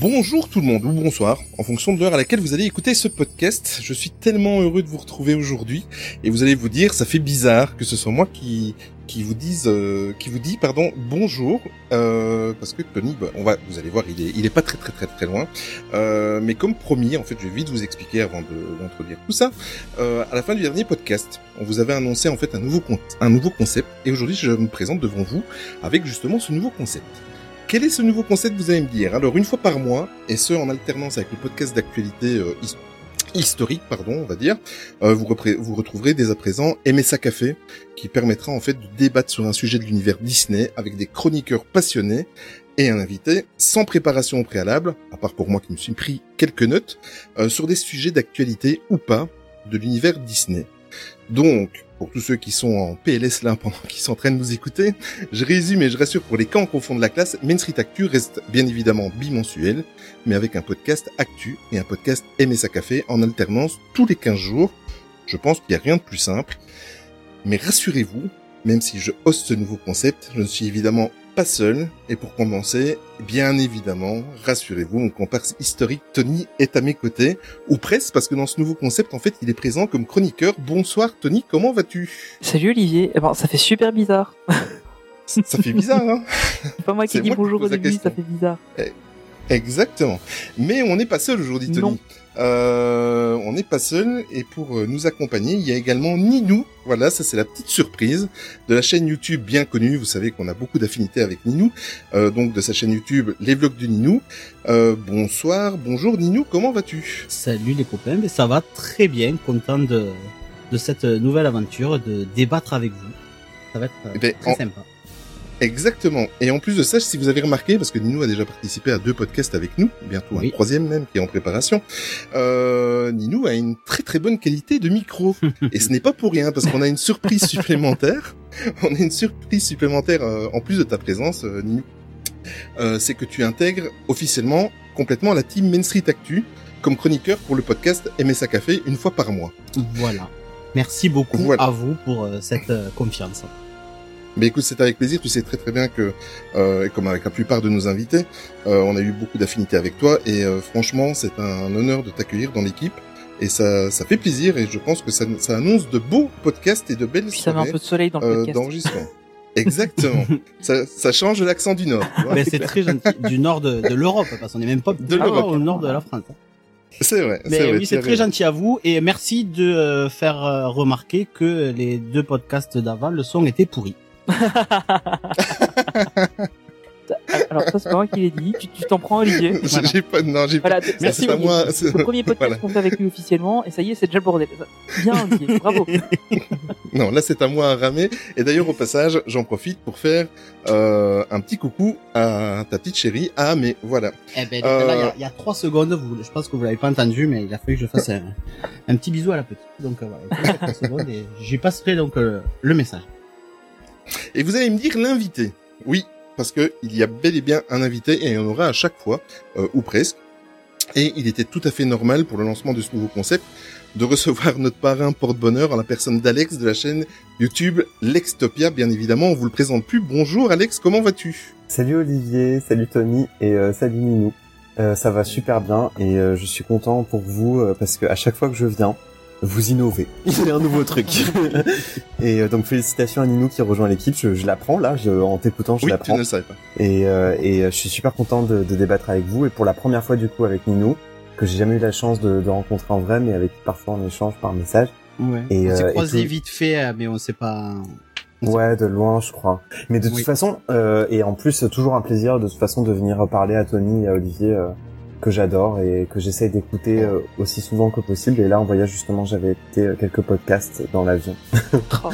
Bonjour tout le monde, ou bonsoir, en fonction de l'heure à laquelle vous allez écouter ce podcast. Je suis tellement heureux de vous retrouver aujourd'hui, et vous allez vous dire, ça fait bizarre que ce soit moi qui qui vous dise, euh, qui vous dit, pardon, bonjour, euh, parce que Tony, bah, on va, vous allez voir, il est, il est pas très très très très loin, euh, mais comme promis, en fait, je vais vite vous expliquer avant de d'introduire tout ça. Euh, à la fin du dernier podcast, on vous avait annoncé en fait un nouveau un nouveau concept, et aujourd'hui, je me présente devant vous avec justement ce nouveau concept. Quel est ce nouveau concept, vous allez me dire? Alors, une fois par mois, et ce en alternance avec le podcast d'actualité euh, his- historique, pardon, on va dire, euh, vous, vous retrouverez dès à présent MSA Café, qui permettra en fait de débattre sur un sujet de l'univers Disney avec des chroniqueurs passionnés et un invité sans préparation au préalable, à part pour moi qui me suis pris quelques notes, euh, sur des sujets d'actualité ou pas de l'univers Disney. Donc, pour tous ceux qui sont en PLS là pendant qu'ils sont en train de nous écouter, je résume et je rassure pour les camps confond de la classe, Main Street Actu reste bien évidemment bimensuel, mais avec un podcast Actu et un podcast MSA Café en alternance tous les 15 jours. Je pense qu'il n'y a rien de plus simple. Mais rassurez-vous, même si je hoste ce nouveau concept, je ne suis évidemment pas seul. Et pour commencer, bien évidemment, rassurez-vous, mon comparse historique Tony est à mes côtés, ou presque, parce que dans ce nouveau concept, en fait, il est présent comme chroniqueur. Bonsoir Tony, comment vas-tu? Salut Olivier. Eh ben, ça fait super bizarre. Ça fait bizarre, hein? C'est pas moi qui dis bonjour au début, ça fait bizarre. Exactement. Mais on n'est pas seul aujourd'hui, Tony. Non. Euh, on n'est pas seul et pour euh, nous accompagner, il y a également Ninou. Voilà, ça c'est la petite surprise de la chaîne YouTube bien connue. Vous savez qu'on a beaucoup d'affinités avec Ninou, euh, donc de sa chaîne YouTube Les Vlogs de Ninou. Euh, bonsoir, bonjour Ninou, comment vas-tu? Salut les copains, mais ça va très bien, content de, de cette nouvelle aventure, de débattre avec vous. Ça va être euh, Eh ben, très en- sympa. Exactement. Et en plus de ça, si vous avez remarqué, parce que Ninou a déjà participé à deux podcasts avec nous, bientôt Oui. un troisième même qui est en préparation, euh, Ninou a une très très bonne qualité de micro. Et ce n'est pas pour rien, parce qu'on a une surprise supplémentaire. On a une surprise supplémentaire euh, en plus de ta présence, euh, Ninou. Euh, c'est que tu intègres officiellement complètement la team Main Street Actu comme chroniqueur pour le podcast MSA Café une fois par mois. Voilà. Merci beaucoup Voilà. à vous pour euh, cette euh, confiance. Mais écoute, c'est avec plaisir. Tu sais très très bien que, euh, comme avec la plupart de nos invités, euh, on a eu beaucoup d'affinités avec toi et euh, franchement, c'est un honneur de t'accueillir dans l'équipe. Et ça, ça fait plaisir et je pense que ça, ça annonce de beaux podcasts et de belles Puis ça met un soirées peu de soleil dans le euh, podcast. d'enregistrement. Exactement. ça, ça change l'accent du Nord. Mais c'est très gentil. Du nord de, de l'Europe, parce qu'on est même pas De au nord de la France. hein. C'est vrai. Mais c'est vrai, oui, c'est très gentil à vous et merci de euh, faire euh, remarquer que les deux podcasts d'avant, le son était pourri. Alors ça c'est pas moi qui l'ai dit, tu tu t'en prends Olivier. Voilà. J'ai pas, non, j'ai Voilà, pas. Merci, Olivier. moi. c'est- Le premier podcast Voilà. qu'on fait avec lui officiellement, et ça y est, c'est déjà le bordel. Bien Olivier, bravo. Non, là c'est à moi à ramer. Et d'ailleurs au passage, j'en profite pour faire euh, un petit coucou à ta petite chérie. Ah mais voilà. Eh ben, Euh, là, il y a- il y, a trois secondes, vous, je pense que vous l'avez pas entendu, mais il a fallu que je fasse un, un petit bisou à la petite. Donc euh, voilà, il y a trois secondes et j'y passerai donc euh, le message. Et vous allez me dire l'invité. Oui, parce que il y a bel et bien un invité et il y en aura à chaque fois, euh, ou presque. Et il était tout à fait normal pour le lancement de ce nouveau concept de recevoir notre parrain porte-bonheur en la personne d'Alex de la chaîne YouTube Lextopia. Bien évidemment, on vous le présente plus. Bonjour Alex, comment vas-tu? Salut Olivier, salut Tony et euh, salut Ninou. Euh, ça va super bien et je suis content pour vous parce que à chaque fois que je viens, vous innovez. Il y a un nouveau truc. et euh, donc félicitations à Ninou qui rejoint l'équipe. Je, je l'apprends là, je, en t'écoutant, je Oui, tu l'apprends. ne le savais pas. Et, euh, et euh, je suis super content de, de débattre avec vous et pour la première fois du coup avec Ninou que j'ai jamais eu la chance de, de rencontrer en vrai, mais avec qui parfois on échange par message. Ouais. Et, on s'est croisé vite fait, mais on sait pas. Ouais, de loin, je crois. Mais de toute Oui. façon, euh, et en plus, toujours un plaisir de toute façon de venir parler à Tony et à Olivier, euh, que j'adore et que j'essaie d'écouter euh, aussi souvent que possible. Et là, en voyage, justement, j'avais écouté euh, quelques podcasts dans l'avion. Oh,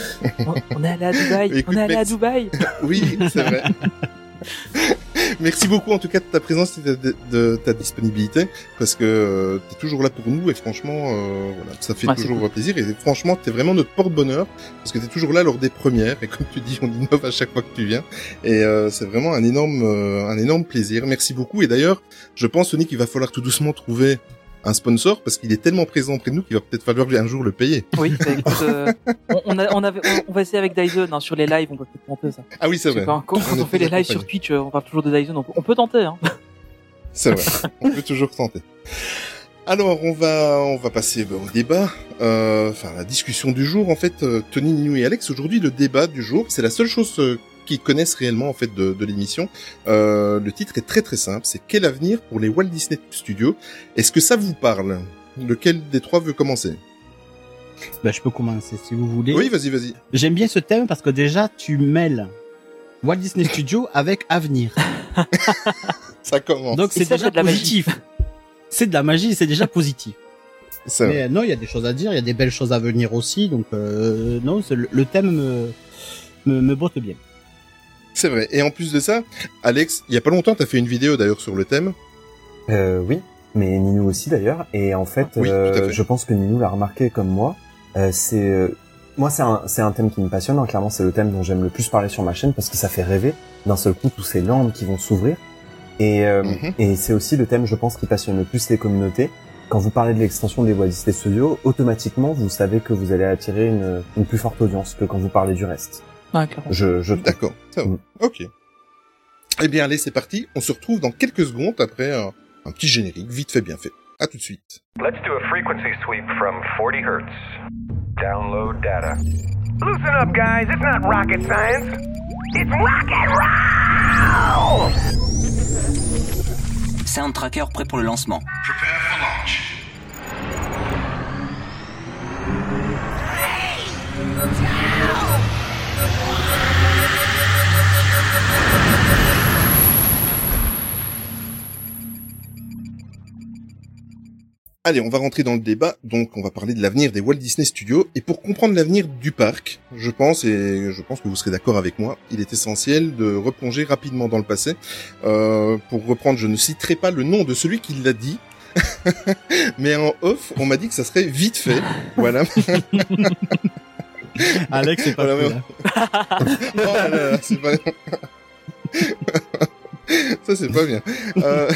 on, est allé à Dubaï, Écoute, on est allé à Dubaï. Oui, c'est vrai. Merci beaucoup en tout cas de ta présence et de, de- de ta disponibilité parce que euh, t'es toujours là pour nous et franchement euh, voilà ça fait Ouais, toujours plaisir et franchement t'es vraiment notre porte-bonheur parce que t'es toujours là lors des premières et comme tu dis on innove à chaque fois que tu viens et euh, c'est vraiment un énorme euh, un énorme plaisir. Merci beaucoup et d'ailleurs je pense Sony qu'il va falloir tout doucement trouver un sponsor parce qu'il est tellement présent près de nous qu'il va peut-être falloir un jour le payer. Oui, bah, écoute, euh, on, a, on, avait, on, on va essayer avec Dyson hein, sur les lives, on peut peut-être tenter ça. Ah oui c'est vrai. pas, quand, quand On fait les lives sur. Twitch, euh, on parle toujours de Dyson, on peut, on peut tenter. Hein. C'est vrai. on peut toujours tenter. Alors, on va, on va passer bah, au débat, euh, enfin la discussion du jour. En fait, euh, Tony, Ninou et Alex, aujourd'hui, le débat du jour, c'est la seule chose qu'ils connaissent réellement en fait de, de l'émission. Euh, le titre est très très simple. C'est quel avenir pour les Walt Disney Studios? Est-ce que ça vous parle? Lequel des trois veut commencer? Ben, je peux commencer si vous voulez. Oui, vas-y, vas-y. J'aime bien ce thème parce que déjà, tu mêles Walt Disney Studios avec avenir. Ça commence. Donc c'est déjà c'est de la magie. positif. C'est de la magie, c'est déjà positif. Mais euh, non, il y a des choses à dire, il y a des belles choses à venir aussi. Donc euh, non, le, le thème me, me, me botte bien. C'est vrai. Et en plus de ça, Alex, il y a pas longtemps, t'as fait une vidéo d'ailleurs sur le thème. Euh, oui, mais Ninou aussi d'ailleurs. Et en fait, Oui, euh, fait. je pense que Ninou l'a remarqué comme moi. Euh, c'est euh, moi, c'est un, c'est un thème qui me passionne. hein. Clairement, c'est le thème dont j'aime le plus parler sur ma chaîne parce que ça fait rêver d'un seul coup tous ces landes qui vont s'ouvrir. Et, euh, Mhm. et c'est aussi le thème, je pense, qui passionne le plus les communautés. Quand vous parlez de l'extension des Walt Disney Studios, automatiquement, vous savez que vous allez attirer une, une plus forte audience que quand vous parlez du reste. Ouais, clairement. Je, je D'accord, ça va. Mm. Ok. Eh bien, allez, c'est parti. On se retrouve dans quelques secondes après un, un petit générique, vite fait, bien fait. À tout de suite. Let's do a frequency sweep from 40 hertz. Download data. Loosen up, guys. It's not rocket science. It's rock and roll! Sound Tracker prêt pour le lancement. Allez, on va rentrer dans le débat. Donc, on va parler de l'avenir des Walt Disney Studios. Et pour comprendre l'avenir du parc, je pense, et je pense que vous serez d'accord avec moi, il est essentiel de replonger rapidement dans le passé. Euh, pour reprendre, je ne citerai pas le nom de celui qui l'a dit. Mais en off, on m'a dit que ça serait vite fait. Voilà. Alex, c'est pas Voilà, cool, mais- là là, c'est pas... Ça c'est pas bien. Euh,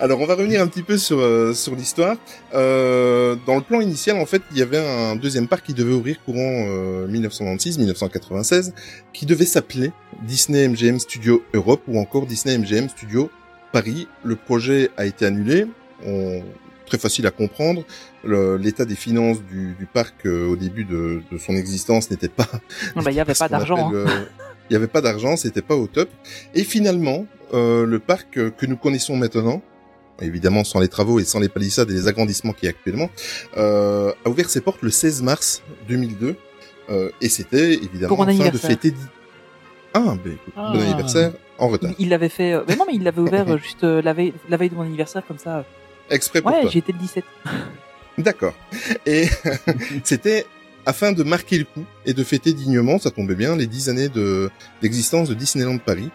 alors on va revenir un petit peu sur euh, sur l'histoire. Euh, dans le plan initial, en fait, il y avait un deuxième parc qui devait ouvrir courant euh, 1996-1996, qui devait s'appeler Disney MGM Studio Europe ou encore Disney MGM Studio Paris. Le projet a été annulé. On... Très facile à comprendre. L'état des finances du, du parc euh, au début de, de son existence n'était pas Non, bah, il y avait pas d'argent. hein. euh, Il y avait pas d'argent, c'était pas au top. Et finalement, euh, le parc que nous connaissons maintenant, évidemment sans les travaux et sans les palissades et les agrandissements qu'il y a actuellement, euh, a ouvert ses portes le 16 mars 2002. Euh, et c'était évidemment Pour afin de fêter... Ah, ben écoute, Ah. bon anniversaire en retard. Il- l'avait fait. Mais non, mais il l'avait ouvert juste la veille, la veille de mon anniversaire comme ça. Exprès pour Ouais, toi. été le 17. D'accord. Et c'était afin de marquer le coup et de fêter dignement, ça tombait bien, les dix années de d'existence de Disneyland Paris.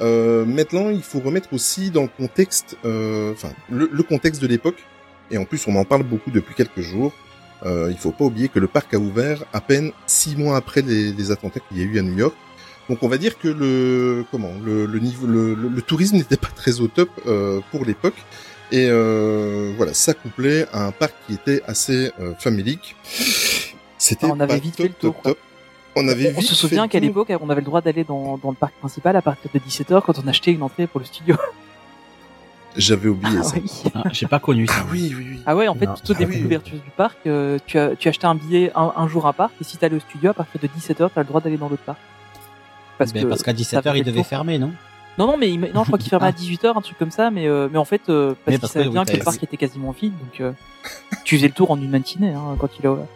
Euh, maintenant, il faut remettre aussi dans le contexte, euh, enfin, le, le contexte de l'époque. Et en plus, on en parle beaucoup depuis quelques jours. Euh, il faut pas oublier que le parc a ouvert à peine six mois après les, les attentats qu'il y a eu à New York. Donc, on va dire que le comment le, le niveau le, le- le tourisme n'était pas très au top euh, pour l'époque. Et euh, voilà, ça couplait à un parc qui était assez euh, famélique. C'était On avait vite top, fait le tour, top, top. On avait On vite se souvient qu'à l'époque, on avait le droit d'aller dans, dans le parc principal à partir de 17h quand on achetait une entrée pour le studio. J'avais oublié Ah ça. oui. Ah, J'ai pas connu ça. Ah oui, oui, oui. Ah ouais, en fait, Non. tout au début Ah oui. de l'ouverture du parc, euh, tu, as, tu achetais un billet un, un jour à part, et si t'allais au studio, à partir de 17h, t'as le droit d'aller dans l'autre parc. Parce Ben, que parce qu'à ça 17h, fait il devait fermer, non? Non, non, mais il- non, je crois qu'il fermait à Ah. 18h, un truc comme ça, mais, euh, mais en fait, euh, parce Mais qu'il parce savait bien que le parc était quasiment vide, donc euh, tu faisais le tour en une matinée hein, quand il a ouvert.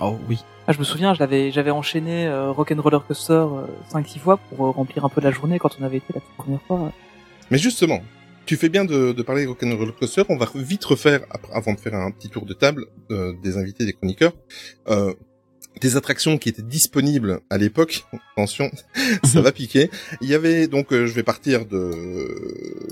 Oh oui. Ah, je me souviens, je l'avais, j'avais enchaîné euh, Rock'n'Roller Coaster euh, 5-6 fois pour euh, remplir un peu la journée quand on avait été la toute première fois. Mais justement, tu fais bien de, de parler de Rock'n'Roller Coaster. On va vite refaire, après- avant de faire un petit tour de table euh, des invités, des chroniqueurs. Euh, des attractions qui étaient disponibles à l'époque. Attention, ça va piquer. Il y avait donc, euh, je vais partir de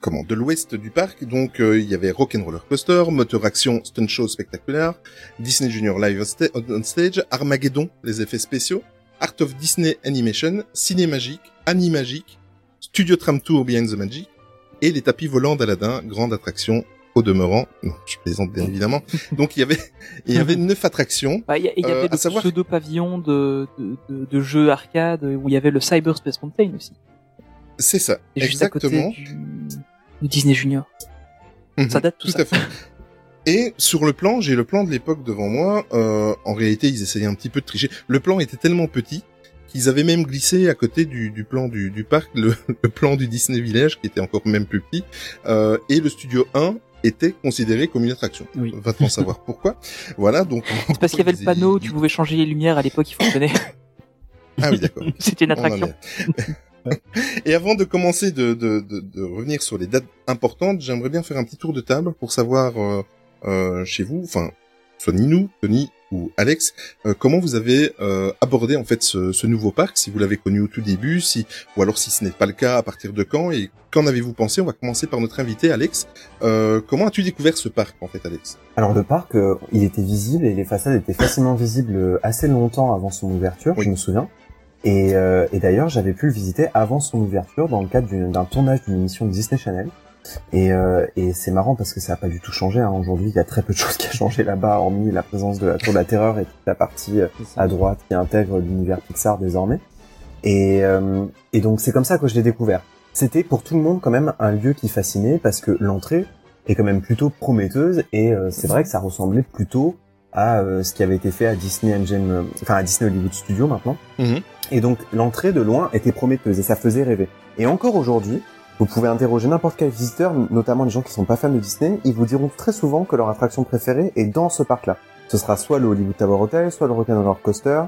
comment de l'ouest du parc. Donc euh, il y avait Rock'n'Roller Coaster, Moteur Action, Stunt Show spectaculaire, Disney Junior Live on Stage, Armageddon, les effets spéciaux, Art of Disney Animation, Ciné Magique, Animagique, Studio Tram Tour Behind the Magic et les tapis volants d'Aladin, grande attraction au demeurant. Non, je plaisante bien évidemment. Donc il y avait il y avait neuf attractions. Bah, Il y, il y Euh, avait à le savoir- pseudo pavillon de, de, de, de jeux arcade où il y avait le Cyber Space Mountain aussi. C'est ça, Et juste à côté exactement. du, Disney Junior. Mhm, Ça date tout, ça. à fait. Et sur le plan, j'ai le plan de l'époque devant moi. Euh, en réalité, ils essayaient un petit peu de tricher. Le plan était tellement petit qu'ils avaient même glissé à côté du, du plan du, du parc le, le plan du Disney Village, qui était encore même plus petit. Euh, et le studio 1 était considéré comme une attraction. Oui. Va-t-on savoir pourquoi Voilà, donc... C'est parce qu'il y avait le panneau, tu pouvais changer les lumières à l'époque, il fonctionnait. Ah oui, d'accord. C'était une attraction. Et avant de commencer de, de, de, de revenir sur les dates importantes, j'aimerais bien faire un petit tour de table pour savoir euh, euh, chez vous, enfin, soit Ninou, Tony ou Alex, euh, comment vous avez euh, abordé en fait ce, ce nouveau parc, si vous l'avez connu au tout début, si ou alors si ce n'est pas le cas, à partir de quand et qu'en avez-vous pensé? On va commencer par notre invité Alex. Euh, comment as-tu découvert ce parc en fait, Alex? Alors le parc, euh, il était visible et les façades étaient facilement visibles euh, assez longtemps avant son ouverture, Oui. je me souviens. Et, euh, et d'ailleurs, j'avais pu le visiter avant son ouverture dans le cadre d'un tournage d'une émission de Disney Channel. Et, euh, et c'est marrant parce que ça n'a pas du tout changé. Hein. Aujourd'hui, il y a très peu de choses qui a changé là-bas, hormis la présence de la Tour de la Terreur et toute la partie euh, à droite qui intègre l'univers Pixar désormais. Et, euh, et donc c'est comme ça que je l'ai découvert. C'était pour tout le monde quand même un lieu qui fascinait parce que l'entrée est quand même plutôt prometteuse et euh, c'est vrai que ça ressemblait plutôt à euh, ce qui avait été fait à Disney MGM, euh, enfin à Disney Hollywood Studios maintenant. Mhm. Et donc l'entrée de loin était prometteuse et ça faisait rêver. Et encore aujourd'hui, vous pouvez interroger n'importe quel visiteur, notamment les gens qui sont pas fans de Disney, ils vous diront très souvent que leur attraction préférée est dans ce parc-là. Ce sera soit le Hollywood Tower Hotel, soit le Rock'n'Roller Coaster,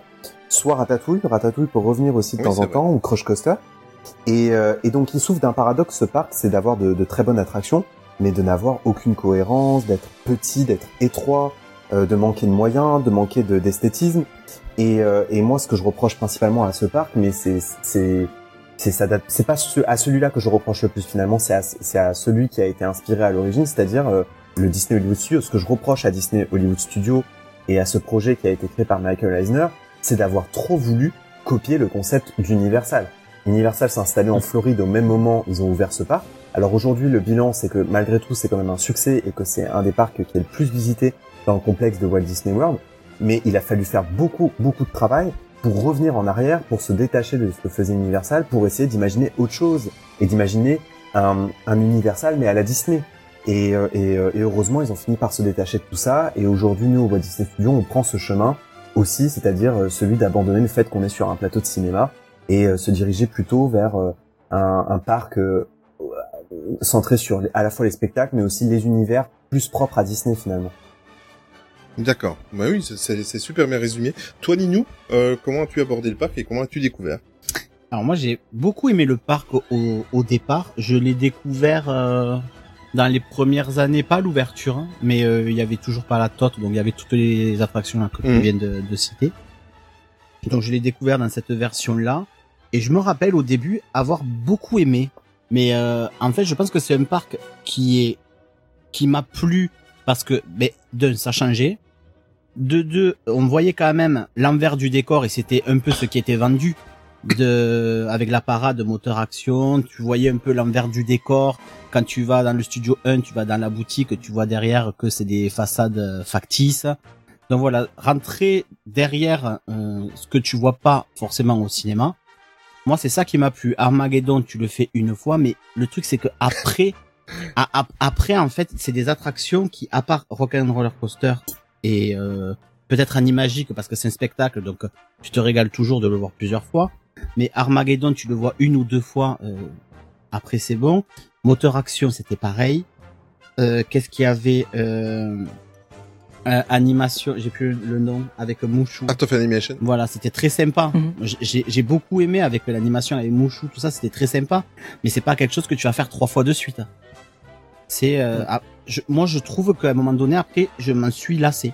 soit Ratatouille. Ratatouille peut revenir aussi de Oui, temps en temps, ou Crush Coaster. Et, euh, et donc il souffre d'un paradoxe ce parc, c'est d'avoir de, de très bonnes attractions, mais de n'avoir aucune cohérence, d'être petit, d'être étroit, euh, de manquer de moyens, de manquer de d'esthétisme. Et, euh, et moi, ce que je reproche principalement à ce parc, mais c'est c'est pas ce- à celui-là que je reproche le plus finalement, c'est à, à celui qui a été inspiré à l'origine, c'est-à-dire euh, le Disney Hollywood Studios. Ce que je reproche à Disney Hollywood Studios et à ce projet qui a été créé par Michael Eisner, c'est d'avoir trop voulu copier le concept d'Universal. Universal s'est installé en Floride au même moment, ils ont ouvert ce parc. Alors aujourd'hui, le bilan, c'est que malgré tout, c'est quand même un succès et que c'est un des parcs qui est le plus visité dans le complexe de Walt Disney World. Mais il a fallu faire beaucoup, beaucoup de travail pour revenir en arrière, pour se détacher de ce que faisait Universal, pour essayer d'imaginer autre chose et d'imaginer un, un Universal mais à la Disney. Et, euh, et, euh, et heureusement, ils ont fini par se détacher de tout ça. Et aujourd'hui, nous, au Walt Disney Studios, on prend ce chemin aussi, c'est-à-dire euh, celui d'abandonner le fait qu'on est sur un plateau de cinéma et se diriger plutôt vers un, un parc centré sur à la fois les spectacles, mais aussi les univers plus propres à Disney finalement. D'accord. Bah oui, c'est- super bien résumé. Toi, Ninou, euh, comment as-tu abordé le parc et comment as-tu découvert? Alors moi j'ai beaucoup aimé le parc au, au, départ. Je l'ai découvert euh, dans les premières années, pas l'ouverture, hein, mais euh, il y avait toujours pas la tote, donc il y avait toutes les attractions là, que tu Mhm. viens de, de citer. Donc je l'ai découvert dans cette version-là. Et je me rappelle au début avoir beaucoup aimé. Mais euh, en fait, je pense que c'est un parc qui est qui m'a plu parce que, ben, d'un, ça changeait. De deux, on voyait quand même l'envers du décor et c'était un peu ce qui était vendu de avec la parade moteur action. Tu voyais un peu l'envers du décor. Quand tu vas dans le studio 1, tu vas dans la boutique, tu vois derrière que c'est des façades euh, factices. Donc voilà, rentrer derrière euh, ce que tu vois pas forcément au cinéma. Moi, c'est ça qui m'a plu. Armageddon, tu le fais une fois, mais le truc c'est que après, après en fait, c'est des attractions qui, à part Rock'n'Roller Coaster et euh, peut-être Animagique parce que c'est un spectacle, donc euh, tu te régales toujours de le voir plusieurs fois. Mais Armageddon, tu le vois une ou deux fois. euh, après, c'est bon. Moteur Action, c'était pareil. Euh, Qu'est-ce qu'il y avait euh, euh, Animation, j'ai plus le nom avec Mouchou. Art of Animation. Voilà, c'était très sympa. Mhm. J'ai j'ai beaucoup aimé avec l'animation avec Mouchou, tout ça, c'était très sympa. Mais c'est pas quelque chose que tu vas faire trois fois de suite. C'est, euh, ah, je- moi, je trouve qu'à un moment donné, après, je m'en suis lassé.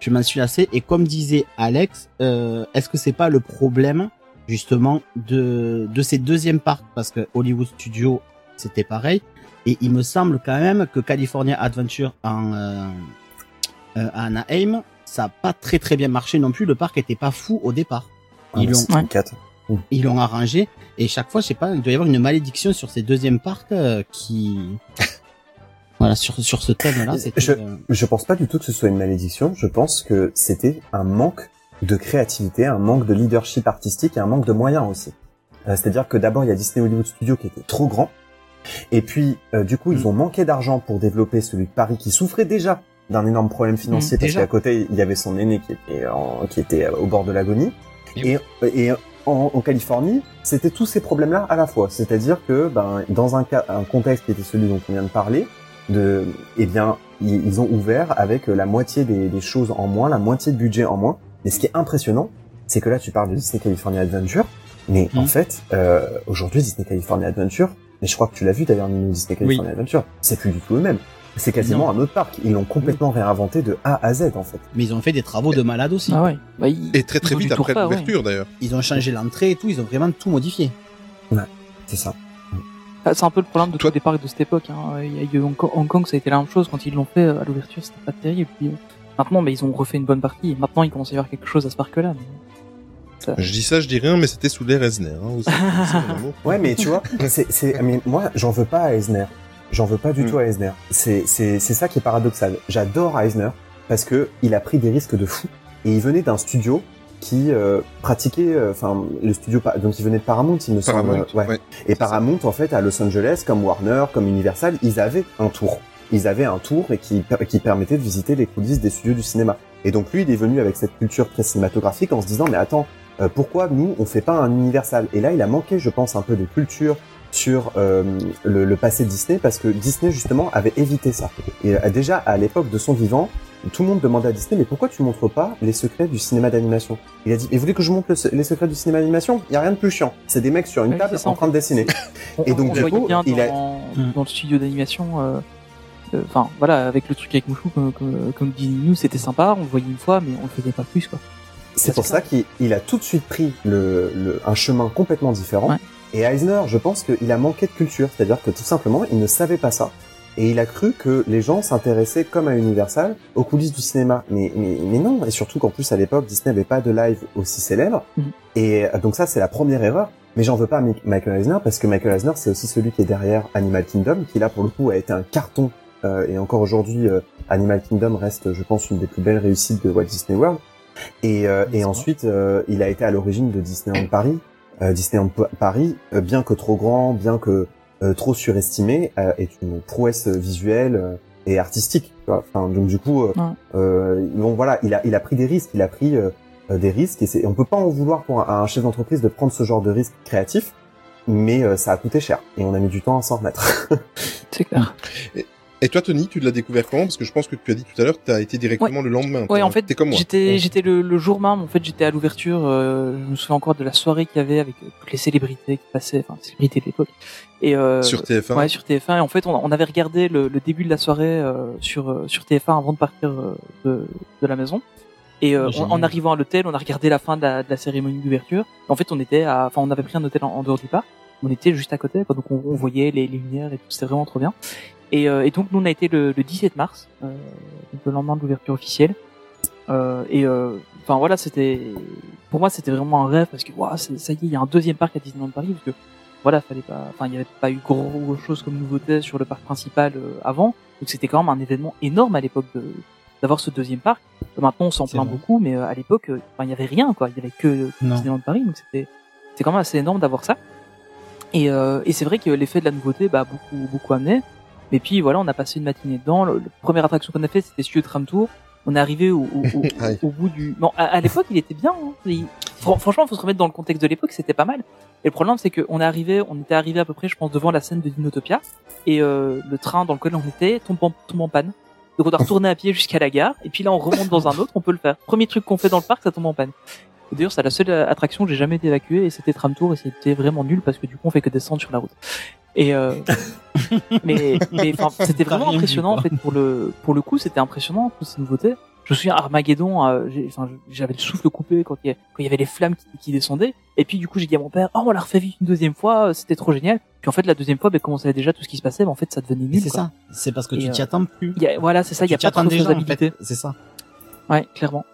je m'en suis lassé. Et comme disait Alex, euh, est-ce que c'est pas le problème justement de de ces deuxièmes parcs? Parce que Hollywood Studios c'était pareil et il me semble quand même que California Adventure en euh, euh, à Anaheim ça a pas très très bien marché non plus. Le parc était pas fou au départ. Ils l'ont Ah, ils l'ont arrangé et chaque fois je sais pas il doit y avoir une malédiction sur ces deuxièmes parcs euh, qui voilà sur sur ce thème là Je, je pense pas du tout que ce soit une malédiction. Je pense que c'était un manque de créativité, un manque de leadership artistique et un manque de moyens aussi. Euh, C'est-à-dire que d'abord il y a Disney Hollywood Studios qui était trop grand, et puis euh, du coup ils ont manqué d'argent pour développer celui de Paris qui souffrait déjà d'un énorme problème financier Mmh, parce qu'à côté il y avait son aîné qui était en- qui était au bord de l'agonie. Et, et en, en Californie, c'était tous ces problèmes-là à la fois. C'est-à-dire que, ben, dans un, un contexte qui était celui dont on vient de parler, de, eh bien, ils, ont ouvert avec la moitié des, des choses en moins, la moitié de budget en moins. Mais ce qui est impressionnant, c'est que là, tu parles de Disney California Adventure, mais en fait, euh, aujourd'hui, Disney California Adventure, et je crois que tu l'as vu d'ailleurs, Nino, Disney California Adventure, c'est plus du tout le même. C'est quasiment Non. un autre parc. Ils l'ont complètement réinventé de A à Z, en fait. mais ils ont fait des travaux de malade aussi Ah ouais. Bah, ils- Et très très ils vite après ouais. l'ouverture d'ailleurs. ils ont changé l'entrée et tout ils ont vraiment tout modifié C'est ça. Ah, C'est un peu le problème de tous les parcs de cette époque. Hein. Il y a eu Hong Kong, Hong Kong, ça a été la même chose quand ils l'ont fait euh, à l'ouverture, c'était pas terrible. Puis, euh, maintenant, mais ils ont refait une bonne partie. Et maintenant, il commence à y avoir quelque chose à ce parc-là. mais ça- Je dis ça, je dis rien, mais c'était sous l'ère Eisner. Hein. Ouais, mais tu vois, c'est, c'est, mais moi, j'en veux pas à Eisner. J'en veux pas du Mm. tout à Eisner. C'est, c'est, c'est ça qui est paradoxal. J'adore Eisner parce que il a pris des risques de fou et il venait d'un studio qui euh, pratiquait, euh, enfin, le studio, donc il venait de Paramount, il me semble. Paramount, ouais. ouais. Et Paramount, en fait, à Los Angeles, comme Warner, comme Universal, ils avaient un tour. Ils avaient un tour et qui, qui permettait de visiter les coulisses des studios du cinéma. Et donc lui, il est venu avec cette culture très cinématographique en se disant, mais attends, euh, pourquoi nous, on fait pas un Universal? Et là, il a manqué, je pense, un peu de culture sur euh, le, le passé Disney parce que Disney justement avait évité ça. Et euh, déjà à l'époque de son vivant, tout le monde demandait à Disney mais pourquoi tu montres pas les secrets du cinéma d'animation? Il a dit mais vous voulez que je montre le les secrets du cinéma d'animation? Il y a rien de plus chiant. C'est des mecs sur une Ouais, table en train de dessiner. Et donc, on du coup, il a- dans, dans le studio d'animation, euh, euh, enfin voilà, avec le truc avec Mouchou, comme, comme, comme dit nous, c'était sympa, on le voyait une fois, mais on le faisait pas plus quoi. C'est pour ça qu'il il a tout de suite pris le, le- un chemin complètement différent. Ouais. Et Eisner, je pense qu'il a manqué de culture, c'est-à-dire que tout simplement, il ne savait pas ça. Et il a cru que les gens s'intéressaient, comme à Universal, aux coulisses du cinéma. Mais, mais, mais non, et surtout qu'en plus, à l'époque, Disney n'avait pas de live aussi célèbre. Mhm. Et euh, donc ça, c'est la première erreur. Mais j'en veux pas à Mi- Michael Eisner, parce que Michael Eisner, c'est aussi celui qui est derrière Animal Kingdom, qui là, pour le coup, a été un carton. Euh, et encore aujourd'hui, euh, Animal Kingdom reste, je pense, une des plus belles réussites de Walt Disney World. Et, euh, et ensuite, euh, il a été à l'origine de Disneyland Paris. Euh, Disneyland Pa- Paris, euh, bien que trop grand, bien que trop surestimé, euh, est une prouesse visuelle euh, et artistique. tu vois. Enfin, donc du coup, euh, Ouais. euh, bon voilà, il a, il a pris des risques, il a pris euh, euh, des risques, et c'est, on peut pas en vouloir pour un, un chef d'entreprise de prendre ce genre de risque créatif, mais euh, ça a coûté cher et on a mis du temps à s'en remettre. C'est clair. Et toi, Tony, tu l'as découvert comment? Parce que je pense que tu as dit tout à l'heure tu as été directement le lendemain. Ouais, en fait, t'es comme moi. j'étais Ouais. j'étais le, le jour même. En fait, j'étais à l'ouverture. euh, je me souviens encore de la soirée qu'il y avait avec euh, toutes les célébrités qui passaient, enfin célébrités de l'époque. Et euh, Sur TF1. Ouais, sur TF1. Et en fait, on, on avait regardé le, le début de la soirée euh, sur sur TF1 avant de partir de, de la maison. Et euh, Ah, en, arrivant à l'hôtel, on a regardé la fin de la, de la cérémonie d'ouverture. En fait, on était à, enfin, on avait pris un hôtel en, en dehors du parc. On était juste à côté, donc on, on voyait les, les lumières et tout. C'était vraiment trop bien. Et, euh, et donc nous on a été le, le 17 mars, euh, le lendemain de l'ouverture officielle. Euh, et enfin voilà, c'était pour moi c'était vraiment un rêve parce que c'est- ça y est, il y a un deuxième parc à Disneyland Paris parce que voilà, fallait pas, enfin il y avait pas eu gros chose comme nouveauté sur le parc principal euh, avant, donc c'était quand même un événement énorme à l'époque de d'avoir ce deuxième parc. Maintenant on s'en plaint vrai. beaucoup, mais euh, à l'époque, euh, il y avait rien quoi, il y avait que. Disneyland Paris, donc c'était c'est quand même assez énorme d'avoir ça. Et, et c'est vrai que l'effet de la nouveauté bah beaucoup beaucoup amené. Mais puis voilà, on a passé une matinée dedans. Le première attraction qu'on a fait, c'était Studio Tram Tour. On est arrivé au, au, au, Aïe. au bout du. Bon, à, à l'époque, il était bien. Hein. Il- fran- Franchement, faut se remettre dans le contexte de l'époque, c'était pas mal. Et le problème, c'est qu'on est arrivé, on était arrivé à peu près, je pense, devant la scène de Dinotopia, et euh, le train dans lequel on était tombe en, tombe en panne. Donc on doit retourner à pied jusqu'à la gare, et puis là on remonte dans un autre, on peut le faire. Premier truc qu'on fait dans le parc, ça tombe en panne. D'ailleurs, c'est la seule attraction que j'ai jamais été évacuée, et c'était Tram Tour, et c'était vraiment nul parce que du coup, on fait que descendre sur la route. Et euh, mais mais c'était vraiment impressionnant en fait pour le pour le coup, c'était impressionnant toutes ces nouveautés. je me souviens Armageddon, euh, j'avais le souffle coupé quand il y, a- quand il y avait les flammes qui, qui descendaient. Et puis du coup, j'ai dit à mon père, oh, on l'a refait vite une deuxième fois, euh, c'était trop génial. Puis en fait, la deuxième fois, ben, comme on savait déjà tout ce qui se passait, ben, en fait, ça devenait nul. c'est ça. C'est parce que Et, tu t'y euh, attends plus. Y a- voilà, c'est ça, il y a Tu t'y pas de attends déjà, en fait. C'est ça. Ouais, clairement.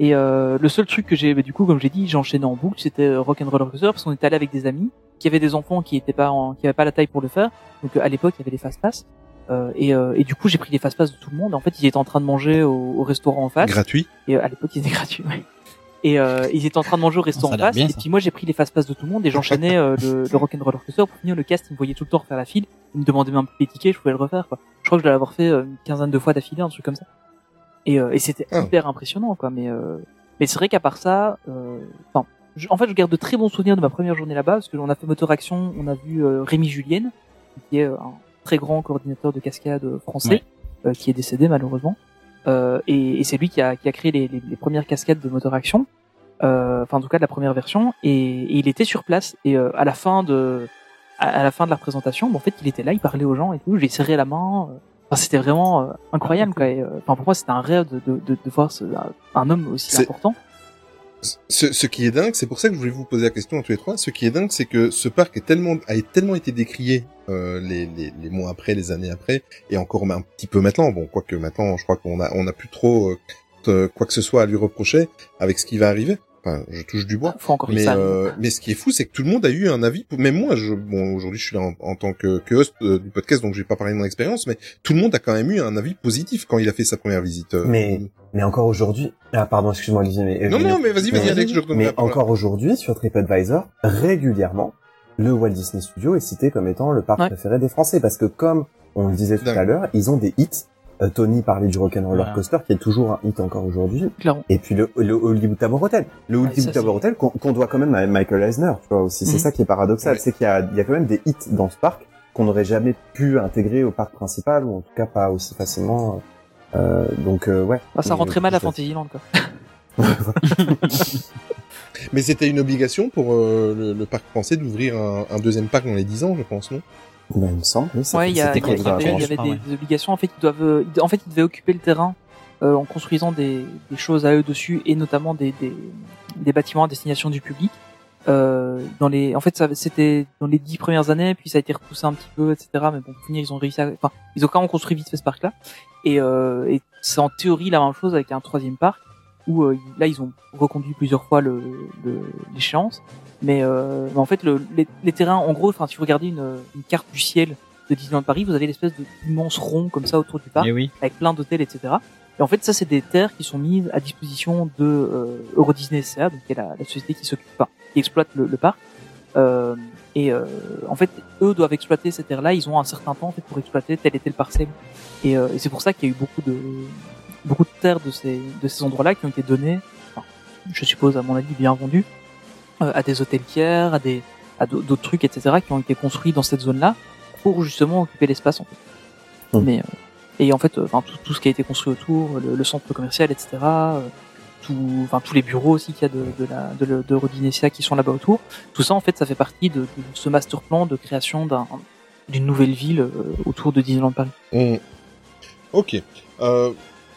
Et euh, le seul truc que j'ai, bah, du coup, comme j'ai dit, j'enchaînais en boucle, c'était euh, Rock'n'Roller Coaster, parce qu'on était allé avec des amis qui avaient des enfants qui étaient pas, en, qui avaient pas la taille pour le faire. Donc euh, à l'époque, il y avait les fast pass. Euh, et, euh, et du coup, j'ai pris les fast pass de tout le monde. En fait, ils étaient en train de manger au, au restaurant en face. Gratuit. Et euh, à l'époque, ils étaient gratuits. Ouais. Et euh, ils étaient en train de manger au restaurant en face. bien, et puis moi, j'ai pris les fast pass de tout le monde et j'enchaînais euh, le, le Rock'n'Roller Coaster. Pour finir le cast, ils me voyaient tout le temps refaire la file. Ils me demandaient même les tickets, je pouvais le refaire. Quoi. Je crois que je dois l'avoir fait une quinzaine de fois d'affilée, un truc comme ça. Et, euh, et c'était Ah. hyper impressionnant, quoi. Mais euh, mais c'est vrai qu'à part ça, euh, enfin, je- en fait, je garde de très bons souvenirs de ma première journée là-bas parce que on a fait moteur action, on a vu euh, Rémi Julienne, qui est euh, un très grand coordinateur de cascade français, euh, qui est décédé malheureusement. Euh, et, et c'est lui qui a, qui a créé les, les, les premières cascades de moteur action, euh, enfin en tout cas de la première version. Et, et il était sur place et euh, à la fin de à, à la fin de la représentation, bon, en fait, il était là, il parlait aux gens et tout. J'ai serré la main. Enfin, c'était vraiment euh, incroyable. Quoi. Et, euh, enfin, pour moi, c'était un rêve de, de, de, de voir ce, un, un homme aussi important. Ce, ce qui est dingue, c'est pour ça que je voulais vous poser la question à tous les trois. Ce qui est dingue, c'est que ce parc est tellement, a tellement été décrié euh, les, les, les mois après, les années après, et encore un petit peu maintenant. Bon, quoique maintenant, je crois qu'on a, on a plus trop quoi que ce soit à lui reprocher avec ce qui va arriver. Enfin, je touche du bois. Faut encore Mais, ça. euh, mais ce qui est fou, c'est que tout le monde a eu un avis. Même moi, je, bon, aujourd'hui, je suis là en, en tant que, que host euh, du podcast, donc je vais pas parler de mon expérience, mais tout le monde a quand même eu un avis positif quand il a fait sa première visite. euh, Mais, mais encore aujourd'hui, ah pardon, excuse-moi Olivier, mais Non, non, mais vas-y, vas-y, Mais- Alex, je redonne Mais encore aujourd'hui, sur TripAdvisor, régulièrement, le Walt Disney Studio est cité comme étant le parc Ouais. préféré des Français, parce que comme on le disait tout Dingue. à l'heure, ils ont des hits. Euh, Tony parlait du Rock'n'Roller Voilà. Coaster, qui est toujours un hit encore aujourd'hui. Et puis le, le Hollywood Tower Hotel. Le Ouais, Hollywood ça, Tower Hotel qu'on doit quand même à Michael Eisner, tu vois aussi. C'est Mhm. ça qui est paradoxal, Ouais. c'est qu'il y a, il y a quand même des hits dans ce parc qu'on n'aurait jamais pu intégrer au parc principal, ou en tout cas pas aussi facilement. Euh, donc euh, ouais. Ah, ça Mais, rentrait mal à Fantasyland, quoi. Mais c'était une obligation pour euh, le, le parc français d'ouvrir un, un deuxième parc dans les 10 ans, je pense, non? Ben, il me semble, oui. Ouais, il y, avait, avait Ah des, ouais. des obligations. En fait, ils doivent, euh, en fait, ils devaient occuper le terrain euh, en construisant des, des choses à eux dessus et notamment des, des, des bâtiments à destination du public. Euh, dans les, en fait, ça, c'était dans les dix premières années, puis ça a été repoussé un petit peu, etc. Mais bon, pour finir, ils ont réussi à, enfin, ils ont quand même construit vite fait ce parc-là. Et, euh, et c'est en théorie la même chose avec un troisième parc où euh, là, ils ont reconduit plusieurs fois le, le- l'échéance. Mais, euh, mais en fait, le, les, les terrains, en gros, enfin, si vous regardez une, une carte du ciel de Disneyland Paris, vous avez l'espèce de immense rond comme ça autour du parc, Eh oui. avec plein d'hôtels, etc. Et en fait, ça, c'est des terres qui sont mises à disposition de euh, Euro Disney SCA, donc qui est la, la société qui s'occupe, enfin, qui exploite le, le parc. Euh, et euh, en fait, eux doivent exploiter ces terres-là. Ils ont un certain temps en fait pour exploiter telle et telle parcelle. Et, euh, et c'est pour ça qu'il y a eu beaucoup de beaucoup de terres de ces de ces endroits-là qui ont été données, enfin, je suppose à mon avis bien vendues, euh, à des hôtelières, à des à d'au- d'autres trucs, etc. qui ont été construits dans cette zone-là pour justement occuper l'espace en fait. Mm. Mais euh, et en fait, euh, enfin tout, tout ce qui a été construit autour, le, le centre commercial, etc. tout, enfin tous les bureaux aussi qu'il y a de de la de, le- de Rodinesia qui sont là-bas autour. Tout ça en fait, ça fait partie de, de ce master plan de création d'un d'une nouvelle ville autour de Disneyland Paris. On- Ok. Euh,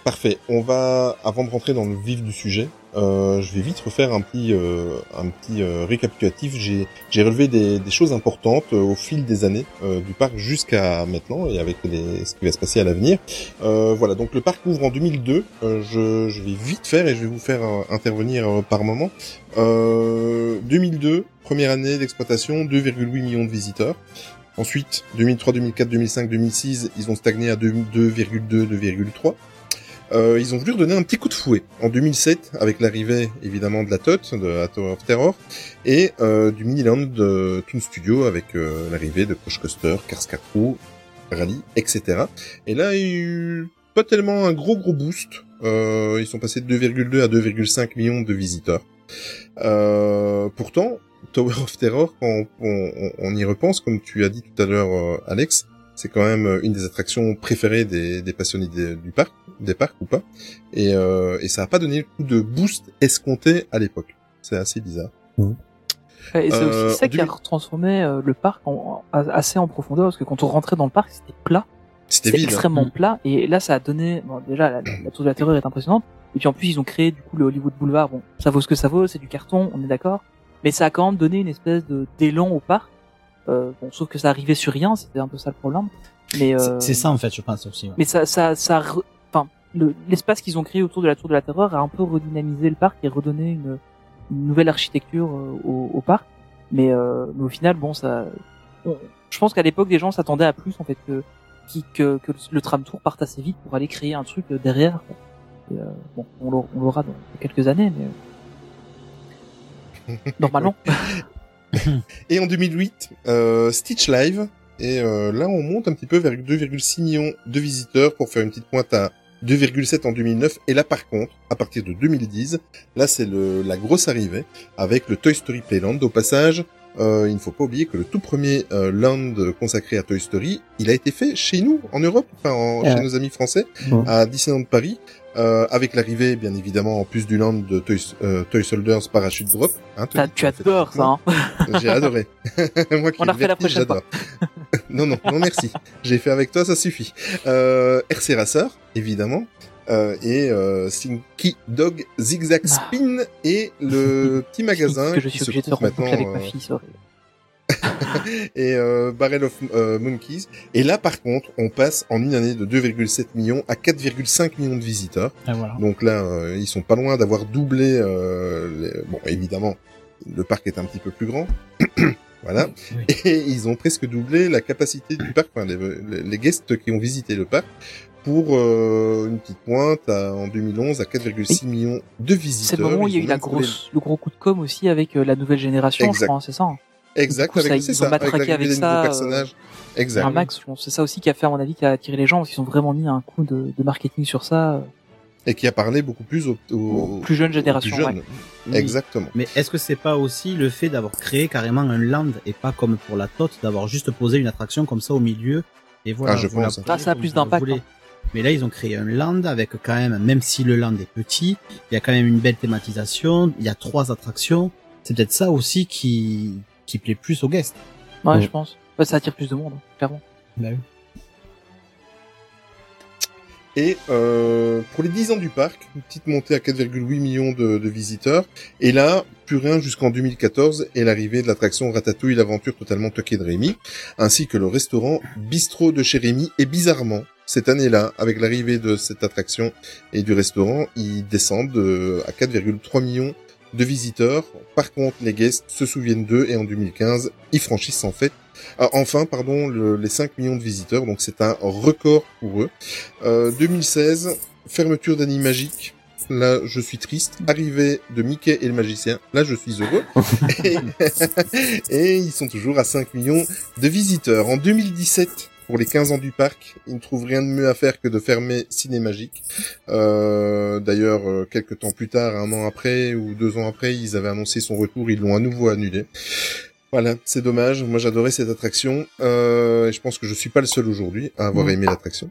parfait. On va, avant de rentrer dans le vif du sujet, euh, je vais vite refaire un petit, euh, un petit euh, récapitulatif. J'ai, relevé des, des choses importantes euh, au fil des années euh, du parc jusqu'à maintenant et avec les, ce qui va se passer à l'avenir. Voilà. Donc le parc ouvre en 2002. Euh, je, je vais vite faire et je vais vous faire intervenir par moment. Euh, 2002, première année d'exploitation, 2,8 millions de visiteurs. Ensuite, 2003, 2004, 2005, 2006, ils ont stagné à 2, 2,2, 2,3. Euh, ils ont voulu redonner un petit coup de fouet en 2007 avec l'arrivée évidemment de la TOT, de la Tower of Terror, et euh, du Miniland de Toon Studio avec euh, l'arrivée de Crush Coaster, Cars Crew, Rally, etc. Et là, il y a eu pas tellement un gros gros boost. Euh, ils sont passés de 2,2 à 2,5 millions de visiteurs. Euh, pourtant, Tower of Terror, quand on, on- on y repense, comme tu as dit tout à l'heure, euh, Alex, c'est quand même une des attractions préférées des, des passionnés du parc, des parcs ou pas. Et, euh, et ça a pas donné le coup de boost escompté à l'époque. C'est assez bizarre. Et c'est Euh, aussi ça en qui a 2000 transformé euh, le parc en, en- assez en profondeur, parce que quand on rentrait dans le parc, c'était plat. C'était hein. extrêmement plat. Et là, ça a donné. Bon, déjà, la, la tour de la terreur est impressionnante. Et puis en plus, ils ont créé du coup le Hollywood Boulevard. Bon, ça vaut ce que ça vaut, c'est du carton, on est d'accord. Mais ça a quand même donné une espèce de d'élan au parc. Euh, bon, sauf que ça arrivait sur rien, c'était un peu ça le problème. Mais C'est- euh, C'est ça en fait, je pense aussi. ouais. mais ça, ça, ça, le- l'espace qu'ils ont créé autour de la Tour de la Terreur a un peu redynamisé le parc et redonné une, une nouvelle architecture euh, au, au parc. Mais, euh, mais au final, bon, ça, on- je pense qu'à l'époque, les gens s'attendaient à plus en fait que, que, que le tram tour parte assez vite pour aller créer un truc euh, derrière. quoi. Et, euh, bon, on l'aura- dans quelques années, mais normalement. Et en 2008, euh, Stitch Live. Et euh, là, on monte un petit peu vers 2,6 millions de visiteurs pour faire une petite pointe à 2,7 en 2009. Et là, par contre, à partir de 2010, là, c'est le, la grosse arrivée avec le Toy Story Playland. Au passage, euh, il ne faut pas oublier que le tout premier euh, land consacré à Toy Story, il a été fait chez nous, en Europe, enfin en- Ouais. chez nos amis français, à Disneyland Paris. Euh, avec l'arrivée, bien évidemment, en plus du land de Toy, euh, Toy Soldiers Parachute Drop. Hein, Ah, Tony, tu adores ça, hein. j'ai adoré. Moi qui On le refait la prochaine j'adore. non, non, non, merci. J'ai fait avec toi, ça suffit. Euh, RC Racer, évidemment. Euh, et euh, Slinky Dog Zigzag Spin et le petit magasin que je qui suis se obligé de en boucle maintenant avec ma euh, fille. et euh, Barrel of euh, Monkeys. Et là, par contre, on passe en une année de 2,7 millions à 4,5 millions de visiteurs. Et voilà. Donc là, euh, ils sont pas loin d'avoir doublé. euh, les- Bon, évidemment, le parc est un petit peu plus grand. voilà. Et ils ont presque doublé la capacité du parc, enfin, les, les- guests qui ont visité le parc, pour euh, une petite pointe à- en 2011 à 4,6 millions de visiteurs. C'est le moment où il y a eu la grosse, le gros coup de com aussi avec euh, la nouvelle génération, je Exact. crois, c'est ça. Hein. Exact, coup, avec, ils ça, matraqué avec avec ça. personnages. euh, Exact. Un max, je pense. C'est ça aussi qui a fait, à mon avis, qui a attiré les gens, parce qu'ils ont vraiment mis un coup de, de marketing sur ça. euh. Et qui a parlé beaucoup plus aux, aux- plus jeunes générations, plus jeunes. ouais. Oui. Exactement. Mais est-ce que c'est pas aussi le fait d'avoir créé carrément un land et pas comme pour la Tote, d'avoir juste posé une attraction comme ça au milieu et voilà. Ah, je pense. posez Ah, ça a plus d'impact, hein. Mais là, ils ont créé un land avec quand même, même si le land est petit, il y a quand même une belle thématisation, il y a trois attractions. C'est peut-être ça aussi qui, qui plaît plus aux guests. Ouais, je pense. Ouais, ça attire plus de monde, hein, clairement. Bah oui. Et euh, pour les 10 ans du parc, une petite montée à 4,8 millions de, de visiteurs. Et là, plus rien jusqu'en 2014 et l'arrivée de l'attraction Ratatouille, l'aventure totalement toquée de Rémi, ainsi que le restaurant Bistrot de chez Rémi. Et bizarrement, cette année-là, avec l'arrivée de cette attraction et du restaurant, ils descendent euh, à 4,3 millions de visiteurs. Par contre, les guests se souviennent d'eux et en 2015, ils franchissent en fait ah, enfin, pardon, le- les 5 millions de visiteurs, donc c'est un record pour eux. Euh, 2016, fermeture d'Animagique. Là, je suis triste. Arrivée de Mickey et le magicien. Là, je suis heureux. et, et ils sont toujours à 5 millions de visiteurs. En 2017, pour les 15 ans du parc, ils ne trouvent rien de mieux à faire que de fermer Cinémagique. Euh, D'ailleurs, euh, quelques temps plus tard, un an après ou deux ans après, ils avaient annoncé son retour. Ils l'ont à nouveau annulé. Voilà, c'est dommage. Moi, j'adorais cette attraction. Euh, et je pense que je suis pas le seul aujourd'hui à avoir aimé l'attraction.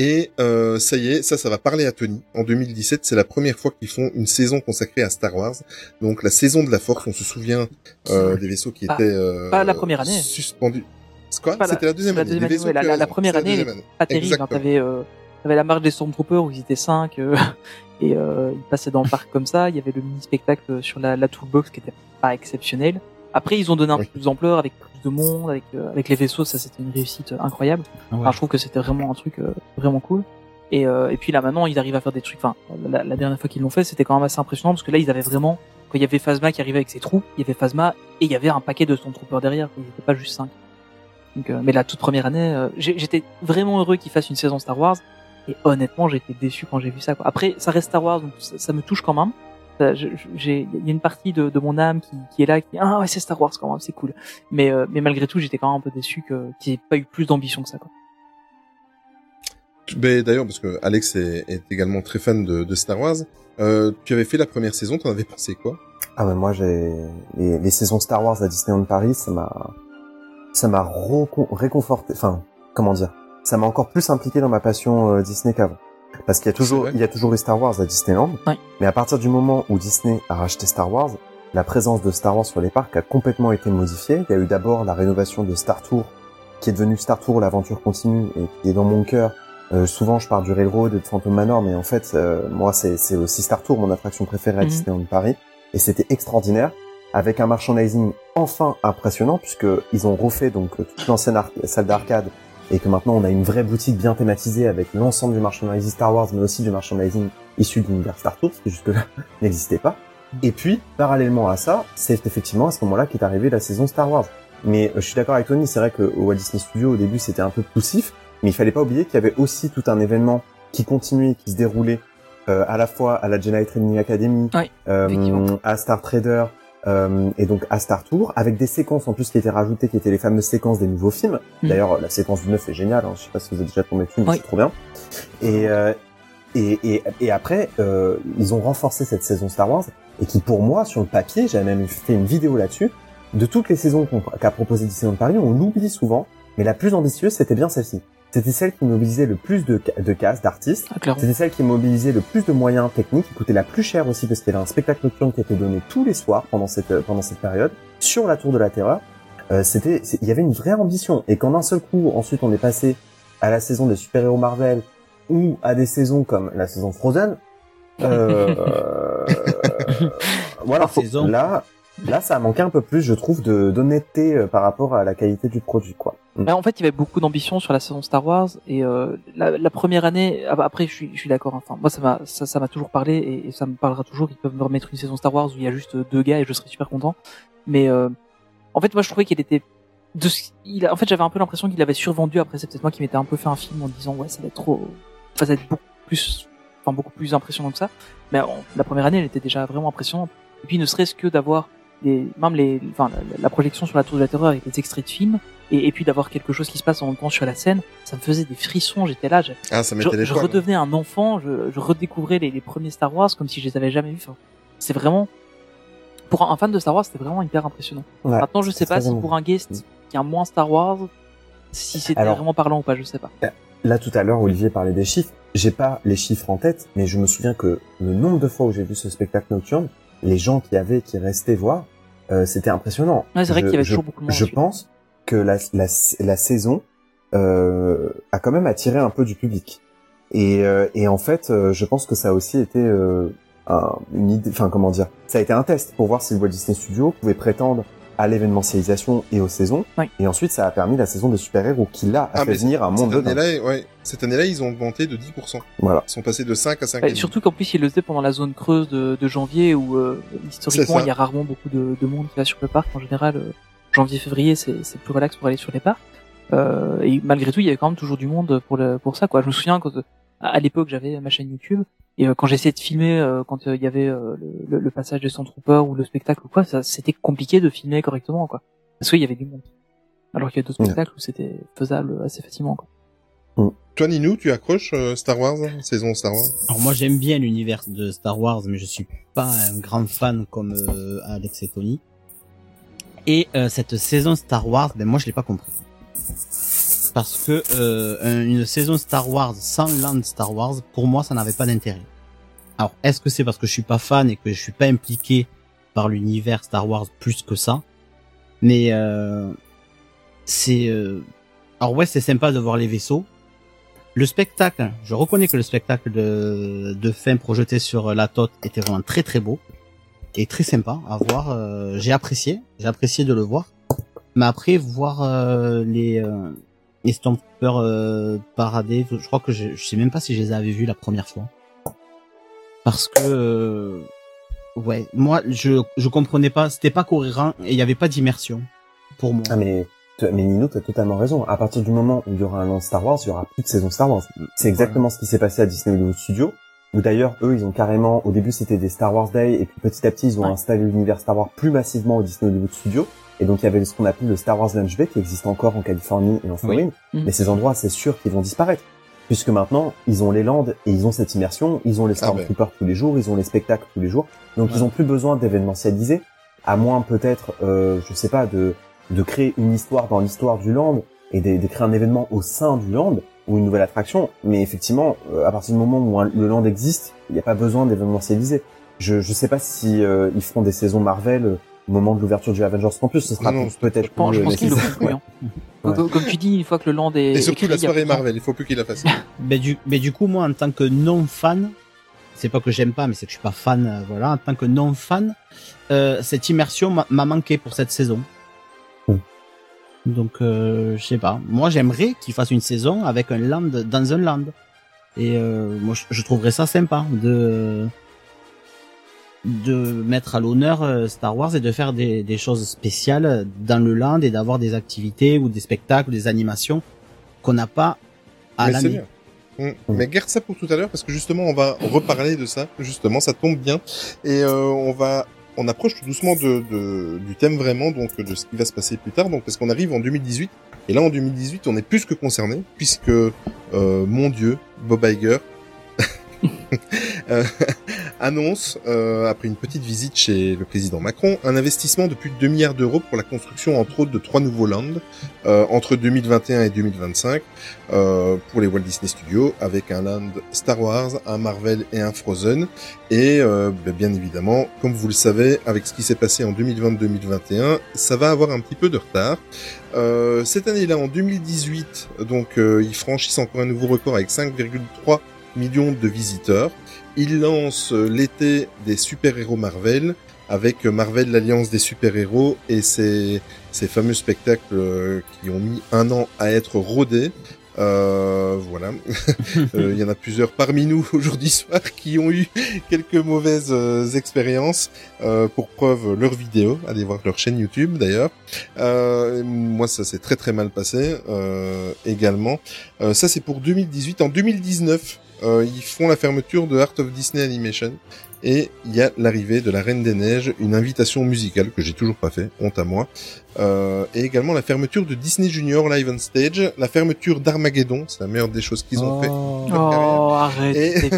Et euh, ça y est, ça, ça va parler à Tony. En 2017, c'est la première fois qu'ils font une saison consacrée à Star Wars. Donc la saison de la Force. On se souvient euh, des vaisseaux qui Pas- étaient euh, pas la première année. suspendus. Quoi C'était la deuxième année. la deuxième année, ouais, la, que- la- la première année, année. pas terrible. Hein. T'avais, euh, t'avais la marche des Stormtroopers où ils étaient cinq euh, et euh, ils passaient dans le parc comme ça. Il y avait le mini spectacle sur la, la toolbox qui était pas exceptionnel. Après, ils ont donné un peu plus d'ampleur avec plus de monde, avec euh, avec les vaisseaux. Ça, c'était une réussite euh, incroyable. Ah ouais. Enfin, je trouve que c'était vraiment un truc euh, vraiment cool. Et, euh, et puis là maintenant, ils arrivent à faire des trucs. Enfin, la, la dernière fois qu'ils l'ont fait, c'était quand même assez impressionnant parce que là, ils avaient vraiment quand il y avait Phasma qui arrivait avec ses troupes, il y avait Phasma et il y avait un paquet de Stormtroopers derrière. Ils n'étaient pas juste cinq. Donc, euh, mais la toute première année, euh, j'ai- j'étais vraiment heureux qu'ils fassent une saison Star Wars. Et honnêtement, j'ai été déçu quand j'ai vu ça. Quoi. Après, ça reste Star Wars, donc ça, ça me touche quand même. Il y a une partie de, de mon âme qui, qui est là, qui dit ah ouais c'est Star Wars quand même, c'est cool. Mais euh, mais malgré tout, j'étais quand même un peu déçu que qu'il n'y ait pas eu plus d'ambition que ça. Quoi. Ben, D'ailleurs, parce que Alex est, est également très fan de, de Star Wars. Euh, tu avais fait la première saison, t'en avais pensé quoi? Ah mais moi j'ai les, les saisons Star Wars à Disneyland Paris, ça m'a ça m'a réconforté. Enfin, comment dire Ça m'a encore plus impliqué dans ma passion euh, Disney qu'avant. Parce qu'il y a toujours il y a toujours eu Star Wars à Disneyland. Ouais. Mais à partir du moment où Disney a racheté Star Wars, la présence de Star Wars sur les parcs a complètement été modifiée. Il y a eu d'abord la rénovation de Star Tour qui est devenu Star Tour, l'aventure continue, et qui est dans mon cœur. Euh, souvent, je parle du Railroad et de Phantom Manor, mais en fait, euh, moi, c'est aussi Star Tour, mon attraction préférée à Mhm. Disneyland Paris, et c'était extraordinaire, avec un merchandising enfin impressionnant, puisque ils ont refait donc euh, toute l'ancienne salle d'arcade, et que maintenant on a une vraie boutique bien thématisée avec l'ensemble du merchandising Star Wars, mais aussi du merchandising issu de l'univers Star Tour, ce qui jusque-là n'existait pas. Et puis, parallèlement à ça, c'est effectivement à ce moment-là qu'est arrivée la saison Star Wars. Mais euh, je suis d'accord avec Tony, c'est vrai que au Walt Disney Studios, au début, c'était un peu poussif, mais il fallait pas oublier qu'il y avait aussi tout un événement qui continuait, qui se déroulait euh, à la fois à la Jedi Training Academy, Oui, euh, à Star Trader, euh, et donc à Star Tour, avec des séquences en plus qui étaient rajoutées, qui étaient les fameuses séquences des nouveaux films. Mhm. D'ailleurs, la séquence du 9 est géniale, hein, je sais pas si vous êtes déjà tombé dessus, mais Oui. c'est trop bien. Et, euh, et, et, et après, euh, ils ont renforcé cette saison Star Wars, et qui pour moi, sur le papier, j'avais même fait une vidéo là-dessus, de toutes les saisons qu'a proposé Disneyland Paris, on l'oublie souvent, mais la plus ambitieuse, c'était bien celle-ci. C'était celle qui mobilisait le plus de, de cases, d'artistes, Ah, c'était celle qui mobilisait le plus de moyens techniques, qui coûtait la plus cher aussi parce qu'il y avait un spectacle nocturne qui était donné tous les soirs pendant cette euh, pendant cette période sur la Tour de la Terreur. Euh, c'était il y avait une vraie ambition et quand d'un seul coup ensuite on est passé à la saison des super-héros Marvel ou à des saisons comme la saison Frozen euh, voilà, faut- Saison. là là ça a manqué un peu plus je trouve de d'honnêteté euh, par rapport à la qualité du produit quoi. Bah, en fait, il y avait beaucoup d'ambition sur la saison Star Wars et euh, la, la première année. ah Après, je suis, je suis d'accord. Enfin, moi, ça m'a, ça, ça m'a toujours parlé et, ça me parlera toujours. Ils peuvent me remettre une saison Star Wars où il y a juste deux gars et je serais super content. Mais euh, en fait, moi, je trouvais qu'il était. De, il a- en fait, j'avais un peu l'impression qu'il avait survendu. Après, c'est peut-être moi qui m'étais un peu fait un film en disant ouais, ça va être trop, ça va être beaucoup plus, enfin, beaucoup plus impressionnant que ça. Mais la première année, elle était déjà vraiment impressionnante. Et puis, ne serait-ce que d'avoir les, même les, enfin, la, la projection sur la Tour de la Terreur avec les extraits de films et, et puis d'avoir quelque chose qui se passe en même temps sur la scène, ça me faisait des frissons. J'étais là, je, Ah, ça je, je redevenais un enfant, je, je redécouvrais les, les premiers Star Wars comme si je les avais jamais vus. Enfin, c'est vraiment pour un, un fan de Star Wars, c'était vraiment hyper impressionnant. Ouais, Maintenant, je sais pas très si pour un guest qui a moins Star Wars, si c'était Alors- vraiment parlant ou pas, je sais pas. Là, tout à l'heure, Olivier parlait des chiffres. J'ai pas les chiffres en tête, mais je me souviens que le nombre de fois où j'ai vu ce spectacle nocturne, les gens qui avaient, qui restaient voir, euh, c'était impressionnant. Ouais, c'est vrai Je- qu'il y avait je- toujours beaucoup de monde Je ensuite. pense que la, la, la saison euh, a quand même attiré un peu du public. Et, euh, et en fait, euh, je pense que ça a aussi été euh, un- une idée, enfin comment dire, ça a été un test pour voir si le Walt Disney Studio pouvait prétendre à l'événementialisation et aux saisons. Oui. Et ensuite, ça a permis la saison des super-héros qui là a Ah, fait venir un monde Cette de dingue. année-là, ouais, cette année-là, ils ont augmenté de 10%. Voilà. Ils sont passés de 5 à 5. Ouais, surtout qu'en plus, il le faisait pendant la zone creuse de, de janvier où euh, historiquement il y a rarement beaucoup de, de monde qui va sur le parc. En général, euh, janvier-février, c'est c'est plus relax pour aller sur les parcs. Euh, et malgré tout, il y avait quand même toujours du monde pour le pour ça. Quoi. Je me souviens quand à l'époque j'avais ma chaîne YouTube et euh, quand j'essayais de filmer euh, quand euh, il y avait euh, le, passage de Stormtrooper ou le spectacle ou quoi, ça c'était compliqué de filmer correctement quoi. Parce qu'il y avait du monde. Alors qu'il y a d'autres Ouais. spectacles où c'était faisable assez facilement. Quoi. Toi, Ninou, tu accroches euh, Star Wars, saison Star Wars? Alors moi j'aime bien l'univers de Star Wars, mais je suis pas un grand fan comme euh, Alex et Tony. Et euh, cette saison Star Wars, ben moi je l'ai pas compris. Parce que euh, un- une saison Star Wars sans land Star Wars, pour moi ça n'avait pas d'intérêt. Alors est-ce que c'est parce que je suis pas fan et que je suis pas impliqué par l'univers Star Wars plus que ça? Mais euh, c'est euh... alors ouais c'est sympa de voir les vaisseaux, le spectacle, je reconnais que le spectacle de, de fin projeté sur la tote était vraiment très très beau et très sympa à voir. euh, j'ai apprécié, j'ai apprécié de le voir. Mais après voir euh, les euh, les Stormtroopers euh, parader, je crois que je, je sais même pas si je les avais vus la première fois. Parce que euh, ouais, moi je je comprenais pas, c'était pas cohérent et il y avait pas d'immersion pour moi. Ah mais mais Nino, t'as totalement raison. À partir du moment où il y aura un an Star Wars, il y aura plus de saison Star Wars. C'est exactement ce qui s'est passé à Disney Hollywood Studios. Où d'ailleurs, eux, ils ont carrément, au début, c'était des Star Wars Day, et puis petit à petit, ils ont Ouais. installé l'univers Star Wars plus massivement au Disney Hollywood Studios. Et donc, il y avait ce qu'on appelle le Star Wars Lunch Bay, qui existe encore en Californie et en Floride. Mhm. Mais ces endroits, c'est sûr qu'ils vont disparaître. Puisque maintenant, ils ont les landes et ils ont cette immersion, ils ont les Ah ben. Stormtroopers tous les jours, ils ont les spectacles tous les jours. Donc, Ouais. ils ont plus besoin d'événementialiser, à moins peut-être, euh, je sais pas, de, de créer une histoire dans l'histoire du land et de, de créer un événement au sein du land ou une nouvelle attraction. Mais effectivement, euh, à partir du moment où un- le land existe, il n'y a pas besoin d'événementialiser. Je je sais pas si euh, ils feront des saisons Marvel euh, au moment de l'ouverture du Avengers Campus. Ce sera peut-être plus je pense qu'ils le nécessaire. font plus. hein. Comme- Comme tu dis, une fois que le land est. Et surtout écrit, la a soirée Marvel, il faut plus qu'il la fasse. Mais du, mais du coup, moi, en tant que non fan, c'est pas que j'aime pas, mais c'est que je suis pas fan, euh, voilà, en tant que non fan, euh, cette immersion m'a m'a manqué pour cette saison. Hmm. Donc, euh, je sais pas. Moi, j'aimerais qu'il fasse une saison avec un land dans un land. Et euh, moi, je, je trouverais ça sympa de de mettre à l'honneur euh, Star Wars et de faire des, des choses spéciales dans le land et d'avoir des activités ou des spectacles, des animations qu'on n'a pas à l'année. bien. Mm. Mais garde ça pour tout à l'heure parce que justement on va reparler de ça. Justement, ça tombe bien et euh, on va on approche tout doucement de, de du thème vraiment donc de ce qui va se passer plus tard. Donc parce qu'on arrive en 2018 et là en 2018 on est plus que concerné puisque euh, mon Dieu Bob Iger euh, annonce, euh, après une petite visite chez le président Macron, un investissement de plus de 2 milliards d'euros pour la construction, entre autres, de trois nouveaux lands euh, entre 2021 et 2025 euh, pour les Walt Disney Studios, avec un land Star Wars, un Marvel et un Frozen. Et euh, ben, bien évidemment, comme vous le savez, avec ce qui s'est passé en 2020-2021, ça va avoir un petit peu de retard. Euh, cette année-là, en 2018, donc ils franchissent encore un nouveau record avec 5,3 millions de visiteurs. Ils lancent euh, l'été des super-héros Marvel avec euh, Marvel l'Alliance des super-héros et ces, ces fameux spectacles euh, qui ont mis un an à être rodés. Euh, voilà. Il y en a plusieurs parmi nous aujourd'hui soir qui ont eu quelques mauvaises expériences. Euh, pour preuve, leurs vidéos. Allez voir leur chaîne YouTube d'ailleurs. Moi, ça s'est très très mal passé également. Ça, c'est pour 2018. En 2019, euh, ils font la fermeture de Art of Disney Animation. Et il y a l'arrivée de la Reine des Neiges, une invitation musicale que j'ai toujours pas fait, honte à moi. Euh, et également la fermeture de Disney Junior Live on Stage, la fermeture d'Armageddon, c'est la meilleure des choses qu'ils ont fait. Oh, carrière. arrête, Et-.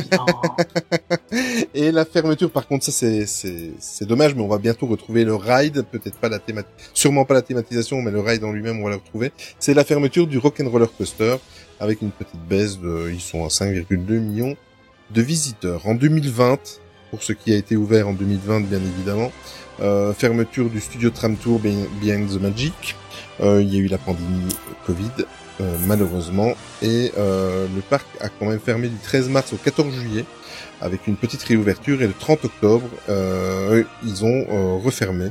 Et la fermeture, par contre, ça c'est c'est c'est dommage, mais on va bientôt retrouver le ride, peut-être pas la thémat, sûrement pas la thématisation, mais le ride en lui-même, on va le retrouver. C'est la fermeture du Rock'n'Roller Coaster avec une petite baisse de, ils sont à 5,2 millions de visiteurs. En 2020, pour ce qui a été ouvert en 2020, bien évidemment, euh, fermeture du studio Tram Tour Be- Behind the Magic. Euh, il y a eu la pandémie Covid, euh, malheureusement, et le parc a quand même fermé du 13 mars au 14 juillet avec une petite réouverture et le 30 octobre, ils ont refermé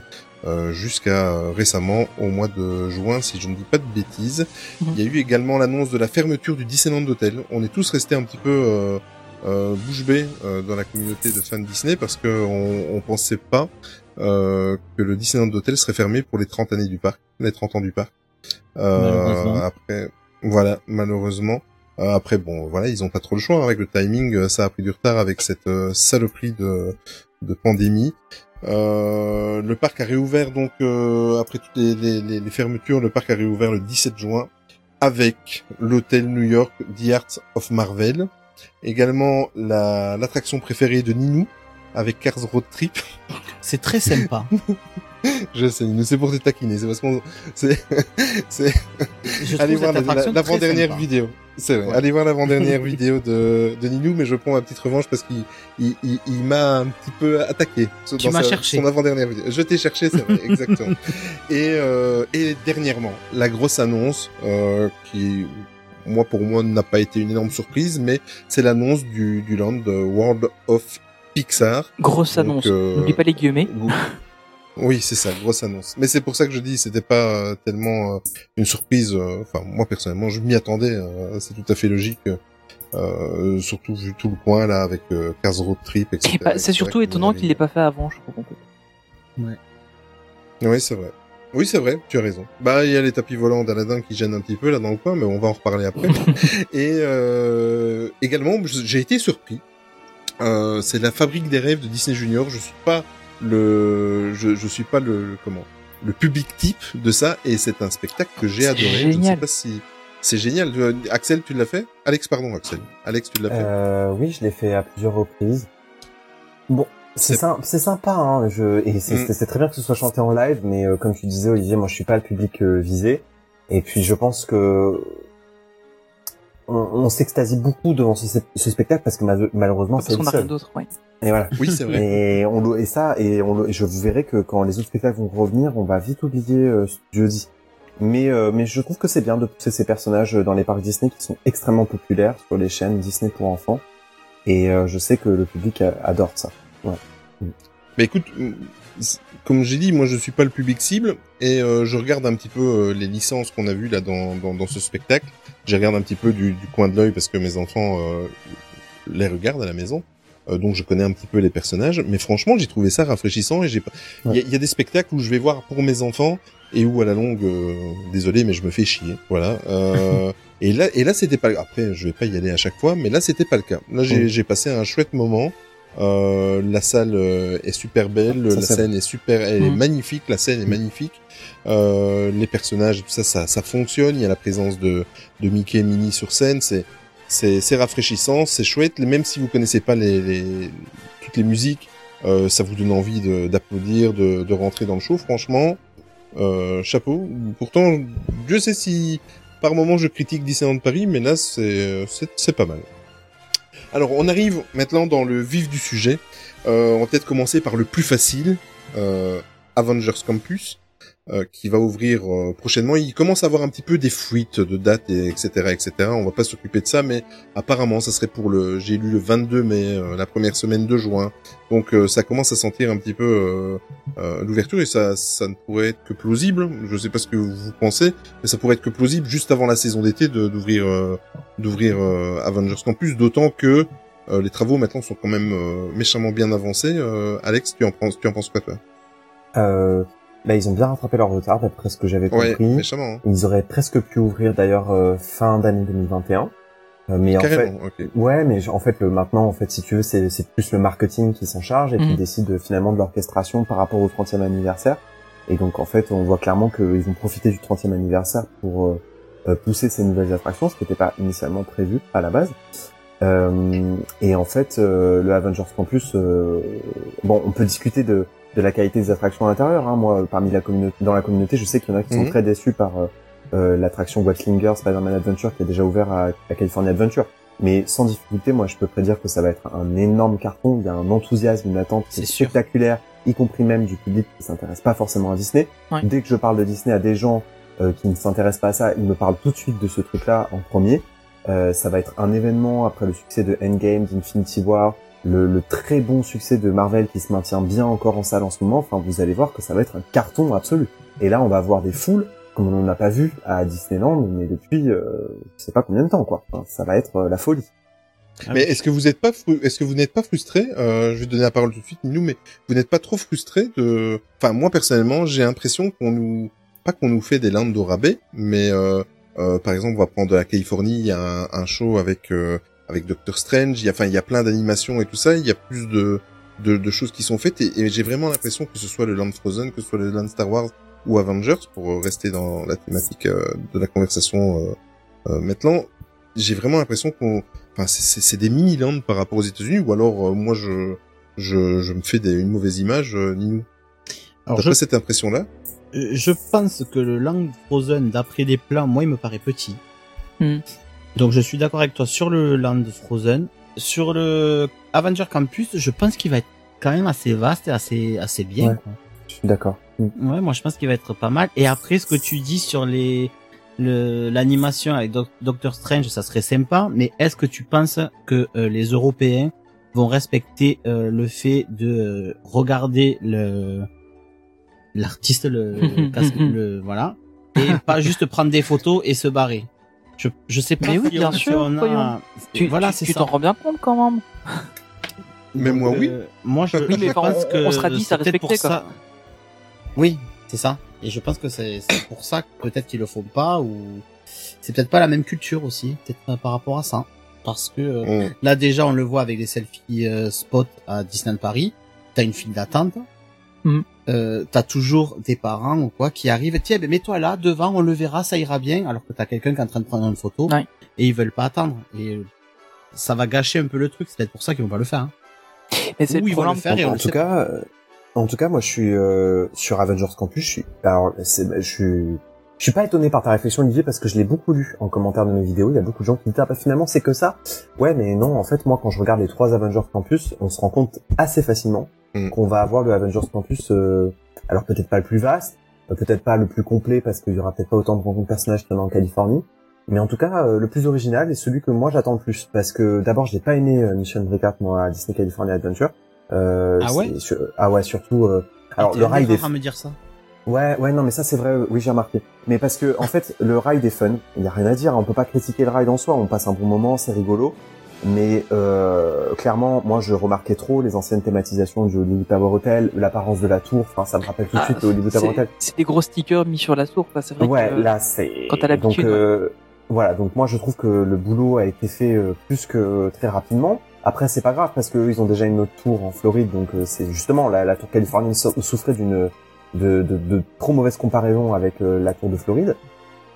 euh, jusqu'à euh, récemment au mois de juin, si je ne dis pas de bêtises. Mhm. Il y a eu également l'annonce de la fermeture du Disneyland Hotel. On est tous restés un petit peu euh, euh, bouche bée euh, dans la communauté de fans Disney parce que on, pensait pas euh, que le Disneyland Hotel serait fermé pour les 30 années du parc, les 30 ans du parc. Euh, après, voilà, malheureusement. Euh, après, bon, voilà, ils ont pas trop le choix avec le timing. Ça a pris du retard avec cette saloperie de, de pandémie. Euh, le parc a réouvert donc euh, après toutes les, fermetures. Le parc a réouvert le 17 juin avec l'hôtel New York The Art of Marvel. Également la l'attraction préférée de Ninou avec Cars Road Trip. C'est très sympa. Je sais, Ninou, c'est pour te taquiner. C'est parce qu'on c'est c'est Allez voir la- la- l'avant-dernière vidéo. C'est vrai. Ouais. Allez voir l'avant-dernière vidéo de, de Ninou, mais je prends ma petite revanche parce qu'il il, il, il m'a un petit peu attaqué. Tu m'as cherché. Son avant-dernière vidéo. Je t'ai cherché, c'est vrai, exactement. Et, euh, et dernièrement, la grosse annonce euh, qui, moi pour moi, n'a pas été une énorme surprise, mais c'est l'annonce du, du land de World of Pixar. Grosse Donc, annonce. euh, N'oublie pas les guillemets. Oui, c'est ça, grosse annonce. Mais c'est pour ça que je dis, c'était pas euh, tellement euh, une surprise. euh, Enfin, moi personnellement, je m'y attendais. euh, c'est tout à fait logique. Euh, surtout vu tout le coin là avec euh, Cars Road Trip, etc. Et bah, c'est surtout étonnant qu'il l'ait pas fait avant, je en fait. Oui, c'est vrai. Oui, c'est vrai, tu as raison. Bah, il y a les tapis volants d'Aladin qui gênent un petit peu là dans le coin, mais on va en reparler après. Et euh, également, j'ai été surpris. Euh, c'est la fabrique des rêves de Disney Junior. Je suis pas le, je, je suis pas le, le- comment, le public type de ça, et c'est un spectacle que j'ai adoré. Je ne sais génial. pas si c'est génial. Euh, Axel, tu l'as fait? Alex, pardon, Axel. Alex, tu l'as fait Euh, oui, je l'ai fait à plusieurs reprises. Bon, c'est sympa, c'est sympa, hein, je, et c'est Mm. très bien que ce soit chanté en live, mais euh, comme tu disais, Olivier, moi je suis pas le public euh, visé, et puis je pense que on, on s'extasie beaucoup devant ce, ce spectacle parce que ma- malheureusement c'est le seul. d'autre, ouais. Et voilà. Oui, c'est vrai. Et on le- et ça et on le- et je vous verrai que quand les autres spectacles vont revenir, on va vite oublier euh, jeudi. Mais euh, mais je trouve que c'est bien de pousser ces personnages dans les parcs Disney qui sont extrêmement populaires sur les chaînes Disney pour enfants. Et euh, je sais que le public adore ça. Ouais. Bah écoute, euh, comme j'ai dit, moi je suis pas le public cible et euh, je regarde un petit peu euh, les licences qu'on a vues là dans, dans, dans ce spectacle. Je regarde un petit peu du, du coin de l'œil parce que mes enfants euh, les regardent à la maison. Euh, donc je connais un petit peu les personnages, mais franchement j'ai trouvé ça rafraîchissant et j'ai pas. Il y, a, il y a des spectacles où je vais voir pour mes enfants et où à la longue, euh, désolé mais je me fais chier, voilà. Euh, et là et là c'était pas. Après je vais pas y aller à chaque fois, mais là c'était pas le cas. Là j'ai j'ai passé un chouette moment. Euh, la salle euh, est super belle, Ça, la scène est super, elle est Mhm. magnifique, la scène est magnifique. Euh, les personnages, et tout ça, ça, ça fonctionne. Il y a la présence de, de Mickey et Minnie sur scène. C'est, c'est, c'est rafraîchissant, c'est chouette. Même si vous connaissez pas les, les toutes les musiques, euh, ça vous donne envie de, d'applaudir, de, de rentrer dans le show. Franchement, euh, chapeau. Pourtant, Dieu sait si par moment je critique Disneyland Paris, mais là c'est, c'est, c'est pas mal. Alors, on arrive maintenant dans le vif du sujet. Euh, on va peut-être commencer par le plus facile, euh, Avengers Campus, euh, qui va ouvrir euh, prochainement. Il commence à avoir un petit peu des fuites de dates, et etc., etc. On va pas s'occuper de ça, mais apparemment, ça serait pour le. J'ai lu le 22 mai, euh, la première semaine de juin. Donc, euh, ça commence à sentir un petit peu euh, l'ouverture et ça, ça ne pourrait être que plausible. Je sais pas ce que vous pensez, mais ça pourrait être que plausible juste avant la saison d'été d'ouvrir d'ouvrir Avengers Campus, d'autant que euh, les travaux maintenant sont quand même euh, méchamment bien avancés. Euh, Alex, tu en penses, tu en penses quoi toi? Bah, ils ont bien rattrapé leur retard d'après ce que j'avais Ouais, compris. méchamment. hein. Ils auraient presque pu ouvrir d'ailleurs euh, fin d'année 2021. Euh, mais en fait, Carrément, ok. ouais, mais en fait, le maintenant, en fait, si tu veux, c'est c'est plus le marketing qui s'en charge et qui Mhm. décide euh, finalement de l'orchestration par rapport au 30e anniversaire. Et donc, en fait, on voit clairement qu'ils vont profiter du 30e anniversaire pour euh, euh, pousser ces nouvelles attractions, ce qui n'était pas initialement prévu à la base. Euh, et en fait, euh, le Avengers Campus, euh, bon, on peut discuter de, de la qualité des attractions à l'intérieur. Hein. Moi, parmi la communauté, dans la communauté, je sais qu'il y en a qui sont Mhm. très déçus par euh, euh, l'attraction Watlinger Spider-Man Adventure qui est déjà ouvert à, à California Adventure. Mais sans difficulté, moi, je peux prédire que ça va être un énorme carton. Il y a un enthousiasme, une attente qui est spectaculaire, y compris même du public qui s'intéresse pas forcément à Disney. Ouais. Dès que je parle de Disney à des gens euh, qui ne s'intéressent pas à ça, ils me parlent tout de suite de ce truc-là en premier. Euh, ça va être un événement après le succès de Endgame, d'Infinity War, le, le très bon succès de Marvel qui se maintient bien encore en salle en ce moment. Enfin, vous allez voir que ça va être un carton absolu. Et là, on va voir des foules comme on n'en a pas vu à Disneyland, mais depuis, euh, je sais pas combien de temps, quoi. Enfin, ça va être euh, la folie. Mais est-ce que vous êtes pas fru- est-ce que vous n'êtes pas frustré euh, Je vais donner la parole tout de suite, nous, mais vous n'êtes pas trop frustré de. Enfin, moi personnellement, j'ai l'impression qu'on nous pas qu'on nous fait des landes au rabais, mais euh, euh, par exemple, on va prendre de la Californie, il y a un, un show avec euh, avec Doctor Strange, il y a enfin il y a plein d'animations et tout ça, il y a plus de de, de choses qui sont faites et, et j'ai vraiment l'impression que ce soit le Land Frozen, que ce soit le Land Star Wars ou Avengers pour euh, rester dans la thématique euh, de la conversation euh, euh, maintenant, j'ai vraiment l'impression qu'on Enfin, c'est- c'est c'est des mini lands par rapport aux États-Unis, ou alors euh, moi je, je je me fais des, une mauvaise image, euh, Ninou. Alors, T'as je, pas cette impression-là? Je pense que le Land Frozen, d'après les plans, moi, il me paraît petit. Hmm. Donc, je suis d'accord avec toi sur le Land Frozen. Sur le Avenger Campus, je pense qu'il va être quand même assez vaste et assez, assez bien. Ouais. quoi. Je suis d'accord. Mm. Ouais, moi je pense qu'il va être pas mal. Et après, ce que tu dis sur les le- l'animation avec Doc- Doctor Strange, ça serait sympa. Mais est-ce que tu penses que euh, les Européens vont respecter euh, le fait de euh, regarder le l'artiste, le, le casque, le voilà, et pas juste prendre des photos et se barrer? Je je sais pas. Mais oui, si bien on- sûr, on a-. Tu, voilà, tu- c'est tu ça. t'en rends bien compte quand même. Mais moi, oui. Euh, moi, je, Oui, mais je enfin, pense on- que on sera dit, ça c'est peut-être pour respecté, quoi. ça. Oui, c'est ça. Et je pense que c'est c'est pour ça que peut-être qu'ils le font pas ou c'est peut-être pas la même culture aussi, peut-être pas par rapport à ça. Parce que euh, On- là déjà on le voit avec des selfies euh, spots à Disneyland Paris, t'as une file d'attente, Mhm. Euh, t'as toujours des parents ou quoi qui arrivent, tiens ben mets-toi là devant, on le verra, ça ira bien, alors que t'as quelqu'un qui est en train de prendre une photo Ouais. et ils veulent pas attendre et euh, ça va gâcher un peu le truc, c'est peut-être pour ça qu'ils vont pas le faire. Hein. Mais c'est ils vont le problème. faire et on en le tout pas. cas, euh, en tout cas, moi, je suis euh, sur Avengers Campus. Je suis, alors, c'est, je suis, Je suis pas étonné par ta réflexion Olivier parce que je l'ai beaucoup lu en commentaire de mes vidéos. Il y a beaucoup de gens qui disent ah bah finalement c'est que ça. Ouais mais non en fait moi quand je regarde les trois Avengers Campus, on se rend compte assez facilement Mm. qu'on va avoir le Avengers Campus. euh, alors peut-être pas le plus vaste, euh, peut-être pas le plus complet parce qu'il y aura peut-être pas autant de rencontres personnages qu'il y en a en Californie. Mais en tout cas, euh, le plus original et celui que moi j'attends le plus. Parce que d'abord, j'ai pas aimé euh, Mission Breakout, moi, à Disney California Adventure. Euh, Ah ouais sur- Ah ouais, surtout... euh, Alors, le ride est... me dire ça. Ouais, ouais, non, mais ça c'est vrai, oui, j'ai remarqué. Mais parce que, en fait, le ride est fun. Il y a rien à dire, on peut pas critiquer le ride en soi. On passe un bon moment, c'est rigolo. Mais euh, clairement, moi, je remarquais trop les anciennes thématisations du Hollywood Tower Hotel, l'apparence de la tour. Enfin, ça me rappelle tout de Ah, suite le Hollywood Tower Hotel. C'est des gros stickers mis sur la tour, quoi. C'est vrai Ouais, que là c'est. quand t'as l'habitude, Donc euh, voilà, donc moi je trouve que le boulot a été fait euh, plus que très rapidement. Après c'est pas grave parce que eux, ils ont déjà une autre tour en Floride, donc euh, c'est justement la, la tour californienne sou- souffrait d'une de, de, de trop mauvaise comparaison avec euh, la tour de Floride.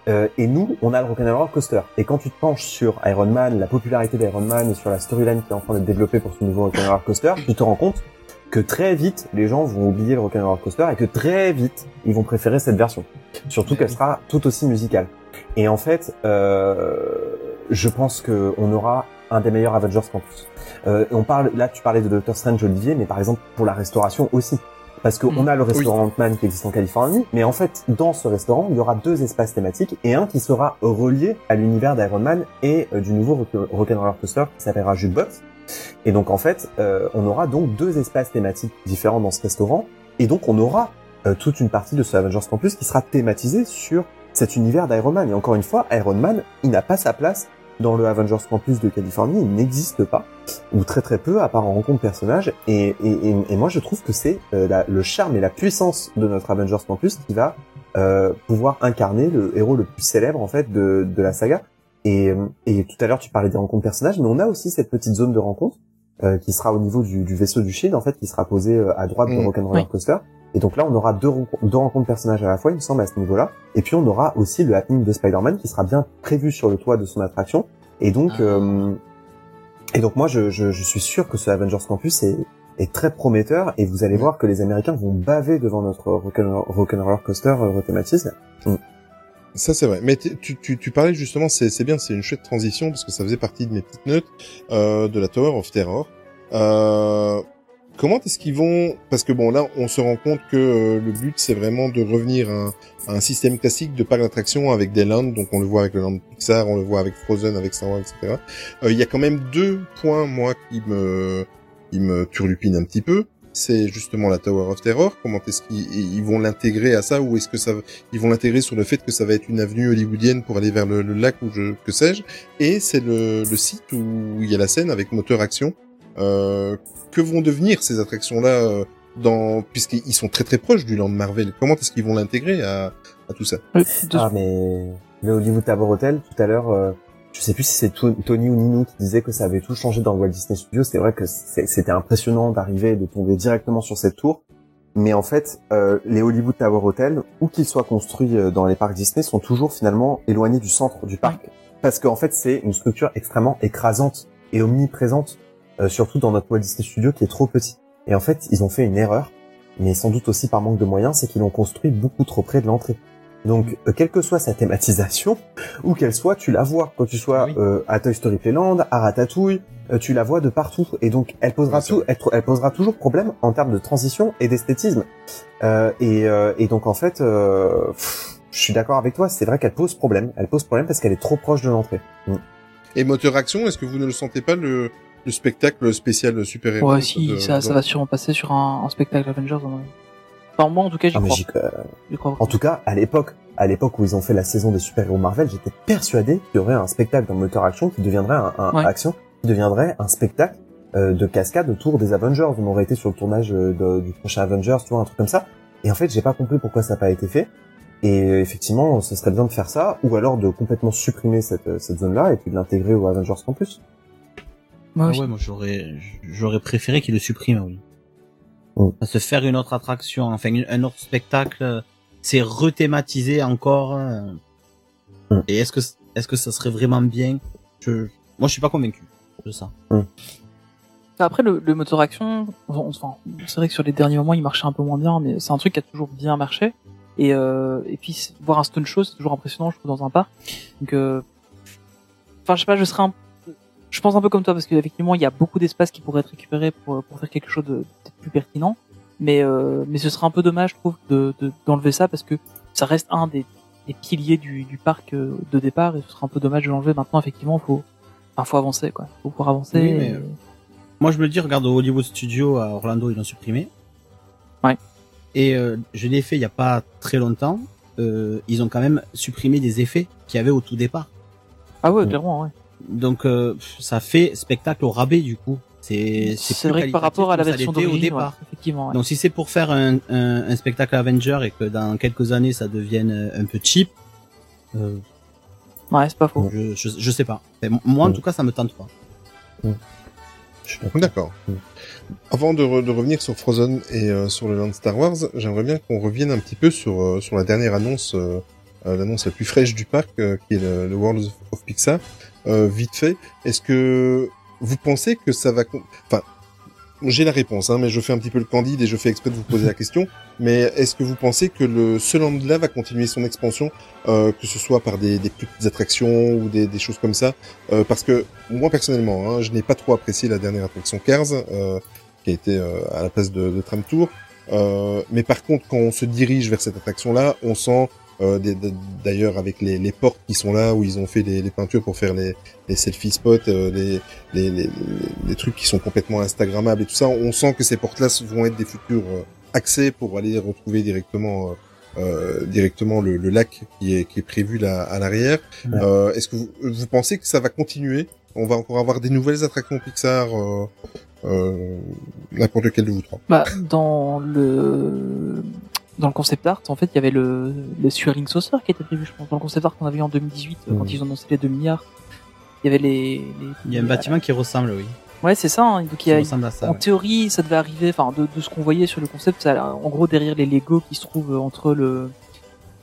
Euh, et nous, on a le Rock'n'Roller Coaster. Et quand tu te penches sur Iron Man, la popularité d'Iron Man et sur la storyline qui est en train d'être développée pour ce nouveau Rock'n'Roller Coaster, tu te rends compte que très vite, les gens vont oublier le Rock'n'Roller Coaster et que très vite, ils vont préférer cette version. Surtout qu'elle sera tout aussi musicale. Et en fait, euh, je pense que on aura un des meilleurs Avengers Campus. Euh, on parle, là, tu parlais de Doctor Strange, Olivier, mais par exemple pour la restauration aussi. Parce qu'on a le restaurant Ant-Man qui existe en Californie, mais en fait, dans ce restaurant, il y aura deux espaces thématiques et un qui sera relié à l'univers d'Iron Man et euh, du nouveau Rock- Rock'n'Roller Coaster qui s'appellera Jukebox. Et donc, en fait, euh, on aura donc deux espaces thématiques différents dans ce restaurant et donc on aura euh, toute une partie de ce Avengers Campus qui sera thématisée sur cet univers d'Iron Man. Et encore une fois, Iron Man, il n'a pas sa place dans le Avengers Campus de Californie, il n'existe pas, ou très très peu, à part en rencontre personnage. Et, et, et, moi, je trouve que c'est euh, le charme et la puissance de notre Avengers Campus qui va euh, pouvoir incarner le héros le plus célèbre en fait de, de la saga. Et, et tout à l'heure, tu parlais des rencontres personnages, mais on a aussi cette petite zone de rencontre euh, qui sera au niveau du, du vaisseau du Shield, en fait, qui sera posée euh, à droite de Mm. Rock'n'Roller Oui. Coaster. Et donc là, on aura deux, deux rencontres personnages à la fois, il me semble, à ce niveau-là. Et puis, on aura aussi le happening de Spider-Man qui sera bien prévu sur le toit de son attraction. Et donc, euh, et donc moi, je, je, je suis sûr que ce Avengers Campus est, est très prometteur. Et vous allez voir que les Américains vont baver devant notre Rock'n'Roller Coaster euh, rethématisé. Mm. Ça c'est vrai. Mais tu, tu, tu parlais justement, c'est c'est bien, c'est une chouette transition parce que ça faisait partie de mes petites notes euh, de la Tower of Terror. Euh, comment est-ce qu'ils vont Parce que bon là, on se rend compte que euh, le but c'est vraiment de revenir à, un- système classique de parc d'attraction avec des lands. Donc on le voit avec le land Pixar, on le voit avec Frozen, avec Star Wars, etc. Euh, Il y a quand même deux points moi qui me qui me turlupinent un petit peu c'est justement la Tower of Terror. Comment est-ce qu'ils ils vont l'intégrer à ça? Ou est-ce que ça ils vont l'intégrer sur le fait que ça va être une avenue hollywoodienne pour aller vers le, le lac ou je que sais-je? Et c'est le, le site où il y a la scène avec moteur action. Euh, que vont devenir ces attractions-là euh, dans puisqu'ils sont très très proches du land Marvel? Comment est-ce qu'ils vont l'intégrer à, à tout ça? Ah mais le Hollywood Tower Hotel tout à l'heure, euh, je sais plus si c'est To- Tony ou Nino qui disait que ça avait tout changé dans le Walt Disney Studios. C'est vrai que c'était impressionnant d'arriver et de tomber directement sur cette tour. Mais en fait, euh, les Hollywood Tower Hotel, où qu'ils soient construits euh, dans les parcs Disney, sont toujours finalement éloignés du centre du parc. Parce qu'en fait, c'est une structure extrêmement écrasante et omniprésente, euh, surtout dans notre Walt Disney Studio qui est trop petit. Et en fait, ils ont fait une erreur, mais sans doute aussi par manque de moyens, c'est qu'ils l'ont construit beaucoup trop près de l'entrée. Donc, euh, quelle que soit sa thématisation, où qu'elle soit, tu la vois. Quand tu sois euh, à Toy Story Playland, à Ratatouille, euh, tu la vois de partout. Et donc, elle posera tout, elle, elle posera toujours problème en termes de transition et d'esthétisme. Euh, et, euh, et donc, en fait, euh, pff, je suis d'accord avec toi. C'est vrai qu'elle pose problème. Elle pose problème parce qu'elle est trop proche de l'entrée. Mm. Et moteur action, est-ce que vous ne le sentez pas le le spectacle spécial super héros Ouais, si, ça, ça va sûrement passer sur un, un spectacle Avengers. à mon avis. Enfin, moi, en tout cas, j'y Ah, crois. j'y- euh, crois. En tout cas, à l'époque, à l'époque où ils ont fait la saison des super-héros Marvel, j'étais persuadé qu'il y aurait un spectacle dans moteur action qui deviendrait un, un- Ouais. action, qui deviendrait un spectacle euh, de cascade autour des Avengers. On aurait été sur le tournage euh, de- du prochain Avengers, tu vois, un truc comme ça. Et en fait, j'ai pas compris pourquoi ça n'a pas été fait. Et euh, effectivement, ce serait bien de faire ça, ou alors de complètement supprimer cette, euh, cette zone-là et puis de l'intégrer au Avengers Campus. Ah ouais, moi j'aurais j'aurais préféré qu'il le supprime, oui. Mm. À se faire une autre attraction, enfin un autre spectacle, c'est rethématisé encore. euh. Mm. Et est-ce que est-ce que ça serait vraiment bien? Je, Moi, je suis pas convaincu de ça. Après, le, le moteur action, enfin, c'est vrai que sur les derniers moments, il marchait un peu moins bien, mais c'est un truc qui a toujours bien marché. Et, euh, et puis voir un stone show, c'est toujours impressionnant, je trouve, dans un parc. Donc, euh, enfin, je sais pas, je serais un, je pense un peu comme toi parce qu'effectivement, il y a beaucoup d'espace qui pourrait être récupéré pour pour faire quelque chose de peut-être plus pertinent. Mais euh, mais ce serait un peu dommage, je trouve, de de- d'enlever ça parce que ça reste un des des piliers du du parc euh, de départ et ce serait un peu dommage de l'enlever. Maintenant, effectivement, faut enfin, faut avancer quoi. Faut pouvoir avancer. Oui, mais, et- euh, Moi, je me le dis, regarde, au Hollywood Studio à Orlando, ils l'ont supprimé. Ouais. Et euh, je l'ai fait il y a pas très longtemps. Euh, ils ont quand même supprimé des effets qu'il y avait au tout départ. Ah ouais, clairement, ouais. Donc euh, ça fait spectacle au rabais du coup. C'est vrai que par rapport à la version d'origine, au départ. ouais, effectivement. ouais. Donc si c'est pour faire un, un, un spectacle Avenger et que dans quelques années ça devienne euh, un peu cheap, euh, Ouais, c'est pas faux. je, je, je sais pas. Moi en Ouais. tout cas ça me tente pas. D'accord. Avant de, re- de revenir sur Frozen et euh, sur le land Star Wars, j'aimerais bien qu'on revienne un petit peu sur euh, sur la dernière annonce, euh, l'annonce la plus fraîche du parc, euh, qui est le, le World of Pixar. Euh, vite fait, est-ce que vous pensez que ça va, enfin, j'ai la réponse, hein, mais je fais un petit peu le candide et je fais exprès de vous poser la question. Mais est-ce que vous pensez que le ce land-là va continuer son expansion, euh, que ce soit par des, des petites attractions ou des, des choses comme ça? Euh, Parce que moi personnellement, hein, je n'ai pas trop apprécié la dernière attraction Cars, euh, qui a été euh, à la place de, de Tram Tour. Euh, mais par contre, quand on se dirige vers cette attraction-là, on sent euh, des- des- d'ailleurs avec les, les portes qui sont là où ils ont fait les, les peintures pour faire les, les selfie spots, euh, les, les, les, les- les trucs qui sont complètement instagrammables et tout ça, on sent que ces portes-là vont être des futurs euh, accès pour aller retrouver directement euh, euh, directement le, le lac qui est, qui est prévu là à l'arrière. Ouais. Euh, Est-ce que vous, vous pensez que ça va continuer? On va encore avoir des nouvelles attractions Pixar euh, euh, N'importe lequel de vous trois. Bah, dans le dans le concept art, en fait, il y avait le, le Swirling Saucer qui était prévu, je pense, dans le concept art qu'on avait eu en 2018, euh, quand ils ont annoncé les 2 milliards. Il y avait les, les- Il y a un bâtiment qui ressemble, oui. Ouais, c'est ça. hein. Donc, il y a, ça. en ouais. théorie, ça devait arriver, enfin, de, de ce qu'on voyait sur le concept, ça, en gros, derrière les Lego qui se trouvent entre le,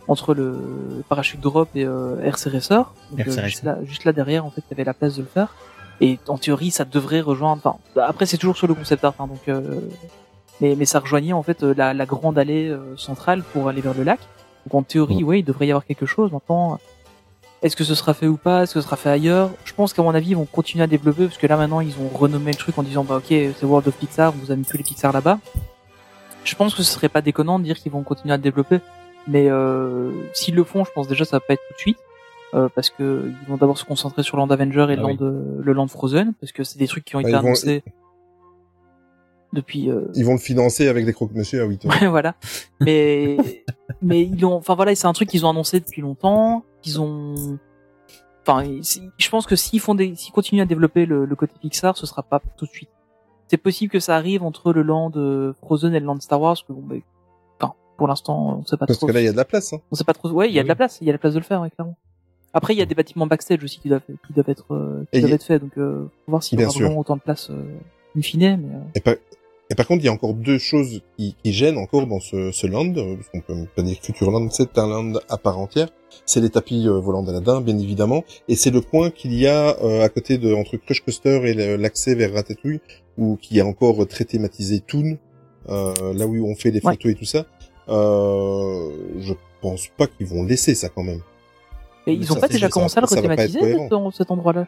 entre le parachute drop et euh, RC Racer. Donc, RC euh, juste, là, juste là derrière, en fait, il y avait la place de le faire. Et en théorie, ça devrait rejoindre. Enfin, après, c'est toujours sur le concept art, hein, donc. Mais, mais ça rejoignait en fait euh, la, la grande allée euh, centrale pour aller vers le lac. Donc en théorie, oui, il devrait y avoir quelque chose. Maintenant, est-ce que ce sera fait ou pas? Est-ce que ce sera fait ailleurs? Je pense qu'à mon avis, ils vont continuer à développer parce que là maintenant, ils ont renommé le truc en disant bah ok, c'est World of Pixar, vous avez mis tous les Pixar là-bas. Je pense que ce serait pas déconnant de dire qu'ils vont continuer à développer, mais euh, s'ils le font, je pense déjà ça va pas être tout de suite. euh, parce que ils vont d'abord se concentrer sur Land Avenger et Ah Land, oui. le Land Frozen, parce que c'est des trucs qui ont Bah, été vont- annoncés depuis euh, Ils vont le financer avec des croque-monsieur à 8 euros. Ouais, voilà. Mais, mais ils ont, enfin voilà, c'est un truc qu'ils ont annoncé depuis longtemps, qu'ils ont, enfin, je pense que s'ils font des, s'ils continuent à développer le, le côté Pixar, ce sera pas tout de suite. C'est possible que ça arrive entre le land Frozen et le land Star Wars, parce que bon, mais, enfin, pour l'instant, on sait pas Parce trop. que là, il y a de la place. Hein. On sait pas trop. Ouais, il y a de la Oui. place, il y a la place de le faire, ouais, clairement. Après, il y a des bâtiments backstage aussi qui doivent, qui doivent être, euh, qui doivent y- être faits, donc euh, faut voir s'il y aura sûr. vraiment autant de place euh, in fine, mais. euh, Et et par contre, il y a encore deux choses qui, qui gênent encore dans ce, ce land, euh, parce qu'on peut pas dire Futureland, c'est un land à part entière. C'est les tapis euh, volants d'Aladin, bien évidemment, et c'est le coin qu'il y a euh, à côté de entre Crush Coaster et l'accès vers Ratatouille, où qui est encore très thématisé Toon, euh, là où on fait les Ouais. photos et tout ça. Euh, je pense pas qu'ils vont laisser ça quand même. Mais ils ont ça, pas déjà commencé à le rethématiser cet endroit-là?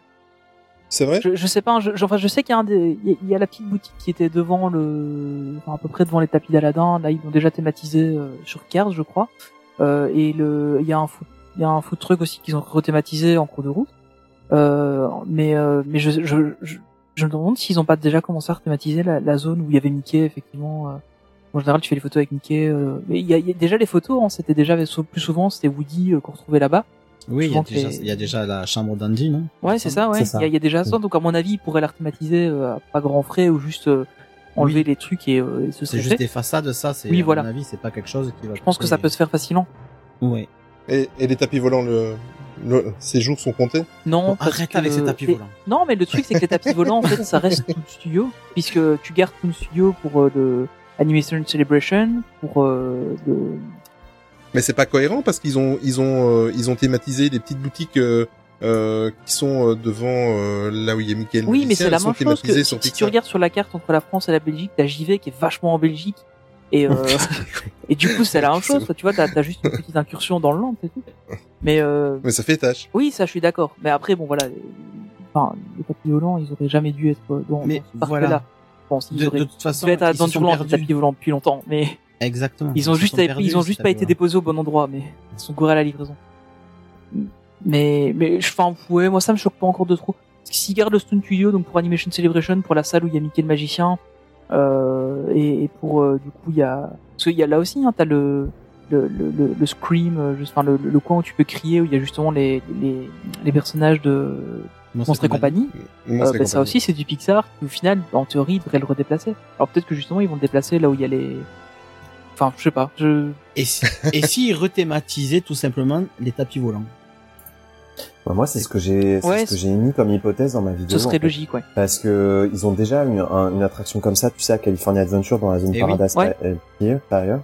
C'est vrai je, je sais pas, je, enfin, je sais qu'il y a un des, il y a- la petite boutique qui était devant le, enfin, à peu près devant les tapis d'Aladin. Là, ils l'ont déjà thématisé euh, sur Cars, je crois. Euh, et le, il y a un food, il y a un food truck aussi qu'ils ont rethématisé en cours de route. Euh, mais, euh, mais je, je, je, je me demande s'ils ont pas déjà commencé à rethématiser la, zone où il y avait Mickey, effectivement. euh. En général, tu fais les photos avec Mickey. euh, mais il y a, y a déjà les photos. Hein, c'était déjà plus souvent, c'était Woody qu'on retrouvait là-bas. Oui, il y, a déjà, il y a déjà la chambre d'Andy, non? Ouais, c'est ça, ouais. Il y, a- il y a déjà ça. Donc, à mon avis, ils pourraient la thématiser euh, à pas grand frais ou juste euh, enlever Oui. les trucs et, euh, et ce C'est juste fait. des façades, ça. C'est, Oui, à voilà. mon avis, c'est pas quelque chose qui va. Je pense que ça peut se faire facilement. Ouais. et, et les tapis volants, le, le, ces jours sont comptés? Non, Bon, arrête que avec ces tapis volants. Non, mais le truc, c'est que les tapis volants, en fait, ça reste Toon Studio, puisque tu gardes Toon Studio pour euh, le Animation Celebration, pour euh, le... Mais c'est pas cohérent parce qu'ils ont ils ont euh, ils ont thématisé les petites boutiques euh, euh, qui sont euh, devant euh, là où il y a Mickey. le Oui, mais c'est la même chose que si, tu regardes sur la carte entre la France et la Belgique, t'as JV qui est vachement en Belgique, Et, euh, et du coup, c'est la même chose. Tu vois, t'as as juste une petite incursion dans le land, c'est tout. Mais, euh, Mais ça fait tâche. oui, ça, je suis d'accord. Mais après, bon, voilà. les- Enfin, les tapis volants, ils auraient jamais dû être dans, Mais dans ce voilà. parc-là. Bon, s'ils De- auraient de toute façon, dû être à ils se sont perdus. tapis volants depuis longtemps. Mais Exactement. ils ont juste, perdus, ils ont juste pas été déposés au bon endroit, mais ils sont gourés à la livraison. Mais, mais, je- enfin, ouais, moi, ça me choque pas encore de trop. Parce que s'ils gardent le Stone Studio, donc pour Animation Celebration, pour la salle où il y a Mickey le magicien, euh, et, et pour, euh, du coup, il y a, parce qu'il y a là aussi, hein, t'as le, le, le, le, le scream, euh, juste, enfin, le, le coin où tu peux crier, où il y a justement les, les, les personnages de Monstres et compagnie. Euh, bah, ça aussi, c'est du Pixar, qui au final, en théorie, devrait le redéplacer. Alors peut-être que justement, ils vont le déplacer là où il y a les, enfin, je sais pas, je, Et si, et s'ils rethématisaient tout simplement les tapis volants Bah, moi, c'est ce que j'ai, c'est Ouais, ce que j'ai émis comme hypothèse dans ma vidéo. ce serait en fait. logique, ouais. Parce que ils ont déjà une, un- une attraction comme ça, tu sais, à California Adventure dans la zone Eh oui, Paradise ouais. euh, Pier, par ailleurs.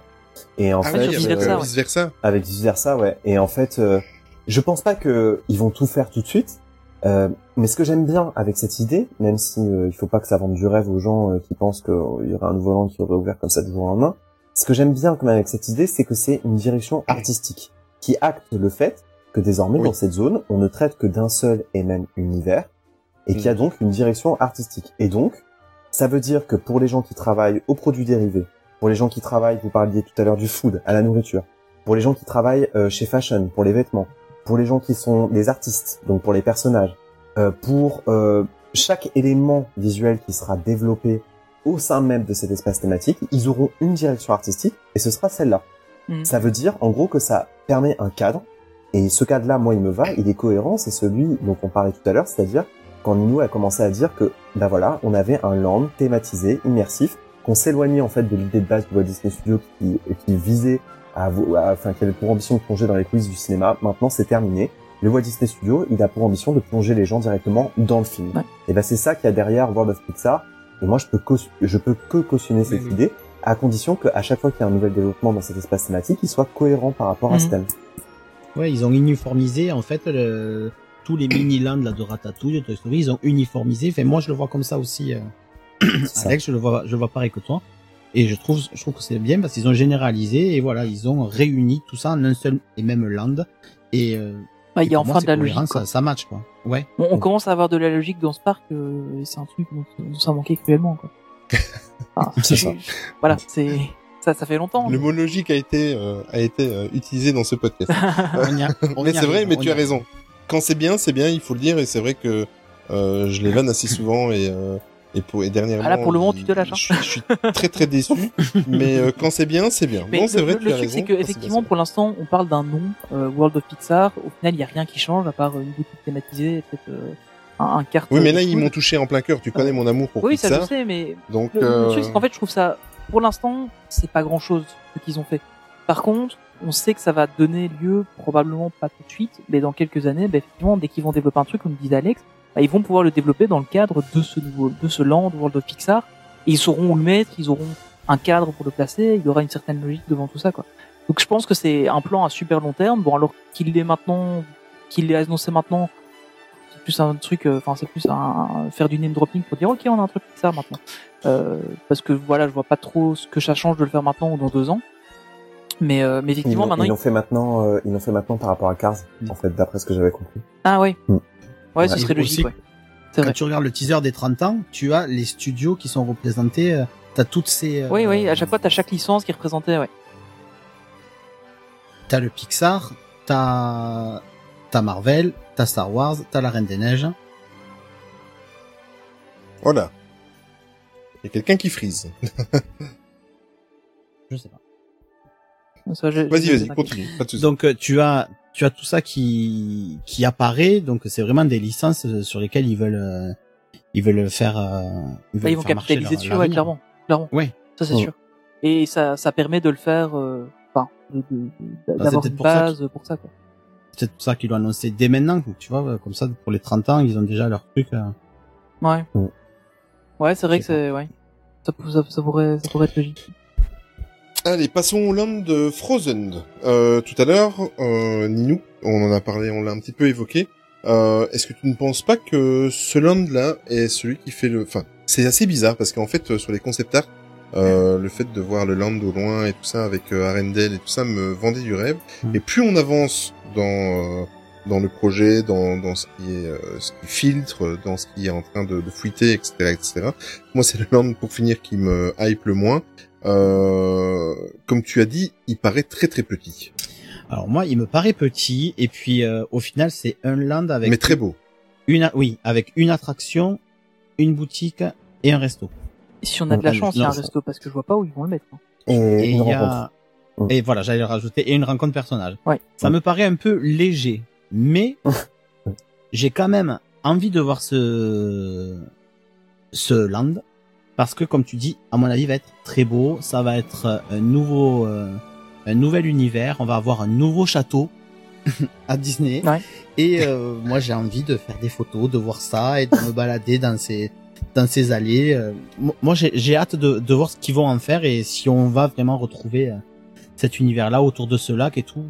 Et en Ah fait, oui, vice avec, versa, euh, ouais. vice versa. avec vice versa, ouais. Et en fait, euh, je pense pas que ils vont tout faire tout de suite. Euh, mais ce que j'aime bien avec cette idée, même si euh, il faut pas que ça vende du rêve aux gens euh, qui pensent qu'il y aurait un nouveau land qui aurait ouvert comme ça du jour au lendemain, ce que j'aime bien quand même avec cette idée, c'est que c'est une direction artistique qui acte le fait que désormais Oui. dans cette zone, on ne traite que d'un seul et même univers et qu'il y a donc une direction artistique. Et donc, ça veut dire que pour les gens qui travaillent aux produits dérivés, pour les gens qui travaillent, vous parliez tout à l'heure du food, à la nourriture, pour les gens qui travaillent euh, chez Fashion, pour les vêtements, pour les gens qui sont des artistes, donc pour les personnages, euh, pour euh, chaque élément visuel qui sera développé au sein même de cet espace thématique, ils auront une direction artistique et ce sera celle-là. Mhm. Ça veut dire en gros que ça permet un cadre et ce cadre-là, moi, il me va, il est cohérent, c'est celui dont on parlait tout à l'heure, c'est-à-dire quand Nino a commencé à dire que, bah voilà, on avait un land thématisé, immersif, qu'on s'éloignait en fait de l'idée de base du Walt Disney Studio qui, qui visait à, enfin, qui avait pour ambition de plonger dans les coulisses du cinéma. Maintenant, c'est terminé. Le Walt Disney Studio, il a pour ambition de plonger les gens directement dans le film. Ouais. Et ben c'est ça qu'il y a derrière World of Pixar. Et moi, je peux je peux que cautionner cette oui. idée, à condition qu'à chaque fois qu'il y a un nouvel développement dans cet espace thématique, il soit cohérent par rapport à Mhm. ce thème. Ouais, ils ont uniformisé en fait le- tous les mini-lands là de Ratatouille, de Toy Story, ils ont uniformisé. Enfin, moi, je le vois comme ça aussi. euh, ça. Alex, je le vois, je le vois pareil que toi. Et je trouve, je trouve que c'est bien parce qu'ils ont généralisé et voilà, ils ont réuni tout ça en un seul et même land. Et euh, Bah, il y a moi, enfin de la logique, quoi. Ça, ça match quoi. Ouais. On, on commence à avoir de la logique dans ce parc, euh, et c'est un truc dont, dont ça manquait cruellement, quoi. Enfin, C'est ça. Voilà, c'est, ça, ça fait longtemps. Le mot logique a été euh, a été euh, utilisé dans ce podcast. On mais c'est vrai, mais tu as raison. Quand c'est bien, c'est bien, il faut le dire, et c'est vrai que euh, je les vanne assez souvent et euh, et pour et dernièrement. Ah là, pour le moment, tu te lâches, hein. Je, je suis très très déçu, mais euh, quand c'est bien, c'est bien. Mais non, c'est vrai, le- tu le as truc, c'est que effectivement, pour l'instant, on parle d'un nom, euh, World of Pixar. Au final, il n'y a rien qui change à part une boutique thématisée, peut-être euh, un, un carte. Oui, mais là, ils m'ont touché en plein cœur. Tu connais mon amour pour Oui, ça Pixar. je sais, mais Donc, le, le euh, truc, c'est qu'en fait, je trouve ça, pour l'instant, c'est pas grand chose ce qu'ils ont fait. Par contre, on sait que ça va donner lieu, probablement pas tout de suite, mais dans quelques années, bah, effectivement, dès qu'ils vont développer un truc, comme disait Alex, bah, ils vont pouvoir le développer dans le cadre de ce nouveau, de ce land World of Pixar, et ils sauront où le mettre, ils auront un cadre pour le placer, il y aura une certaine logique devant tout ça, quoi. Donc je pense que c'est un plan à super long terme. Bon, alors qu'il l'est maintenant, qu'il l'ait annoncé maintenant, c'est plus un truc, euh, enfin c'est plus un, faire du name dropping pour dire ok on a un truc Pixar maintenant. Euh, parce que voilà, je vois pas trop ce que ça change de le faire maintenant ou dans deux ans. Mais, euh, mais Ils effectivement l'ont maintenant. ils il- l'ont fait maintenant, euh, ils l'ont fait maintenant par rapport à Cars, en fait, d'après ce que j'avais compris. Ah ouais. Mm. Ouais, ce serait logique. aussi, Ouais. Quand vrai. tu regardes le teaser des 30 ans, tu as les studios qui sont représentés. euh, T'as toutes ces. euh, Oui, oui. À chaque fois, t'as chaque licence qui est représentée. Ouais. T'as le Pixar, t'as t'as Marvel, t'as Star Wars, t'as la Reine des Neiges. Voilà. Il y a quelqu'un qui frise. Je sais pas. Vas-y, vas-y, continue. Pas de soucis. Donc euh, tu as tu as tout ça qui qui apparaît. Donc c'est vraiment des licences euh, sur lesquelles ils veulent euh, ils veulent faire. euh, ils, Bah, veulent ils vont faire capitaliser dessus, ouais, clairement. Clairement. Ouais. Ça, c'est Ouais. sûr. Et ça, ça permet de le faire, enfin, c'est d'avoir une pour ça base pour ça, quoi. C'est peut-être pour ça qu'ils l'ont annoncé dès maintenant. Tu vois, comme ça pour les 30 ans, ils ont déjà leur truc. euh. Ouais. Mm. Ouais, c'est vrai que c'est, ouais. Ça, ça pourrait, ça pourrait être logique. Allez, passons au land de Frozen. Euh, tout à l'heure, euh, Ninou, on en a parlé, on l'a un petit peu évoqué. Euh, Est-ce que tu ne penses pas que ce land-là est celui qui fait le... Enfin, c'est assez bizarre parce qu'en fait, euh, sur les concept art, Euh, le fait de voir le land au loin et tout ça avec euh, Arendelle et tout ça me vendait du rêve. Mm. Et plus on avance dans euh, dans le projet, dans, dans ce qui est euh, ce qui filtre, dans ce qui est en train de, de fuiter, etc., etc. Moi, c'est le land pour finir qui me hype le moins. Euh, comme tu as dit, il paraît très très petit, Alors moi, il me paraît petit et puis euh, au final, c'est un land avec mais très beau. une oui, avec une attraction, une boutique et un resto. Si on a de la Non, chance, il y a un resto parce que je vois pas où ils vont le mettre. hein. Et, y a et voilà, j'allais le rajouter et une rencontre personnage. Ouais. Ça me paraît un peu léger, mais j'ai quand même envie de voir ce ce land parce que comme tu dis, à mon avis, va être très beau. Ça va être euh, un nouveau euh, un nouvel univers. On va avoir un nouveau château à Disney. Ouais. Et euh, moi, j'ai envie de faire des photos, de voir ça et de me balader dans ces dans ces allées. Euh, mo- moi, j'ai j'ai hâte de, de voir ce qu'ils vont en faire et si on va vraiment retrouver euh, cet univers-là autour de ce lac et tout.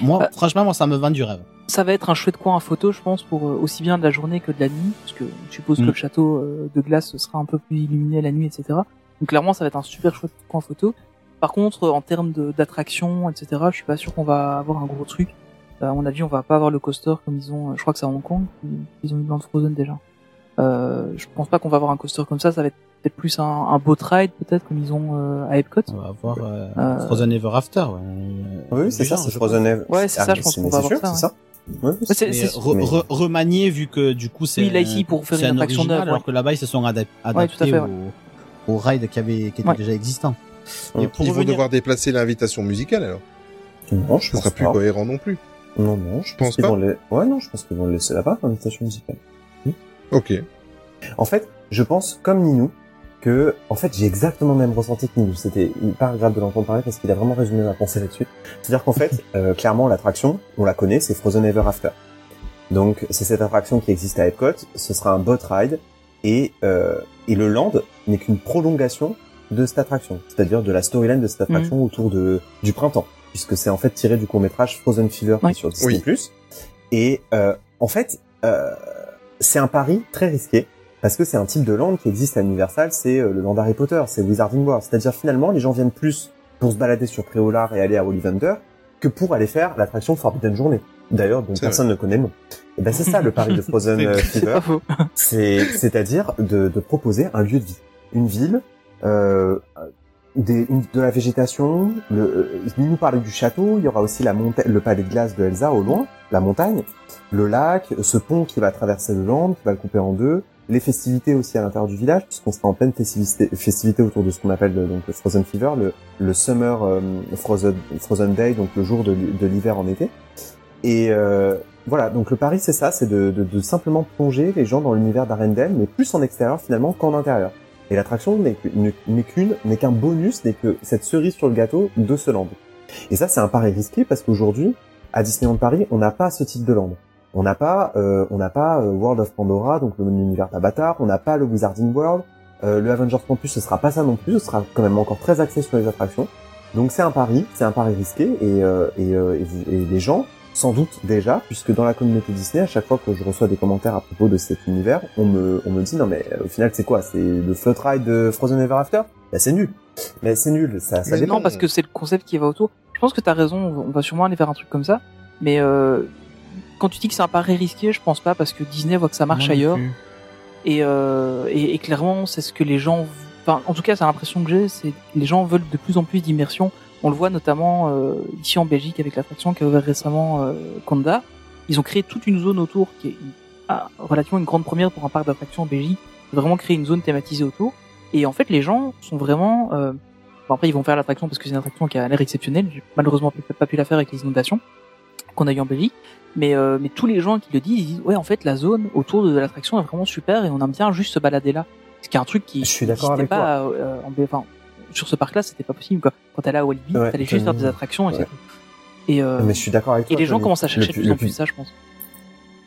Moi, Euh, franchement, moi, ça me vend du rêve. Ça va être un chouette coin à photo, je pense, pour euh, aussi bien de la journée que de la nuit, parce que je suppose Mm. que le château euh, de glace sera un peu plus illuminé la nuit, etc. Donc clairement, ça va être un super chouette coin à photo. Par contre, en termes de- d'attraction, etc., je suis pas sûr qu'on va avoir un gros truc. Euh, à mon avis, on va pas avoir le coaster comme ils ont. euh, Je crois que c'est à Hong Kong qu'ils ont eu dans le Frozen déjà. Euh, je pense pas qu'on va avoir un coaster comme ça. Ça va être peut-être plus un, un boat ride, peut-être comme ils ont euh, à Epcot. On va avoir euh, Euh, Frozen Ever After. Ouais. Oui, c'est ça, c'est Frozen pense. Ever. Ouais, c'est ça, je pense mais qu'on va avoir sûr, ça, c'est ça. Ouais, c'est- re- re- remanié vu que du coup c'est Oui, là, ici, pour faire une un attraction original, neuve, alors ouais. que là-bas ils se sont adap- adaptés fait, au, au ride qui avait qui était Ouais. déjà existant. Ouais. Et pour Ils vont devoir déplacer l'invitation musicale alors. Non, je Ce pense sera plus pas. cohérent non plus. Non, non, je pense qu'ils pas les... Ouais, non, je pense qu'ils vont le laisser là-bas, l'invitation musicale. Ok. En fait, je pense, comme Ninou, que, en fait, j'ai exactement le même ressenti que Ninou. C'était hyper agréable de l'entendre parler parce qu'il a vraiment résumé ma pensée là-dessus. C'est-à-dire qu'en fait, euh, clairement, l'attraction, on la connaît, c'est Frozen Ever After. Donc, c'est cette attraction qui existe à Epcot. Ce sera un boat ride et, euh, et le land n'est qu'une prolongation de cette attraction. C'est-à-dire de la storyline de cette attraction autour de, du printemps. Puisque c'est en fait tiré du court-métrage Frozen Fever qui est Ouais. sur Disney+. Oui. Et, euh, en fait, euh, c'est un pari très risqué parce que c'est un type de land qui existe à Universal, c'est euh, le land Harry Potter, c'est Wizarding World. C'est-à-dire finalement, les gens viennent plus pour se balader sur Préolard et aller à Ollivander que pour aller faire l'attraction Forbidden Journey. D'ailleurs, dont personne ne connaît le nom. Et ben c'est ça le pari de Frozen euh, Fever, c'est c'est-à-dire de, de proposer un lieu de vie, une ville, euh, des, une- de la végétation. Le, euh, il nous parlait du château. Il y aura aussi la le palais de glace de Elsa au loin, la montagne, le lac, ce pont qui va traverser le land, qui va le couper en deux. Les festivités aussi à l'intérieur du village, puisqu'on sera en pleine festivité, festivité autour de ce qu'on appelle le, donc le Frozen Fever, le, le Summer euh, Frozen, Frozen Day, donc le jour de, l'hi- de l'hiver en été. Et euh, voilà, donc le pari c'est ça, c'est de, de, de simplement plonger les gens dans l'univers d'Arendelle, mais plus en extérieur finalement qu'en intérieur. Et l'attraction n'est qu'une, n'est qu'un bonus, n'est que cette cerise sur le gâteau de ce land. Et ça c'est un pari risqué parce qu'aujourd'hui, à Disneyland Paris, on n'a pas ce type de land. On n'a pas, euh, on n'a pas euh, World of Pandora, donc le univers d'Avatar. On n'a pas le Wizarding World. Euh, le Avengers Campus, ce sera pas ça non plus. Ce sera quand même encore très axé sur les attractions. Donc c'est un pari, c'est un pari risqué et, euh, et, euh, et, vous- et les gens, sans doute déjà, puisque dans la communauté Disney, à chaque fois que je reçois des commentaires à propos de cet univers, on me, on me dit non mais euh, au final c'est quoi? C'est le float ride de Frozen Ever After? Bah c'est nul. Mais c'est nul, ça, ça dépend. Non, parce que c'est le concept qui va autour. Je pense que t'as raison, on va- sûrement aller faire un truc comme ça. Mais euh, quand tu dis que c'est un pari risqué, je pense pas parce que Disney voit que ça marche non ailleurs. Et, euh, et, et clairement, c'est ce que les gens... Enfin, en tout cas, c'est l'impression que j'ai, c'est que les gens veulent de plus en plus d'immersion. On le voit notamment euh, ici en Belgique avec l'attraction qui a ouvert récemment euh, Conda. Ils ont créé toute une zone autour qui est ah, relativement une grande première pour un parc d'attractions en Belgique. Vraiment créer une zone thématisée autour. Et en fait, les gens sont vraiment... Euh, bon, après, ils vont faire l'attraction parce que c'est une attraction qui a l'air exceptionnelle. J'ai malheureusement pas pu la faire avec les inondations qu'on a eu en Belgique. Mais, euh, mais tous les gens qui le disent, ils disent ouais en fait la zone autour de l'attraction est vraiment super et on aime bien juste se balader là. Ce qui est un truc qui Je suis d'accord n'existait avec pas euh, en enfin, sur ce parc-là c'était pas possible quoi. Quand t'allais à Walibi, Ouais, t'allais juste faire des attractions et ouais. c'est tout. Et, euh, Mais je suis d'accord avec et toi. les gens commencent à chercher Le de plus en plus ça je pense.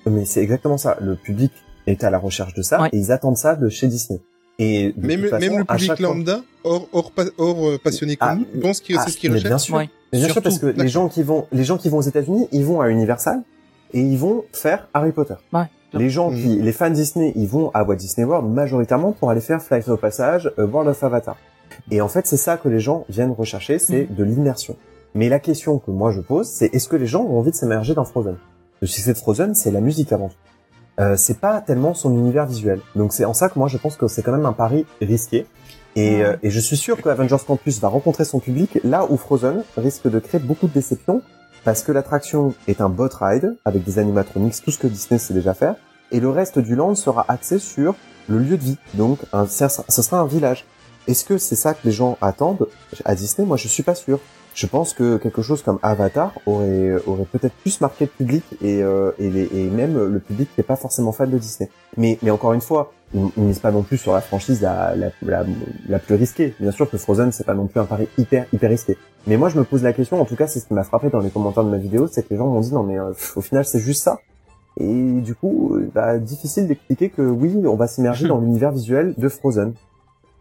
Mais c'est exactement ça. Le public est à la recherche de ça Ouais. et ils attendent ça de chez Disney. Et de Même, toute façon, même le public lambda, hors, hors, hors euh, passionné comme Ah, nous, pense que ah, c'est ce qu'ils mais recherchent. bien sûr. Ouais. Bien sûr, parce que les gens qui vont, les gens qui vont aux États-Unis, ils vont à Universal et ils vont faire Harry Potter. Ouais. Les gens qui, les fans Disney, ils vont à Walt Disney World majoritairement pour aller faire Flight au passage, euh, World of Avatar. Et en fait, c'est ça que les gens viennent rechercher, c'est de l'immersion. Mais la question que moi je pose, c'est est-ce que les gens ont envie de s'immerger dans Frozen? Le succès de Frozen, c'est la musique avant tout. Euh, c'est pas tellement son univers visuel. Donc c'est en ça que moi je pense que c'est quand même un pari risqué. Et, euh, et je suis sûr que Avengers Campus va rencontrer son public là où Frozen risque de créer beaucoup de déceptions parce que l'attraction est un bot ride avec des animatronics, tout ce que Disney sait déjà faire, et le reste du land sera axé sur le lieu de vie. Donc un, sera un village. Est-ce que c'est ça que les gens attendent à Disney? Moi je suis pas sûr. Je pense que quelque chose comme Avatar aurait, aurait peut-être plus marqué le public et, euh, et, les- et même le public qui n'est pas forcément fan de Disney. Mais, mais encore une fois, on on mise pas non plus sur la franchise la, la, la, la plus risquée. Bien sûr que Frozen, c'est pas non plus un pari hyper hyper risqué. Mais moi, je me pose la question. En tout cas, c'est ce qui m'a frappé dans les commentaires de ma vidéo, c'est que les gens m'ont dit non mais euh, au final, c'est juste ça. Et du coup, euh, bah, difficile d'expliquer que oui, on va s'immerger dans l'univers visuel de Frozen.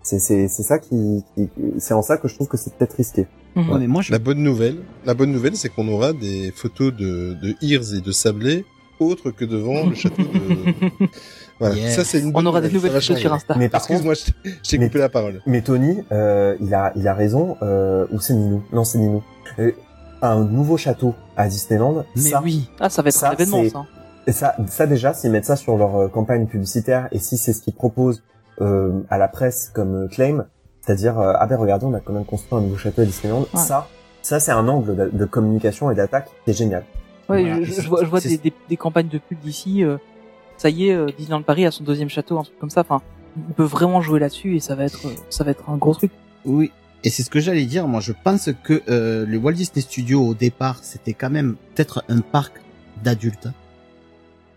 C'est c'est c'est ça qui, qui c'est en ça que je trouve que c'est peut-être risqué. Ouais, mais moi, je... La bonne nouvelle, la bonne nouvelle, c'est qu'on aura des photos de, de Ears et de Sablé autres que devant le château de. Voilà, Yes. ça c'est une On aura des nouvelle, nouvelles photos sur. Insta. Mais par Excuse-moi, je t'ai- coupé la parole. Mais Tony, euh, il a, il a raison. Euh, ou c'est Ninou? Non, c'est Ninou. Euh, un nouveau château à Disneyland. Mais ça, oui. Ah, ça va être Ça, un événement, ça. et ça, ça déjà, s'ils mettent ça sur leur euh, campagne publicitaire et si c'est ce qu'ils proposent euh, à la presse comme euh, claim, c'est-à-dire euh, ah ben regardez, on a quand même construit un nouveau château à Disneyland. Ouais. Ça, ça c'est un angle de, de communication et d'attaque qui est génial. Ouais, Voilà. je, je- je vois, je vois des, des, des campagnes de pub d'ici. euh, ça y est, euh, Disneyland Paris a son deuxième château, un truc comme ça. Enfin, on peut vraiment jouer là-dessus et ça va être, ça va être un gros truc. Oui. Et c'est ce que j'allais dire. Moi, je pense que euh, le Walt Disney Studio au départ, c'était quand même peut-être un parc d'adultes.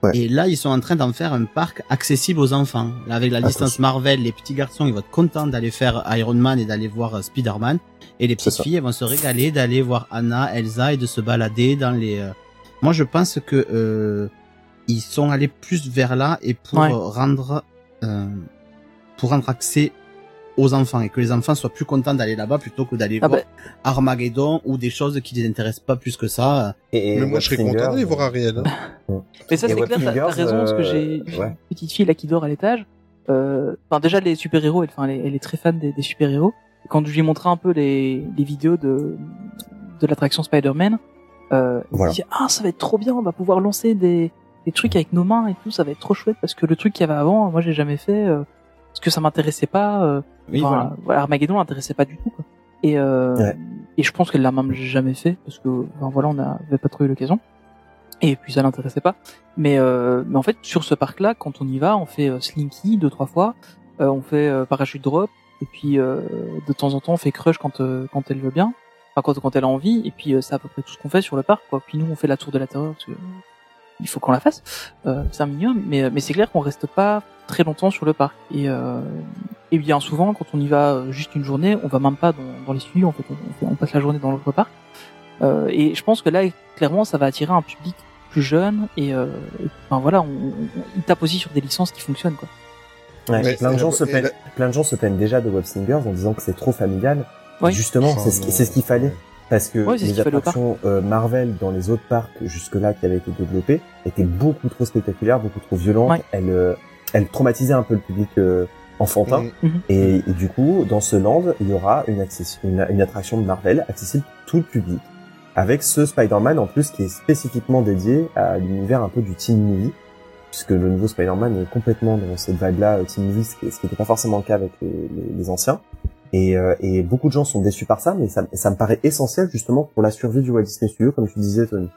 Ouais. Et là, ils sont en train d'en faire un parc accessible aux enfants. Là, avec la Ah, licence c'est- Marvel, les petits garçons, ils vont être contents d'aller faire Iron Man et d'aller voir euh, Spider-Man. Et les petites filles, elles vont se régaler d'aller voir Anna, Elsa et de se balader dans les. euh, Moi, je pense que euh, ils sont allés plus vers là et pour Ouais. euh, rendre euh, pour rendre accès aux enfants et que les enfants soient plus contents d'aller là-bas plutôt que d'aller Ah voir bah. Armageddon ou des choses qui les intéressent pas plus que ça. Et, et Mais moi, je serais content d'aller voir euh, Ariel. hein. Mais ça, c'est clair, t'as- raison, parce que euh, j'ai ouais. une petite fille là qui dort à l'étage. Euh, Enfin, déjà, les super-héros, elle, enfin, elle, est- elle est très fan des, des super-héros. Quand je lui ai montré un peu les, les vidéos de, de l'attraction Spider-Man, euh, elle Voilà. dit, ah, ça va être trop bien, on va pouvoir lancer des, des trucs avec nos mains et tout, ça va être trop chouette, parce que le truc qu'il y avait avant, moi, j'ai jamais fait, euh, parce que ça m'intéressait pas, euh, Oui, voilà. voilà, Armageddon m'intéressait pas du tout, quoi. Et, euh, Ouais. et je pense qu'elle l'a même jamais fait, parce que, enfin, voilà, on n'avait pas trop eu l'occasion. Et puis ça l'intéressait pas. Mais, euh, mais en fait, sur ce parc-là, quand on y va, on fait euh, Slinky deux, trois fois, euh, on fait euh, Parachute Drop, et puis euh, de temps en temps, on fait Crush quand, euh, quand elle veut bien, enfin quand, quand elle a envie, et puis euh, c'est à peu près tout ce qu'on fait sur le parc. Quoi. Puis nous, on fait la Tour de la Terreur, parce que il faut qu'on la fasse, euh, c'est un minimum, mais, mais c'est clair qu'on reste pas très longtemps sur le parc. Et, euh, et bien souvent, quand on y va euh, juste une journée, on va même pas dans, dans les studios, en fait, on, on on passe la journée dans l'autre parc. Euh, et je pense que là, clairement, ça va attirer un public plus jeune et, euh, et, enfin voilà, on, on, il tape aussi sur des licences qui fonctionnent quoi. Ouais, Ouais, plein de gens se la- plein de gens se plaignent déjà de Web Singers en disant que c'est trop familial. Oui. Justement, Oh, c'est ce, non. qui- c'est ce qu'il fallait. Parce que Ouais, les attractions euh, Marvel dans les autres parcs jusque-là qui avaient été développées étaient beaucoup trop spectaculaires, beaucoup trop violentes. Ouais. Elles, euh, elles traumatisaient un peu le public euh, enfantin. Mhm. Et, et du coup, dans ce land, il y aura une, une, une attraction de Marvel accessible à tout le public. Avec ce Spider-Man en plus qui est spécifiquement dédié à l'univers un peu du teen movie. Puisque le nouveau Spider-Man est complètement dans cette vibe-là, euh, teen movie, ce qui n'était pas forcément le cas avec les, les- les anciens. Et, euh, et beaucoup de gens sont déçus par ça, mais ça, ça me paraît essentiel justement pour la survie du Walt Disney Studio, comme tu disais, Tony.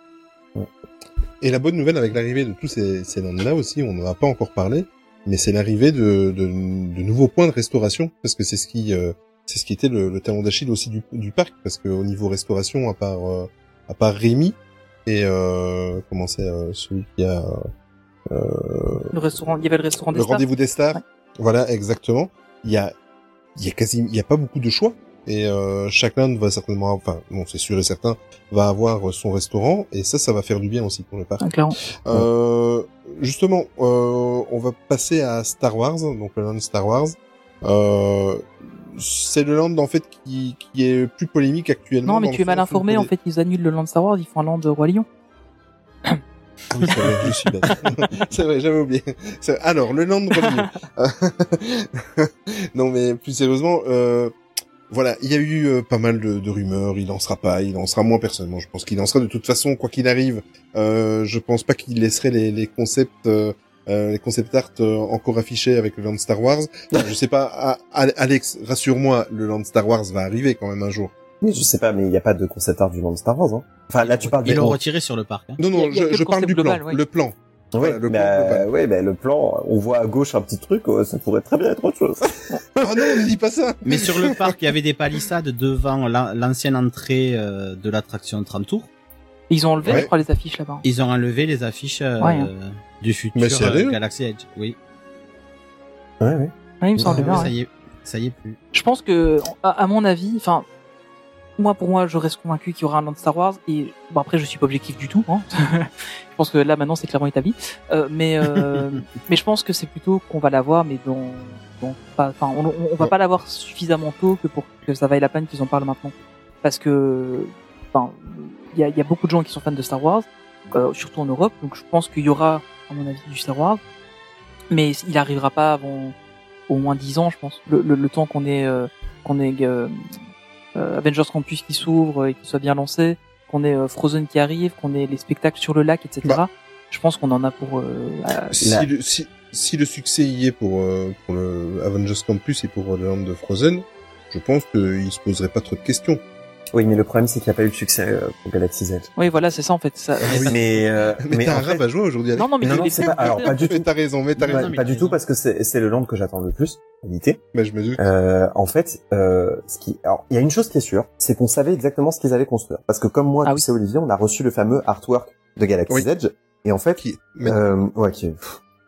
Et la bonne nouvelle avec l'arrivée de tous ces, ces lands-là aussi, on n'en a pas encore parlé, mais c'est l'arrivée de, de, de nouveaux points de restauration, parce que c'est ce qui, euh, c'est ce qui était le, le talon d'Achille aussi du, du parc, parce qu'au niveau restauration, à part, euh, à part Rémi et euh, comment c'est euh, celui qui a euh, Le restaurant, il y avait le restaurant des le stars. rendez-vous des stars, Ouais. voilà exactement. Il y a, il y a quasi, il y a pas beaucoup de choix. Et euh, chacun va certainement, enfin, non, c'est sûr et certain, va avoir son restaurant, et ça, ça va faire du bien aussi pour le parc. Ah, clairement. Euh, justement, euh, on va passer à Star Wars, donc le land Star Wars. Euh, c'est le land en fait qui, qui est plus polémique actuellement. Non, mais tu es mal informé. En fait, ils annulent le land Star Wars, ils font un land de Roi Lion. Oui, c'est vrai, c'est vrai, j'avais oublié. Alors, le land non, mais plus sérieusement, euh, Voilà, il y a eu euh, pas mal de, rumeurs. Il lancera pas, il lancera moins personnellement. Je pense qu'il lancera de toute façon, quoi qu'il arrive. Euh, je pense pas qu'il laisserait les, concepts, euh, euh, les concept art euh, encore affichés avec le land Star Wars. je sais pas, ah, Al- Alex, rassure-moi, le land Star Wars va arriver quand même un jour. Oui, je sais pas, mais il n'y a pas de concept art du monde Star Wars. Hein. Enfin, là, tu parles Ils des... l'ont retiré sur le parc. hein. Non, non, je, parle du plan, global, ouais. le plan. Ouais, Voilà, le plan bah, global. ouais, bah, le plan, on voit à gauche un petit truc, euh, ça pourrait très bien être autre chose. Oh non, ne dis pas ça. Mais sur le parc, il y avait des palissades devant la- l'ancienne entrée euh, de l'attraction 30 tours. Ils ont enlevé, Ouais. je crois, les affiches là-bas. Ils ont enlevé les affiches euh, Ouais, hein. du futur Mais euh, Galaxy Edge. Oui. Ouais, ouais. Ouais, il me semble Ouais, bien. ça y est, ça y est plus. Je pense que, à, à mon avis, enfin, moi pour moi, je reste convaincu qu'il y aura un land Star Wars. Et bon après, je suis pas objectif du tout. Hein. je pense que là maintenant, c'est clairement établi. Euh, mais euh, mais je pense que c'est plutôt qu'on va l'avoir, mais dans, dans pas, enfin, on, on, va pas l'avoir suffisamment tôt que pour que ça vaille la peine qu'ils en parlent maintenant. Parce que, enfin, il y a, il y a beaucoup de gens qui sont fans de Star Wars, euh, surtout en Europe. Donc je pense qu'il y aura, à mon avis, du Star Wars. Mais il arrivera pas avant au moins 10 ans, je pense. Le, le, le temps qu'on ait euh, qu'on euh, Avengers Campus qui s'ouvre et qui soit bien lancé, qu'on ait euh, Frozen qui arrive, qu'on ait les spectacles sur le lac, etc. Bah. Je pense qu'on en a pour. euh, à- Si, La- le, si, si le succès y est pour, euh, pour le Avengers Campus et pour le Land de Frozen, je pense qu'il se poserait pas trop de questions. Oui, mais le problème, c'est qu'il n'y a pas eu de succès euh, pour Galaxy's Edge. Oui, voilà, c'est ça en fait. Ça, Mais, euh, Mais, mais t'as un fait, rap à jouer aujourd'hui. Non, non, mais non, il non, est c'est pas, alors, pas du tout. Mais t'as raison, mais t'as raison. mais pas du tout parce que c'est c'est le land que j'attends le plus, en réalité. Mais je me doute. Euh, en fait, euh, ce qui, alors, il y a une chose qui est sûre, c'est qu'on savait exactement ce qu'ils allaient construire. Parce que comme moi, Ah tu oui. sais, Olivier, on a reçu le fameux artwork de Galaxy's Oui. Edge. Et en fait, Qui, mais, euh, ouais, qui est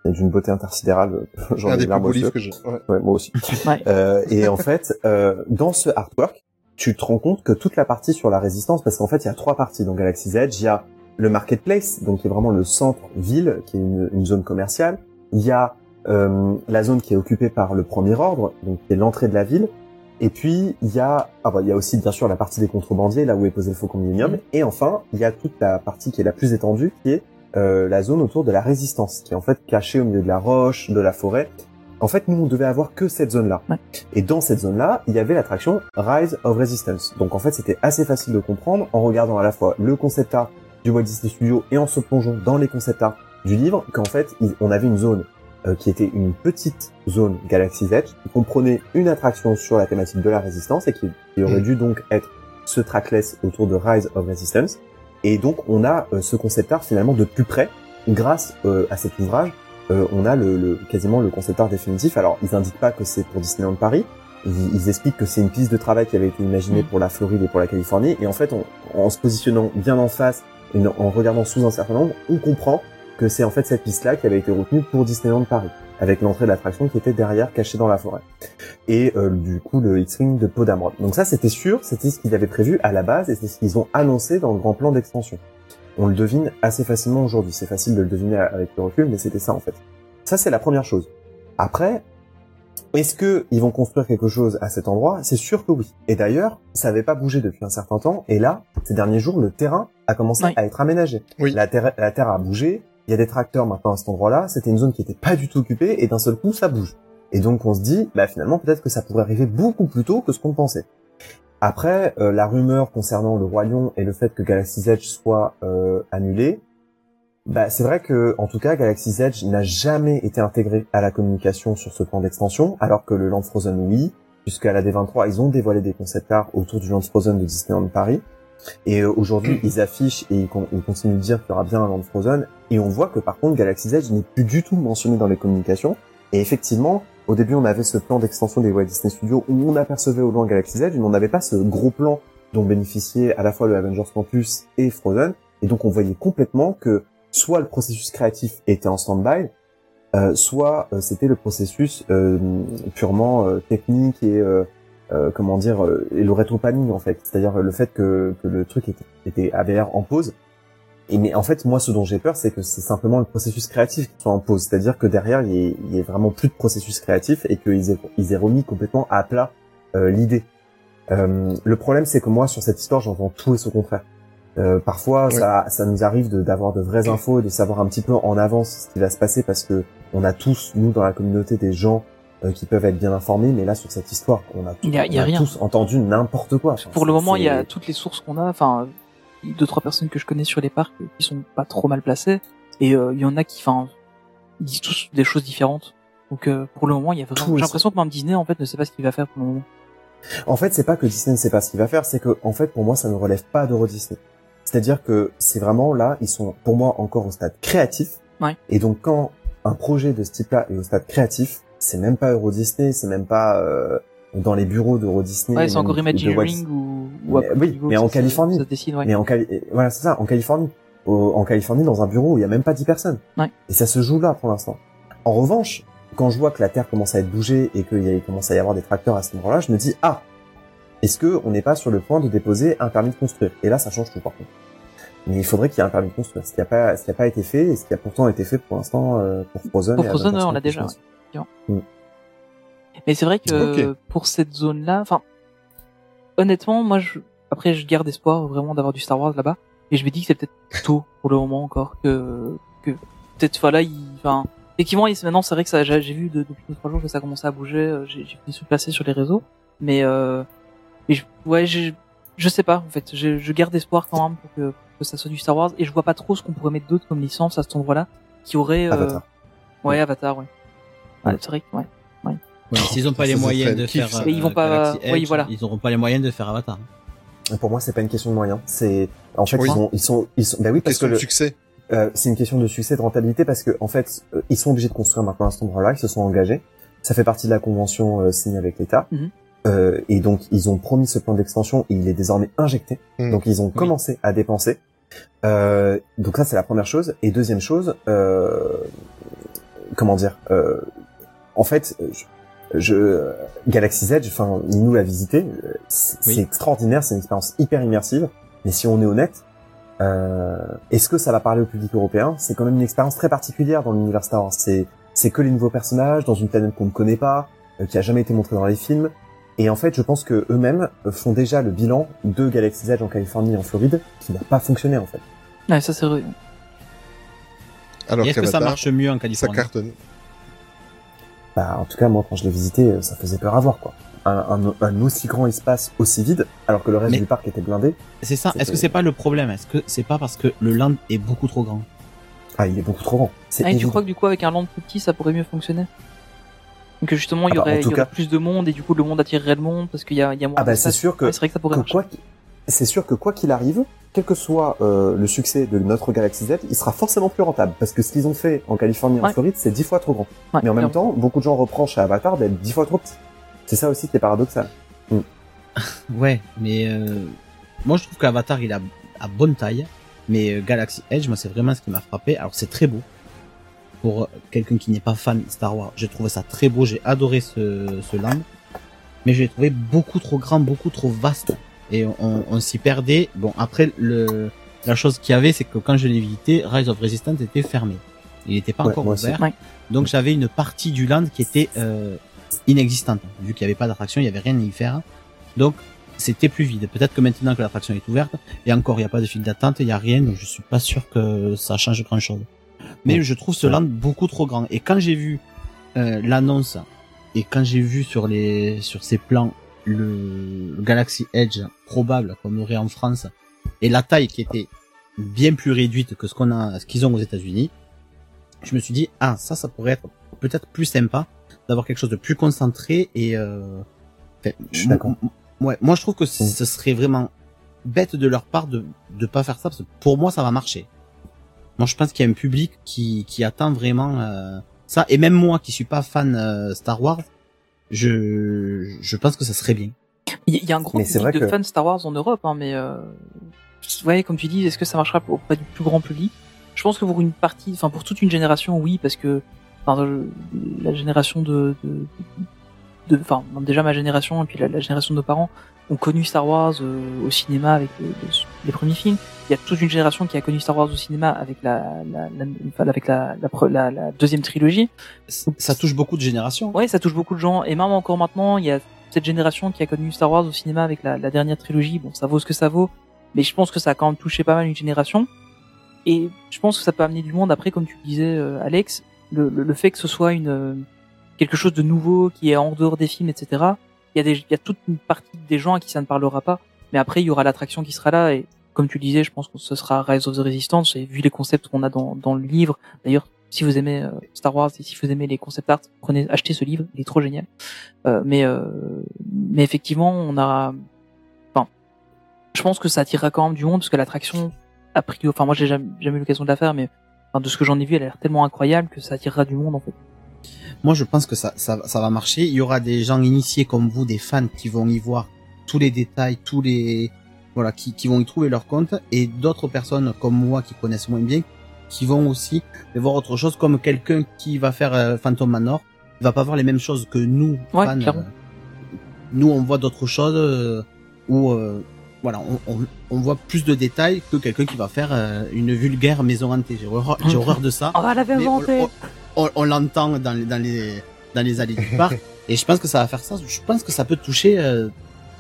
d'une beauté intersidérale, j'en un ai des larmes beaux aux livres yeux. que j'ai. Ouais. Ouais, moi aussi. Ouais. Euh, et en fait, euh, dans ce artwork, tu te rends compte que toute la partie sur la résistance, parce qu'en fait, il y a trois parties dans Galaxy's Edge. Il y a le marketplace, donc qui est vraiment le centre-ville, qui est une, une zone commerciale. Il y a euh, la zone qui est occupée par le Premier Ordre, donc qui est l'entrée de la ville. Et puis il y a, ah bah, il y a aussi bien sûr la partie des contrebandiers, là où est posé le Faucon Millennium. Et enfin, il y a toute la partie qui est la plus étendue, qui est euh, la zone autour de la résistance, qui est en fait cachée au milieu de la roche, de la forêt. En fait, nous, on devait avoir que cette zone-là. Ouais. Et dans cette zone-là, il y avait l'attraction Rise of Resistance. Donc en fait, c'était assez facile de comprendre en regardant à la fois le concept art du Walt Disney Studio et en se plongeant dans les concept art du livre, qu'en fait, on avait une zone euh, qui était une petite zone Galaxy's Edge, qui comprenait une attraction sur la thématique de la résistance et qui, qui aurait Mm. dû donc être ce trackless autour de Rise of Resistance. Et donc, on a euh, ce concept art finalement de plus près, grâce euh, à cet ouvrage, euh, on a le, le- quasiment le concept art définitif. Alors, ils indiquent pas que c'est pour Disneyland Paris. Ils, ils expliquent que c'est une piste de travail qui avait été imaginée Mm. pour la Floride et pour la Californie. Et en fait, on- en se positionnant bien en face et en- regardant sous un certain angle, on comprend que c'est en fait cette piste-là qui avait été retenue pour Disneyland Paris, avec l'entrée de l'attraction qui était derrière, cachée dans la forêt. Et euh, du coup, le X-Wing de Peau d'Amrod. Donc ça, c'était sûr, c'était ce qu'ils avaient prévu à la base et c'est ce qu'ils ont annoncé dans le grand plan d'extension. On le devine assez facilement aujourd'hui. C'est facile de le deviner avec le recul, mais c'était ça en fait. Ça, c'est la première chose. Après, est-ce que ils vont construire quelque chose à cet endroit? C'est sûr que oui. Et d'ailleurs, ça n'avait pas bougé depuis un certain temps. Et là, ces derniers jours, le terrain a commencé Oui. à être aménagé. Oui. La terre, la terre a bougé. Il y a des tracteurs maintenant à cet endroit-là. C'était une zone qui était pas du tout occupée et d'un seul coup, ça bouge. Et donc, on se dit, bah finalement, peut-être que ça pourrait arriver beaucoup plus tôt que ce qu'on pensait. Après, euh, la rumeur concernant le Roi Lion et le fait que Galaxy's Edge soit euh, annulé, bah, c'est vrai que, en tout cas, Galaxy's Edge n'a jamais été intégré à la communication sur ce plan d'extension, alors que le Land Frozen, oui, puisqu'à la D23, ils ont dévoilé des concept art autour du Land Frozen de Disneyland Paris. Et euh, aujourd'hui, ils affichent et ils, ils continuent de dire qu'il y aura bien un Land Frozen. Et on voit que par contre, Galaxy's Edge n'est plus du tout mentionné dans les communications. Et effectivement, au début, on avait ce plan d'extension des Walt Disney Studios où on apercevait au loin Galaxy's Edge, mais on n'avait pas ce gros plan dont bénéficiait à la fois le Avengers Campus et Frozen. Et donc, on voyait complètement que soit le processus créatif était en stand-by, euh, soit euh, c'était le processus euh, purement technique et comment dire et le rétro-panning en fait, c'est-à-dire le fait que, le truc était, était avait en pause. Et mais en fait moi ce dont j'ai peur c'est que c'est simplement le processus créatif qui soit en pause, c'est-à-dire que derrière il y, ait, il y ait vraiment plus de processus créatif et qu'ils aient, ils aient remis complètement à plat euh, l'idée. Euh, le problème c'est que moi sur cette histoire j'entends tout et son contraire. Euh, parfois, ça, ça nous arrive de- d'avoir de, vraies infos et de savoir un petit peu en avance ce qui va se passer parce que on a tous, nous, dans la communauté, des gens euh, qui peuvent être bien informés, mais là sur cette histoire, on a, Il y a- il y a on rien. tous entendu n'importe quoi. Enfin, Pour le moment, il y a toutes les sources qu'on a. Enfin, deux trois personnes que je connais sur les parcs euh, qui sont pas trop mal placées, et euh, il y en a qui, enfin, disent tous des choses différentes. Donc euh, pour le moment, il y a vraiment. J'ai l'impression que même Disney en fait ne sait pas ce qu'il va faire pour le moment. En fait, c'est pas que Disney ne sait pas ce qu'il va faire, c'est que en fait, pour moi, ça ne relève pas d'Euro Disney. C'est-à-dire que c'est vraiment là, ils sont pour moi encore au stade créatif. Ouais. Et donc quand un projet de ce type-là est au stade créatif, c'est même pas Euro Disney, c'est même pas euh, dans les bureaux d'Euro Disney. Ouais, c'est encore Imagineering ou, ou Mais- oui, mais en Californie. Ça décide, ouais. Mais en Cali, voilà, c'est ça, en Californie. Au- en Californie, dans un bureau où il y a même pas 10 personnes. Ouais. Et ça se joue là pour l'instant. En revanche, quand je vois que la Terre commence à être bougée et qu'il commence à y avoir des tracteurs à ce moment-là, je me dis ah, est-ce que on n'est pas sur le point de déposer un permis de construire? Et là, ça change tout par contre. Mais il faudrait qu'il y ait un permis de construire, ce qui n'a pas, ce qui a pas été fait et ce qui a pourtant été fait pour l'instant euh, pour Frozen. Pour Frozen, on l'a déjà. Mais c'est vrai que pour cette zone-là, enfin, honnêtement, moi, je, après, je garde espoir vraiment d'avoir du Star Wars là-bas. Et je me dis que c'est peut-être tôt pour le moment encore que que peut-être voilà, il, enfin, effectivement, maintenant, c'est vrai que ça, j'ai vu de- depuis deux trois jours que ça commençait à bouger. euh, J'ai j'ai pu se placer sur les réseaux, mais euh, mais je, ouais, je je sais pas en fait. Je, je garde espoir quand même pour que, pour que ça soit du Star Wars. Et je vois pas trop ce qu'on pourrait mettre d'autre comme licence à cet endroit-là qui aurait. euh, Avatar. Ouais, Avatar, ouais. Ouais, c'est vrai que ouais. Ouais. S'ils ont pas les moyens de kiff, faire, euh, ils vont pas- Galaxy oui, voilà. ils auront pas les moyens de faire Avatar. Pour moi, c'est pas une question de moyens. C'est en fait Oui. ils, ont, ils sont ils sont bah oui parce Question que de le- succès. Euh, c'est une question de succès, de rentabilité, parce que en fait, euh, ils sont obligés de construire maintenant à cet endroit-là, ils se sont engagés. Ça fait partie de la convention euh, signée avec l'État. Mhm. Euh, et donc, ils ont promis ce plan d'extension et il est désormais injecté. Mhm. Donc, ils ont commencé à dépenser. Euh, donc ça, c'est la première chose. Et deuxième chose, euh, comment dire euh, En fait, je, je Galaxy's Edge, enfin, Ninou l'a visité. euh, C'est Oui. extraordinaire, c'est une expérience hyper immersive. Mais si on est honnête, euh, est-ce que ça va parler au public européen? C'est quand même une expérience très particulière dans l'univers Star Wars. C'est c'est que les nouveaux personnages dans une planète qu'on ne connaît pas, euh, qui a jamais été montrée dans les films. Et en fait, je pense que eux-mêmes euh, font déjà le bilan de Galaxy's Edge en Californie et en Floride, qui n'a pas fonctionné en fait. Ouais, ça c'est vrai. Alors Est-ce que ça marche mieux en ça Californie cartonne. Bah, en tout cas, moi, quand je l'ai visité, euh, ça faisait peur à voir, quoi. Un, un, un aussi grand espace aussi vide, alors que le reste Mais- du parc était blindé. C'est ça. Est-ce que c'est pas le problème? Est-ce que c'est pas parce que le land est beaucoup trop grand? Ah, il est beaucoup trop grand. C'est Ah, et tu crois que du coup avec un land plus petit ça pourrait mieux fonctionner? Que justement il y Ah bah, aurait, il tout y aurait cas- plus de monde et du coup le monde attirerait le monde parce qu'il y a, il y a moins Ah bah, c'est sûr que, Ouais, c'est vrai que ça pourrait que quoi c'est sûr que quoi qu'il arrive, quel que soit euh, le succès de notre Galaxy Z, il sera forcément plus rentable parce que ce qu'ils ont fait en Californie et en. Floride, c'est dix fois trop grand. Ouais, Mais en même temps, beaucoup de gens reprochent à Avatar d'être dix fois trop petit. C'est ça aussi qui est paradoxal. Ouais, mais euh, moi je trouve qu'Avatar il a à bonne taille, mais euh, Galaxy Edge, moi c'est vraiment ce qui m'a frappé. Alors c'est très beau pour euh, quelqu'un qui n'est pas fan Star Wars. J'ai trouvé ça très beau, j'ai adoré ce, ce land, mais je l'ai trouvé beaucoup trop grand, beaucoup trop vaste, et on, on s'y perdait. Bon après le la chose qu'il y avait, c'est que quand je l'ai visité, Rise of Resistance était fermé. Il n'était pas Ouais, encore ouvert. Ouais. Donc j'avais une partie du land qui était euh, inexistante. Vu qu'il n'y avait pas d'attraction, il n'y avait rien à y faire. Donc c'était plus vide. Peut-être que maintenant que l'attraction est ouverte, et encore il n'y a pas de file d'attente, il n'y a rien, donc je suis pas sûr que ça change grand chose. Mais Ouais. je trouve ce land beaucoup trop grand. Et quand j'ai vu euh, l'annonce et quand j'ai vu sur les sur ces plans le, le Galaxy Edge probable qu'on aurait en France et la taille qui était bien plus réduite que ce qu'on a ce qu'ils ont aux États-Unis, je me suis dit ah ça ça pourrait être peut-être plus sympa d'avoir quelque chose de plus concentré et euh, Je suis d'accord. Ouais, moi je trouve que ce serait vraiment bête de leur part de de pas faire ça parce que pour moi ça va marcher. Moi je pense qu'il y a un public qui qui attend vraiment euh, ça et même moi qui suis pas fan euh, Star Wars, je je pense que ça serait bien. Il y, a un gros public de que- fans Star Wars en Europe, hein, mais euh, ouais, comme tu dis, est-ce que ça marchera auprès du plus grand public? Je pense que pour une partie, enfin pour toute une génération, oui, parce que la génération de, de, de- enfin déjà ma génération et puis la, la génération de nos parents ont connu Star Wars euh, au cinéma avec les, premiers films. Il y a toute une génération qui a connu Star Wars au cinéma avec la, la, la- enfin, avec la, la, deuxième trilogie. Ça touche beaucoup de générations. Ouais, ça touche beaucoup de gens. Et même encore maintenant, il y a cette génération qui a connu Star Wars au cinéma avec la, la dernière trilogie. Bon, ça vaut ce que ça vaut. Mais je pense que ça a quand même touché pas mal une génération. Et je pense que ça peut amener du monde après, comme tu disais, euh, Alex, le, le, le fait que ce soit une, euh, quelque chose de nouveau qui est en dehors des films, etc. Il y a y a toute une partie des gens à qui ça ne parlera pas, mais après il y aura l'attraction qui sera là et comme tu disais, je pense que ce sera Rise of the Resistance et vu les concepts qu'on a dans, dans le livre. D'ailleurs, si vous aimez euh, Star Wars et si vous aimez les concept art, prenez, achetez ce livre, il est trop génial. Euh, mais euh, mais effectivement, on a, enfin, je pense que ça attirera quand même du monde parce que l'attraction, a priori, enfin moi j'ai jamais, jamais eu l'occasion de la faire, mais enfin, de ce que j'en ai vu, elle a l'air tellement incroyable que ça attirera du monde en fait. Moi, je pense que ça, ça, ça va marcher. Il y aura des gens initiés comme vous, des fans, qui vont y voir tous les détails, tous les, voilà, qui, qui vont y trouver leur compte, et d'autres personnes comme moi qui connaissent moins bien, qui vont aussi voir autre chose, comme quelqu'un qui va faire euh, Phantom Manor, il va pas voir les mêmes choses que nous, Ouais, fans. euh, nous, on voit d'autres choses euh, où, euh, voilà, on, on, on voit plus de détails que quelqu'un qui va faire euh, une vulgaire maison hantée. J'ai horreur, j'ai horreur de ça. On l'avait Mais on- inventé. On- on, l'entend dans les, dans les dans les allées du parc et je pense que ça va faire ça je pense que ça peut toucher euh,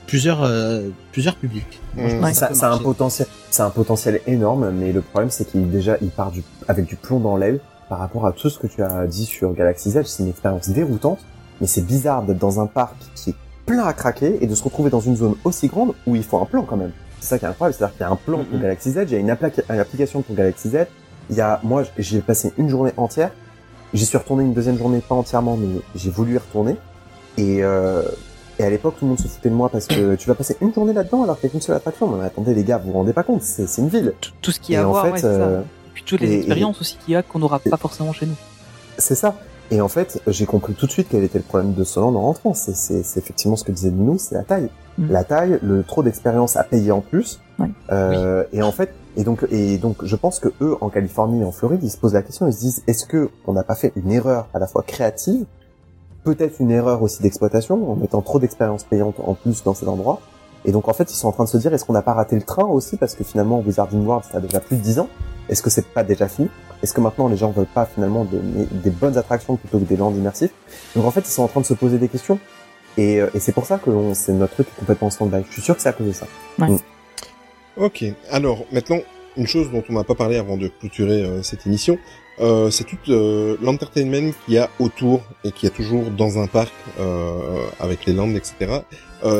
plusieurs euh, plusieurs publics Moi, je pense que Ça, ça a un potentiel, c'est un potentiel énorme, mais le problème c'est qu'il déjà il part du, avec du plomb dans l'aile par rapport à tout ce que tu as dit sur Galaxy's Edge. C'est une expérience déroutante, mais c'est bizarre d'être dans un parc qui est plein à craquer et de se retrouver dans une zone aussi grande où il faut un plan quand même. C'est ça qui est incroyable, c'est-à-dire qu'il y a un plan pour Galaxy's Edge, il y a une, appli- une application pour Galaxy's Edge. Il y a, moi, j'ai passé une journée entière. J'y suis retourné une deuxième journée, pas entièrement, mais j'ai voulu y retourner. Et, euh, et à l'époque, tout le monde se foutait de moi parce que tu vas passer une journée là-dedans alors qu'il y a qu'une seule attraction. Mais attendez les gars, vous vous rendez pas compte, c'est une ville. Tout ce qu'il y Et a à en voir, fait, ouais, c'est ça. euh, Et puis toutes les et- et- expériences aussi qu'il y a qu'on n'aura pas forcément chez nous. C'est ça. Et en fait, j'ai compris tout de suite quel était le problème de Soland en rentrant. C'est, effectivement ce que disait Lino, c'est la taille. Mm. La taille, le trop d'expérience à payer en plus. Euh, Et en fait, et donc, et donc, je pense que eux, en Californie et en Floride, ils se posent la question, ils se disent, est-ce que on n'a pas fait une erreur à la fois créative, peut-être une erreur aussi d'exploitation, en mettant trop d'expérience payante en plus dans cet endroit. Et donc, en fait, ils sont en train de se dire, est-ce qu'on n'a pas raté le train aussi, parce que finalement, Wizarding World, ça a déjà plus de 10 ans. Est-ce que c'est pas déjà fini? Est-ce que maintenant les gens veulent pas finalement de- des bonnes attractions plutôt que des lands immersifs Donc en fait, ils sont en train de se poser des questions. Et, euh, et c'est pour ça que c'est notre truc complètement en stand-by. Je suis sûr que c'est à cause de ça. Mm. Ok, alors maintenant, une chose dont on n'a pas parlé avant de clôturer euh, cette émission, euh, c'est tout euh, l'entertainment qu'il y a autour et qu'il y a toujours dans un parc euh, avec les landes, etc.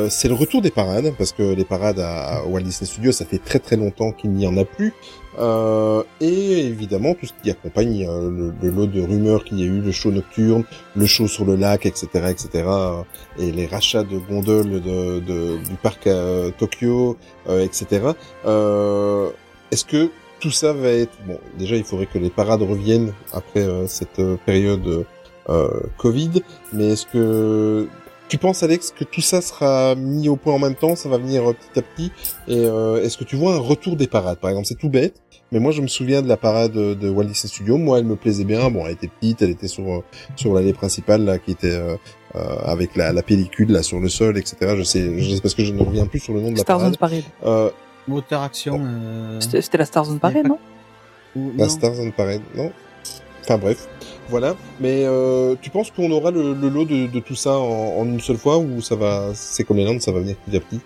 C'est le retour des parades, parce que les parades à, à Walt Disney Studios, ça fait très très longtemps qu'il n'y en a plus. Euh, et évidemment, tout ce qui accompagne euh, le, lot de rumeurs qu'il y a eu, le show nocturne, le show sur le lac, etc., etc., euh, et les rachats de gondoles du parc à Tokyo, euh, etc. Est-ce que tout ça va être bon Déjà, il faudrait que les parades reviennent après cette période Covid, mais est-ce que tu penses, Alex, que tout ça sera mis au point en même temps, ça va venir euh, petit à petit Et euh, est-ce que tu vois un retour des parades? Par exemple, c'est tout bête, mais moi je me souviens de la parade de Walt Disney Studios. Moi, elle me plaisait bien. Bon, elle était petite, elle était sur euh, sur l'allée principale là, qui était euh, euh, avec la, la pellicule là sur le sol, etc. Je sais, je sais parce que je ne reviens plus sur le nom de la Star parade. Zone Parade. Euh, moteur action euh... C'était c'était la Star Zone Parade, non? La Star Zone Parade, non? Enfin bref, voilà. Mais euh, tu penses qu'on aura le, le lot de, de tout ça en, en une seule fois ou ça va, c'est comme les Landes, ça va venir petit à petit?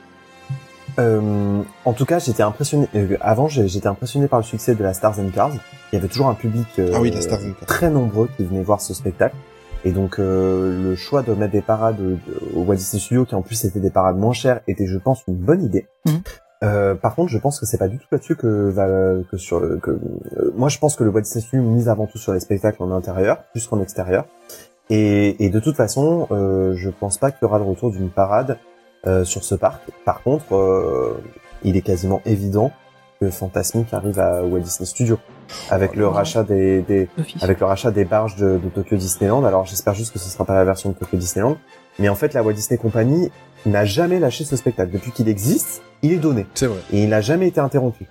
Euh, en tout cas, j'étais impressionné. euh, avant, j'ai- j'étais impressionné par le succès de la Stars and Cars. Il y avait toujours un public euh, Ah oui, la Stars and Cars. très nombreux qui venait voir ce spectacle. Et donc, euh, le choix de mettre des parades euh, au Walt Disney Studios, qui en plus étaient des parades moins chères, était, je pense, une bonne idée. Mhm. Euh, par contre, je pense que c'est pas du tout là-dessus que va que sur le que euh, moi je pense que le Walt Disney mise avant tout sur les spectacles en intérieur plus qu'en extérieur. Et, et de toute façon, euh, je pense pas qu'il y aura le retour d'une parade euh, sur ce parc. Par contre, euh, il est quasiment évident que Fantasmic arrive à Walt Disney Studios avec le rachat des, des avec le rachat des barges de, de Tokyo Disneyland. Alors j'espère juste que ce sera pas la version de Tokyo Disneyland, mais en fait la Walt Disney Company n'a jamais lâché ce spectacle depuis qu'il existe. Il est donné. C'est vrai. Et il n'a jamais été interrompu.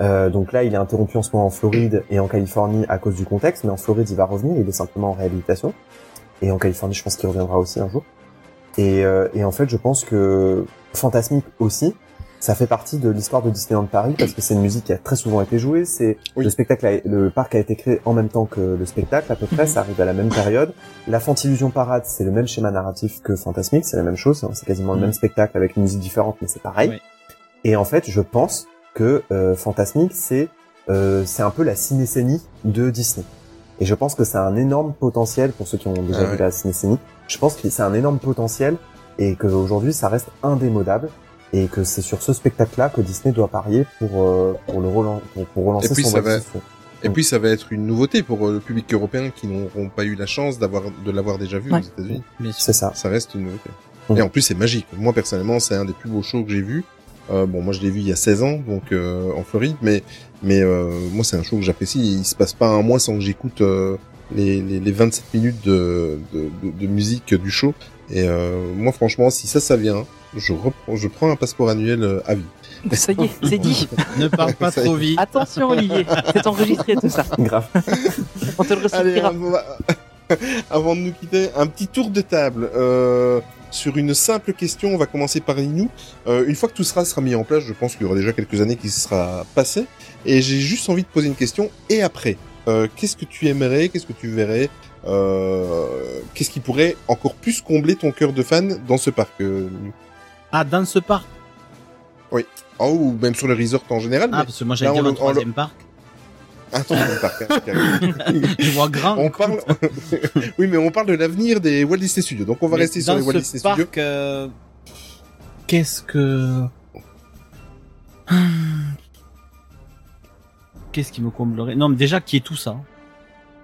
Euh, donc là, il est interrompu en ce moment en Floride et en Californie à cause du contexte, mais en Floride, il va revenir. Il est simplement en réhabilitation. Et en Californie, je pense qu'il reviendra aussi un jour. Et, euh, et en fait, je pense que Fantasmic aussi, ça fait partie de l'histoire de Disneyland Paris parce que c'est une musique qui a très souvent été jouée. C'est le spectacle, a- le parc a été créé en même temps que le spectacle à peu près. Ça arrive à la même période. La Fantillusion Parade, c'est le même schéma narratif que Fantasmic, c'est la même chose. hein. C'est quasiment le Mhm. même spectacle avec une musique différente, mais c'est pareil. Et en fait, je pense que euh, Fantasmic, c'est euh, c'est un peu la cinécénie de Disney. Et je pense que c'est un énorme potentiel pour ceux qui ont déjà Ah vu ouais. la cinécénie. Je pense que c'est un énorme potentiel et qu'aujourd'hui ça reste indémodable et que c'est sur ce spectacle-là que Disney doit parier pour euh, pour le relan- pour, pour relancer Et puis son ça va-. Et puis ça va être une nouveauté pour euh, le public européen qui n'auront pas eu la chance d'avoir de l'avoir déjà vu Ouais. aux États-Unis. C'est ça. Ça reste une nouveauté. Mhm. Et en plus c'est magique. Moi personnellement c'est un des plus beaux shows que j'ai vu. Euh, bon moi je l'ai vu il y a 16 ans donc euh, en Floride mais mais euh, moi c'est un show que j'apprécie. Il se passe pas un mois sans que j'écoute euh, les, les, les 27 minutes de, de, de, de musique du show. Et euh, moi franchement si ça ça vient je reprends je prends un passeport annuel euh, à vie. Ça y est, c'est dit. Ne parle pas trop vite. Attention Olivier, c'est enregistré tout ça. Grave. On te le Allez, avant de nous quitter, un petit tour de table. Euh, sur une simple question, on va commencer par Inou. Euh, une fois que tout sera, sera mis en place, je pense qu'il y aura déjà quelques années qui se sera passé. Et j'ai juste envie de poser une question. Et après, euh, qu'est-ce que tu aimerais, qu'est-ce que tu verrais, euh, qu'est-ce qui pourrait encore plus combler ton cœur de fan dans ce parc euh, Inou Ah, dans ce parc. Oh, ou même sur le resort en général. Ah, mais- parce que moi j'allais on dire le- un troisième parc. Ah, troisième parc, hein. Je vois grand. on parle. oui, mais on parle de l'avenir des Walt Disney Studios. Donc on va Mais rester sur les Walt ce Disney parc, Studios. euh, Qu'est-ce que... Qu'est-ce qui me comblerait? Non, mais déjà qui est tout ça.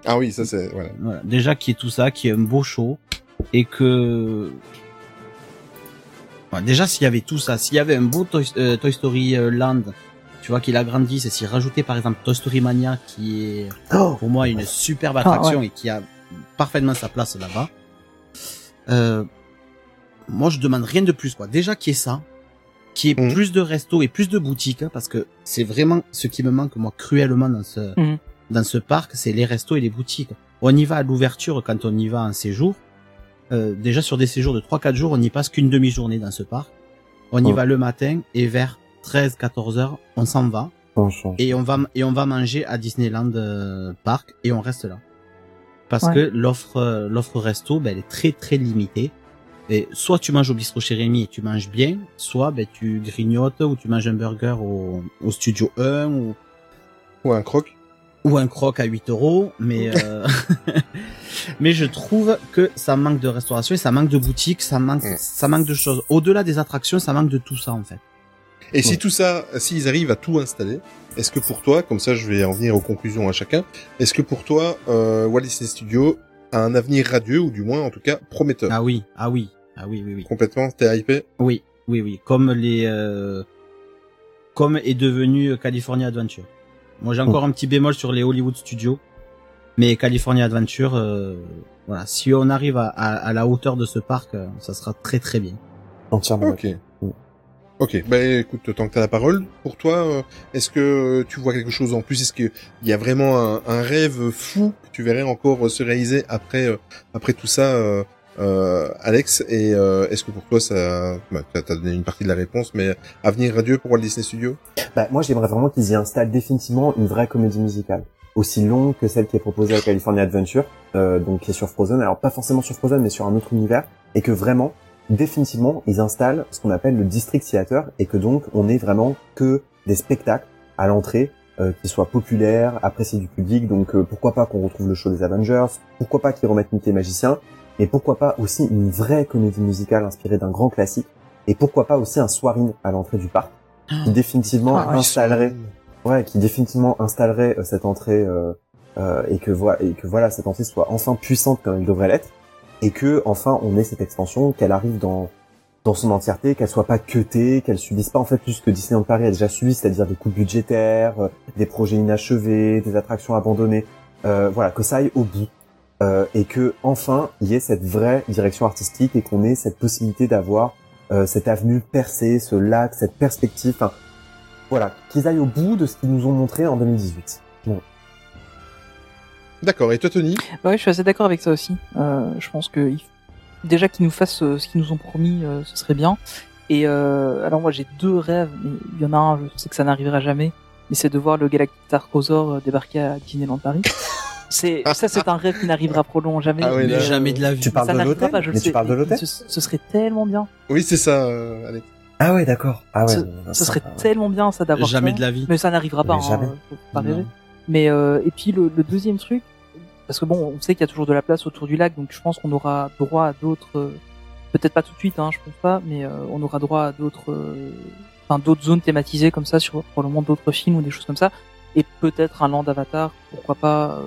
Ah oui, ça c'est voilà. Voilà. Déjà qui est tout ça, qui est un beau show. Et que... Déjà s'il y avait tout ça, s'il y avait un beau Toy, euh, Toy Story euh, Land, tu vois, qu'il agrandisse, et s'il rajoutait par exemple Toy Story Mania, qui est Oh pour moi une superbe Ah, attraction et qui a parfaitement sa place là-bas. Euh, moi, je demande rien de plus, quoi. Déjà qu'il y ait ça, qu'il y ait Mhm. plus de restos et plus de boutiques, hein, parce que c'est vraiment ce qui me manque, moi, cruellement dans ce, Mhm. dans ce parc, c'est les restos et les boutiques. On y va à l'ouverture quand on y va en séjour. Euh, déjà sur des séjours de 3-4 jours, on n'y passe qu'une demi-journée dans ce parc. On y Oh. va le matin et vers 13-14 heures, on s'en va On et on va et on va manger à Disneyland euh, Park et on reste là parce Ouais. que l'offre euh, l'offre resto ben, elle est très très limitée et soit tu manges au bistrot chez Rémi et tu manges bien soit ben tu grignotes ou tu manges un burger au, au studio 1 ou Ou un croc. Ou un croc à 8 euros mais euh, mais je trouve que ça manque de restauration et ça manque de boutique ça manque Mm. ça manque de choses au-delà des attractions ça manque de tout ça en fait Et si tout ça, s'ils arrivent à tout installer, est-ce que pour toi, comme ça je vais en venir aux conclusions à chacun, est-ce que pour toi, euh, Walt Disney Studios a un avenir radieux, ou du moins en tout cas prometteur? Ah oui ah oui ah oui oui oui Complètement, t'es hypé? Oui, oui, oui. Comme les, euh, comme est devenu California Adventure. Moi, j'ai encore un petit bémol sur les Hollywood Studios, mais California Adventure, euh, voilà. Si on arrive à, à, à la hauteur de ce parc, euh, ça sera très très bien. Entièrement. Ok. Ok, bah écoute, tant que t'as la parole, pour toi, euh, est-ce que tu vois quelque chose en plus? Est-ce qu'il y a vraiment un, un rêve fou que tu verrais encore se réaliser après euh, après tout ça, euh, Alex Et euh, est-ce que pour toi, ça, bah, t'as donné une partie de la réponse, mais avenir radieux pour Walt Disney Studios? Bah, moi, j'aimerais vraiment qu'ils y installent définitivement une vraie comédie musicale. Aussi longue que celle qui est proposée à California Adventure, euh, donc qui est sur Frozen. Alors, pas forcément sur Frozen, mais sur un autre univers. Et que vraiment, définitivement, ils installent ce qu'on appelle le District Theater. Et que donc, on ait vraiment que des spectacles à l'entrée euh, qui soient populaires, appréciés du public. Donc, euh, pourquoi pas qu'on retrouve le show des Avengers Pourquoi pas qu'ils remettent Mickey Magicien Mais pourquoi pas aussi une vraie comédie musicale inspirée d'un grand classique Et pourquoi pas aussi un soirine à l'entrée du parc qui définitivement Ah, installerait ouais qui définitivement installerait euh, cette entrée euh, euh, et que voilà et que voilà cette entrée soit enfin puissante comme elle devrait l'être et que enfin on ait cette extension qu'elle arrive dans dans son entièreté qu'elle soit pas cutée qu'elle subisse pas en fait tout ce que Disneyland Paris a déjà subi c'est-à-dire des coupes budgétaires euh, des projets inachevés des attractions abandonnées euh, voilà que ça aille au bout euh, et que enfin il y ait cette vraie direction artistique et qu'on ait cette possibilité d'avoir euh, cette avenue percée, ce lac, cette perspective. Enfin, voilà, qu'ils aillent au bout de ce qu'ils nous ont montré en 2018. Bon. D'accord. Et toi, Tony? Bah ouais, je suis assez d'accord avec ça aussi. Euh, je pense que déjà qu'ils nous fassent euh, ce qu'ils nous ont promis, euh, ce serait bien. Et euh, alors moi j'ai deux rêves, mais il y en a un, je sais que ça n'arrivera jamais, mais c'est de voir le Galactic débarquer à Disneyland Paris. C'est ça, c'est un rêve qui n'arrivera probablement jamais. Ah oui, Mais là- jamais de la vie. Tu parles ça de n'arrivera l'hôtel pas, je le Mais sais. tu parles de l'hôtel ce, ce serait tellement bien. Oui, c'est ça, euh, Alex. Ah ouais, d'accord. Ah ouais. Ce- serait euh, tellement bien ça d'avoir Jamais ça. de la vie. Mais ça n'arrivera pas. Mais hein, jamais. faut pas rêver. Mais euh, et puis le, le deuxième truc, parce que bon, on sait qu'il y a toujours de la place autour du lac, donc je pense qu'on aura droit à d'autres, euh, peut-être pas tout de suite, hein, je pense pas, mais euh, on aura droit à d'autres, euh, enfin d'autres zones thématisées comme ça sur probablement d'autres films ou des choses comme ça, et peut-être un land Avatar, pourquoi pas.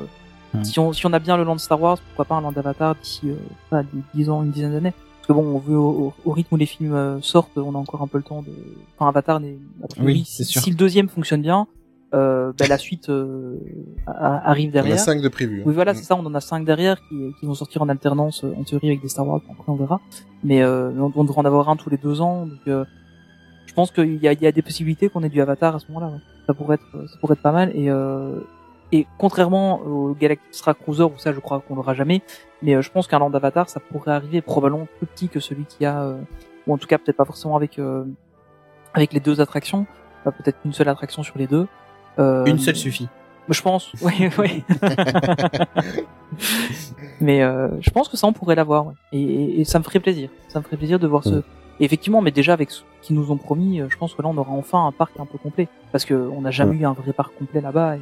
Hmm. Si on si on a bien le land Star Wars, pourquoi pas un land Avatar d'ici euh, pas, 10 ans, une dizaine d'années. Parce que bon, on veut au, au- rythme où les films euh, sortent, on a encore un peu le temps de. Enfin, Avatar, n'est- Oui, si, c'est sûr. si le deuxième fonctionne bien, euh, bah, la suite euh, arrive On a derrière. 5 de prévu. Oui, voilà, Mm. c'est ça. On en a cinq derrière qui, qui vont sortir en alternance, euh, en théorie, avec des Star Wars. Après, on verra. Mais euh, on, on devrait en avoir un tous les deux ans. Donc, euh, je pense qu'il y a, il y a des possibilités qu'on ait du Avatar à ce moment-là. ouais. Ça pourrait être, ça pourrait être pas mal. Et, euh, et contrairement au Galactica Cruiser, où ça, je crois qu'on l'aura jamais. Mais euh, je pense qu'un Land Avatar, ça pourrait arriver probablement plus petit que celui qui a, euh, ou en tout cas peut-être pas forcément avec euh, avec les deux attractions. Peut-être une seule attraction sur les deux. Euh, Une seule suffit. je pense, oui, oui. mais euh, je pense que ça, on pourrait l'avoir. ouais. Et, et, et ça me ferait plaisir. Ça me ferait plaisir de voir ce. Et effectivement, mais déjà avec ce qu'ils nous ont promis, je pense que là, on aura enfin un parc un peu complet, parce que on n'a jamais eu un vrai parc complet là-bas. Et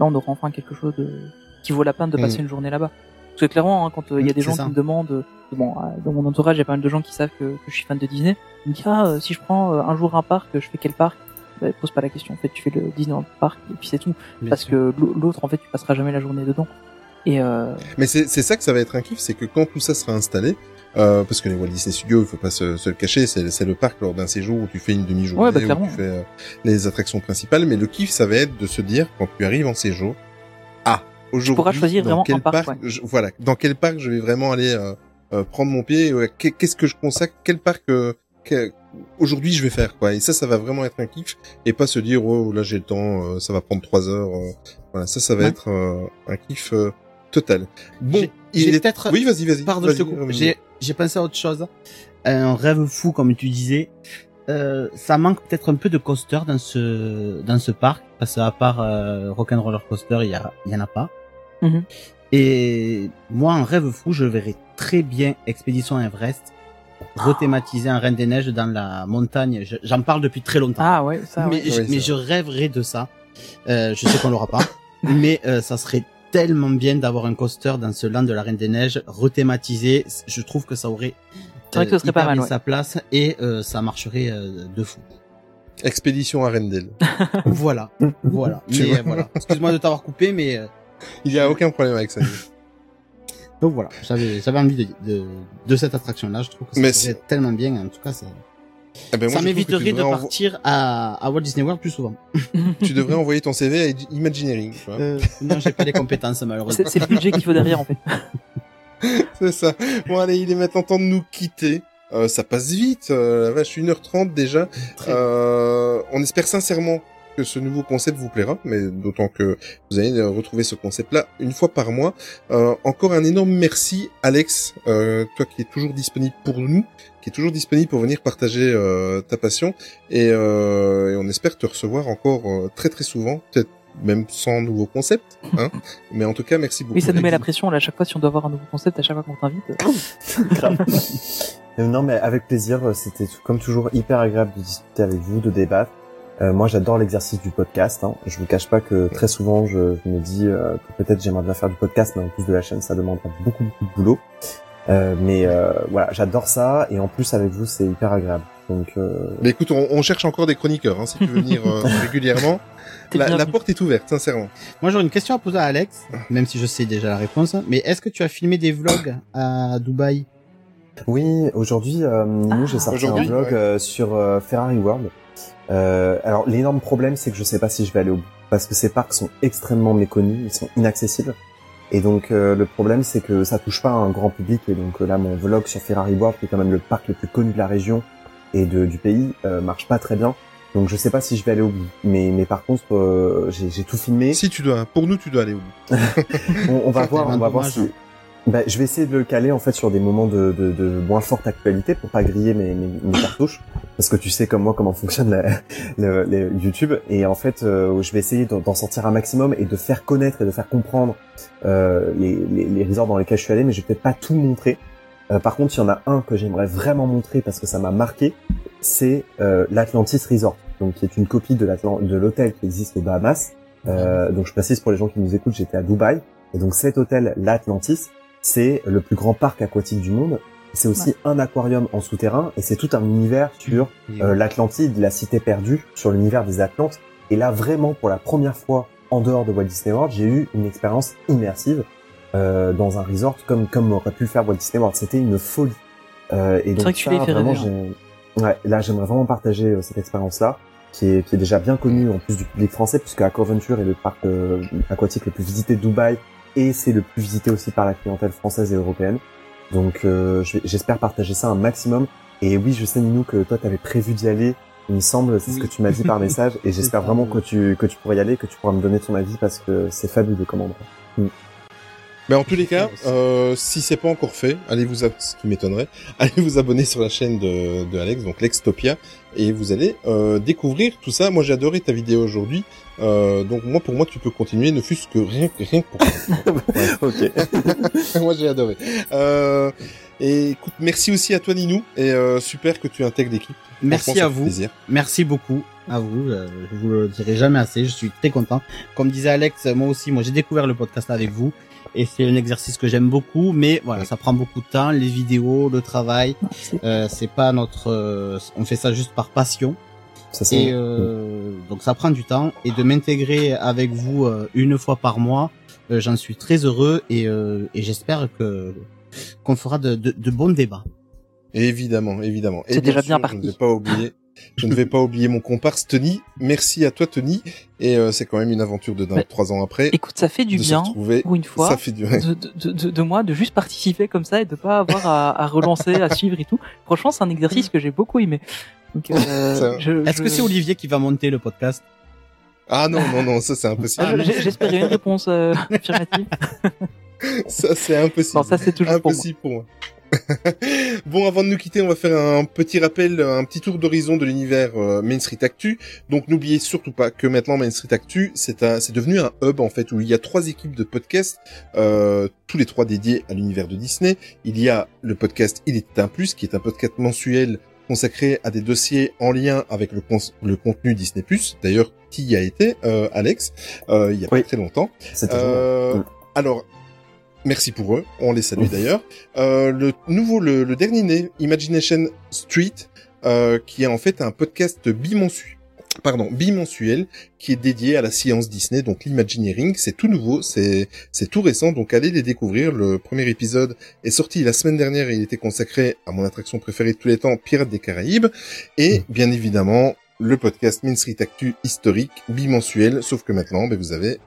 là, on aura enfin quelque chose de qui vaut la peine de passer Mm. une journée là-bas. Parce que clairement, hein, quand euh, il y a des C'est gens ça. qui me demandent, euh, bon, euh, dans mon entourage, il y a pas mal de gens qui savent que, que je suis fan de Disney. Ils me disent ah, si je prends un jour un parc, je fais quel parc? Bah, Pose pas la question. En fait, tu fais le Disneyland Park et puis c'est tout Bien parce sûr. que l'au- l'autre en fait tu passeras jamais la journée dedans et euh, Mais c'est c'est ça que ça va être un kiff, c'est que quand tout ça sera installé, euh, parce que les Walt Disney Studios, il faut pas se, se le cacher, c'est le parc lors d'un séjour où tu fais une demi-journée, Ouais, bah, où tu fais euh, les attractions principales, mais le kiff, ça va être de se dire, quand tu arrives en séjour, ah, aujourd'hui, choisir dans vraiment quel parc, ouais. je- voilà, dans quel parc je vais vraiment aller euh, euh, prendre mon pied, ouais, qu'est- qu'est-ce que je consacre, quel parc euh, que- aujourd'hui je vais faire, quoi. Et ça, ça va vraiment être un kiff, et pas se dire, oh, là j'ai le temps, euh, ça va prendre trois heures, euh, voilà, ça, ça va être euh, un kiff euh, total. Bon, J'ai- il est peut-être- Oui, vas-y, vas-y. Pardon. Roméo. J'ai, j'ai pensé à autre chose. Un rêve fou, comme tu disais. Euh, ça manque peut-être un peu de coaster dans ce dans ce parc parce qu'à part euh, Rock'n'Roller Coaster, il y, a, il y en a pas. Mhm. Et moi, un rêve fou, je verrais très bien Expédition Everest rethématiser un Reine des Neiges dans la montagne. Je- J'en parle depuis très longtemps. ah ouais ça mais ouais. je, mais je rêverais de ça. Euh, je sais qu'on l'aura pas, mais euh, ça serait tellement bien d'avoir un coaster dans ce land de la Reine des Neiges rethématisé. Je trouve que ça aurait vrai que ce serait hyper pas mal, bien ouais. sa place et euh, ça marcherait euh, de fou. Expédition Arendelle. voilà, voilà. Mais euh, voilà. Excuse-moi de t'avoir coupé, mais euh, Il y a aucun problème avec ça. donc voilà. J'avais j'avais envie de, de de cette attraction là. Je trouve que ça serait tellement bien. En tout cas, ça, Eh ben, moi, ça m'éviterait de envo- partir à, à Walt Disney World plus souvent. Tu devrais envoyer ton CV à Imagineering. tu vois. Euh, non, j'ai pas les compétences malheureusement. c'est le budget qu'il faut derrière en fait C'est ça. Bon, allez, il est maintenant temps de nous quitter. Euh, ça passe vite, euh, la vache, 1h30 déjà. Euh, on espère sincèrement que ce nouveau concept vous plaira, mais d'autant que vous allez retrouver ce concept-là une fois par mois. Euh, encore un énorme merci, Alex, euh, toi qui es toujours disponible pour nous, qui est toujours disponible pour venir partager euh, ta passion, et, euh, et on espère te recevoir encore euh, très très souvent, peut-être même sans nouveau concept, hein. mais en tout cas, merci beaucoup. oui ça nous met la pression là à chaque fois si on doit avoir un nouveau concept à chaque fois qu'on t'invite Grave. Euh, non, mais avec plaisir. euh, C'était comme toujours hyper agréable de discuter avec vous, de débattre. Euh, moi, j'adore l'exercice du podcast. Hein. Je vous cache pas que très souvent, je, je me dis euh, que peut-être j'aimerais bien faire du podcast, mais en plus de la chaîne, ça demande beaucoup, beaucoup de boulot. Euh, mais euh, voilà, j'adore ça. Et en plus, avec vous, c'est hyper agréable. Donc, euh, Mais écoute, on, on cherche encore des chroniqueurs, hein, si tu veux venir euh, régulièrement. La, la porte est ouverte, sincèrement. Moi, j'aurais une question à poser à Alex, même si je sais déjà la réponse. Mais est-ce que tu as filmé des vlogs à Dubaï? Oui, aujourd'hui, euh, nous, Ah. j'ai sorti un vlog ouais. euh, sur euh, Ferrari World. Euh, alors, l'énorme problème, c'est que je sais pas si je vais aller au bout. Parce que ces parcs sont extrêmement méconnus, ils sont inaccessibles. Et donc, euh, le problème, c'est que ça touche pas un grand public. Et donc, euh, là, mon vlog sur Ferrari World, qui est quand même le parc le plus connu de la région et de, du pays, euh, marche pas très bien. Donc, je sais pas si je vais aller au bout. Mais, mais par contre, euh, j'ai j'ai tout filmé. Si tu dois, pour nous, tu dois aller au bout. On, on va voir, on va voir si. Bah, je vais essayer de le caler en fait sur des moments de, de, de moins forte actualité pour pas griller mes, mes, mes cartouches parce que tu sais comme moi comment fonctionne la, le, les YouTube et en fait euh, je vais essayer d'en sortir un maximum et de faire connaître et de faire comprendre euh, les, les, les resorts dans lesquels je suis allé mais je vais peut-être pas tout montrer. Euh, par contre il y en a un que j'aimerais vraiment montrer parce que ça m'a marqué c'est euh, l'Atlantis Resort donc qui est une copie de l'hôtel qui existe aux Bahamas. Euh, donc je précise pour les gens qui nous écoutent j'étais à Dubaï Et donc cet hôtel, l'Atlantis, c'est le plus grand parc aquatique du monde. C'est aussi un aquarium en souterrain et c'est tout un univers sur euh, l'Atlantide, la cité perdue, sur l'univers des Atlantes. Et là, vraiment, pour la première fois en dehors de Walt Disney World, j'ai eu une expérience immersive euh, dans un resort comme comme aurait pu le faire Walt Disney World. C'était une folie. Euh, et donc vrai que tu ça, fait vraiment, ouais, là, j'aimerais vraiment partager euh, cette expérience-là, qui est qui est déjà bien connue en plus du public français, puisque Aquaventure est le parc euh, aquatique le plus visité de Dubaï et c'est le plus visité aussi par la clientèle française et européenne. Donc euh, j'espère partager ça un maximum. Et oui, je sais Ninou que toi t'avais prévu d'y aller. Il me semble, c'est ce que tu m'as dit par message, et j'espère vraiment que tu que tu pourras y aller, que tu pourras me donner ton avis parce que c'est fabuleux comme endroit. Mm. Mais en tous les cas, euh, si c'est pas encore fait, allez vous, ab- ce qui m'étonnerait, allez vous abonner sur la chaîne de, de Alex, donc Lextopia, et vous allez euh, découvrir tout ça. Moi, j'ai adoré ta vidéo aujourd'hui, euh, donc moi, pour moi, tu peux continuer, ne fût-ce que rien, que- rien que pour ok. moi, j'ai adoré. Euh, et écoute, merci aussi à toi, Ninou, et euh, super que tu intègres l'équipe. Merci à vous. plaisir. Merci beaucoup à vous. euh, je vous le dirai jamais assez. Je suis très content. Comme disait Alex, moi aussi, moi j'ai découvert le podcast avec vous et c'est un exercice que j'aime beaucoup. Mais voilà, ça prend beaucoup de temps, les vidéos, le travail. Euh, c'est pas notre. euh, on fait ça juste par passion. Ça, Et euh, donc ça prend du temps et de m'intégrer avec vous euh, une fois par mois, euh, j'en suis très heureux et, euh, et j'espère que qu'on fera de, de, de bons débats. Évidemment, évidemment. Et C'est déjà bien parti. Je ne vais pas oublier. Je ne vais pas oublier mon comparse Tony. Merci à toi Tony. Et euh, c'est quand même une aventure de dingue Ouais. trois ans après. Écoute, ça fait du de se bien retrouver. pour une fois Ça fait du bien. de, de, de, de moi de juste participer comme ça et de pas avoir à, à relancer, à suivre et tout. Franchement, c'est un exercice que j'ai beaucoup aimé. Euh, Est-ce je- que c'est Olivier qui va monter le podcast? Ah non, non, non, ça c'est Ah, impossible. je- J'espérais une réponse euh, affirmative. ça c'est impossible. Non, ça c'est toujours pour moi. impossible pour moi. Bon, avant de nous quitter, on va faire un petit rappel, un petit tour d'horizon de l'univers euh, Main Street Actu. Donc, n'oubliez surtout pas que maintenant Main Street Actu, c'est un, c'est devenu un hub en fait où il y a trois équipes de podcasts, euh, tous les trois dédiés à l'univers de Disney. Il y a le podcast Il était un plus, qui est un podcast mensuel consacré à des dossiers en lien avec le, cons- le contenu Disney+. D'ailleurs, qui y a été, euh, Alex, euh, il y a pas très longtemps. C'était Euh, génial. alors, merci pour eux. On les salue d'ailleurs. Euh, le nouveau, le, le dernier né, Imagination Street, euh, qui est en fait un podcast bimensuel. Pardon, bimensuel, qui est dédié à la science Disney, donc l'imagineering. C'est tout nouveau, c'est c'est tout récent, donc allez les découvrir. Le premier épisode est sorti la semaine dernière et il était consacré à mon attraction préférée de tous les temps, Pirates des Caraïbes. Et bien évidemment, le podcast Main Street Actu historique, bimensuel, sauf que maintenant, ben, vous avez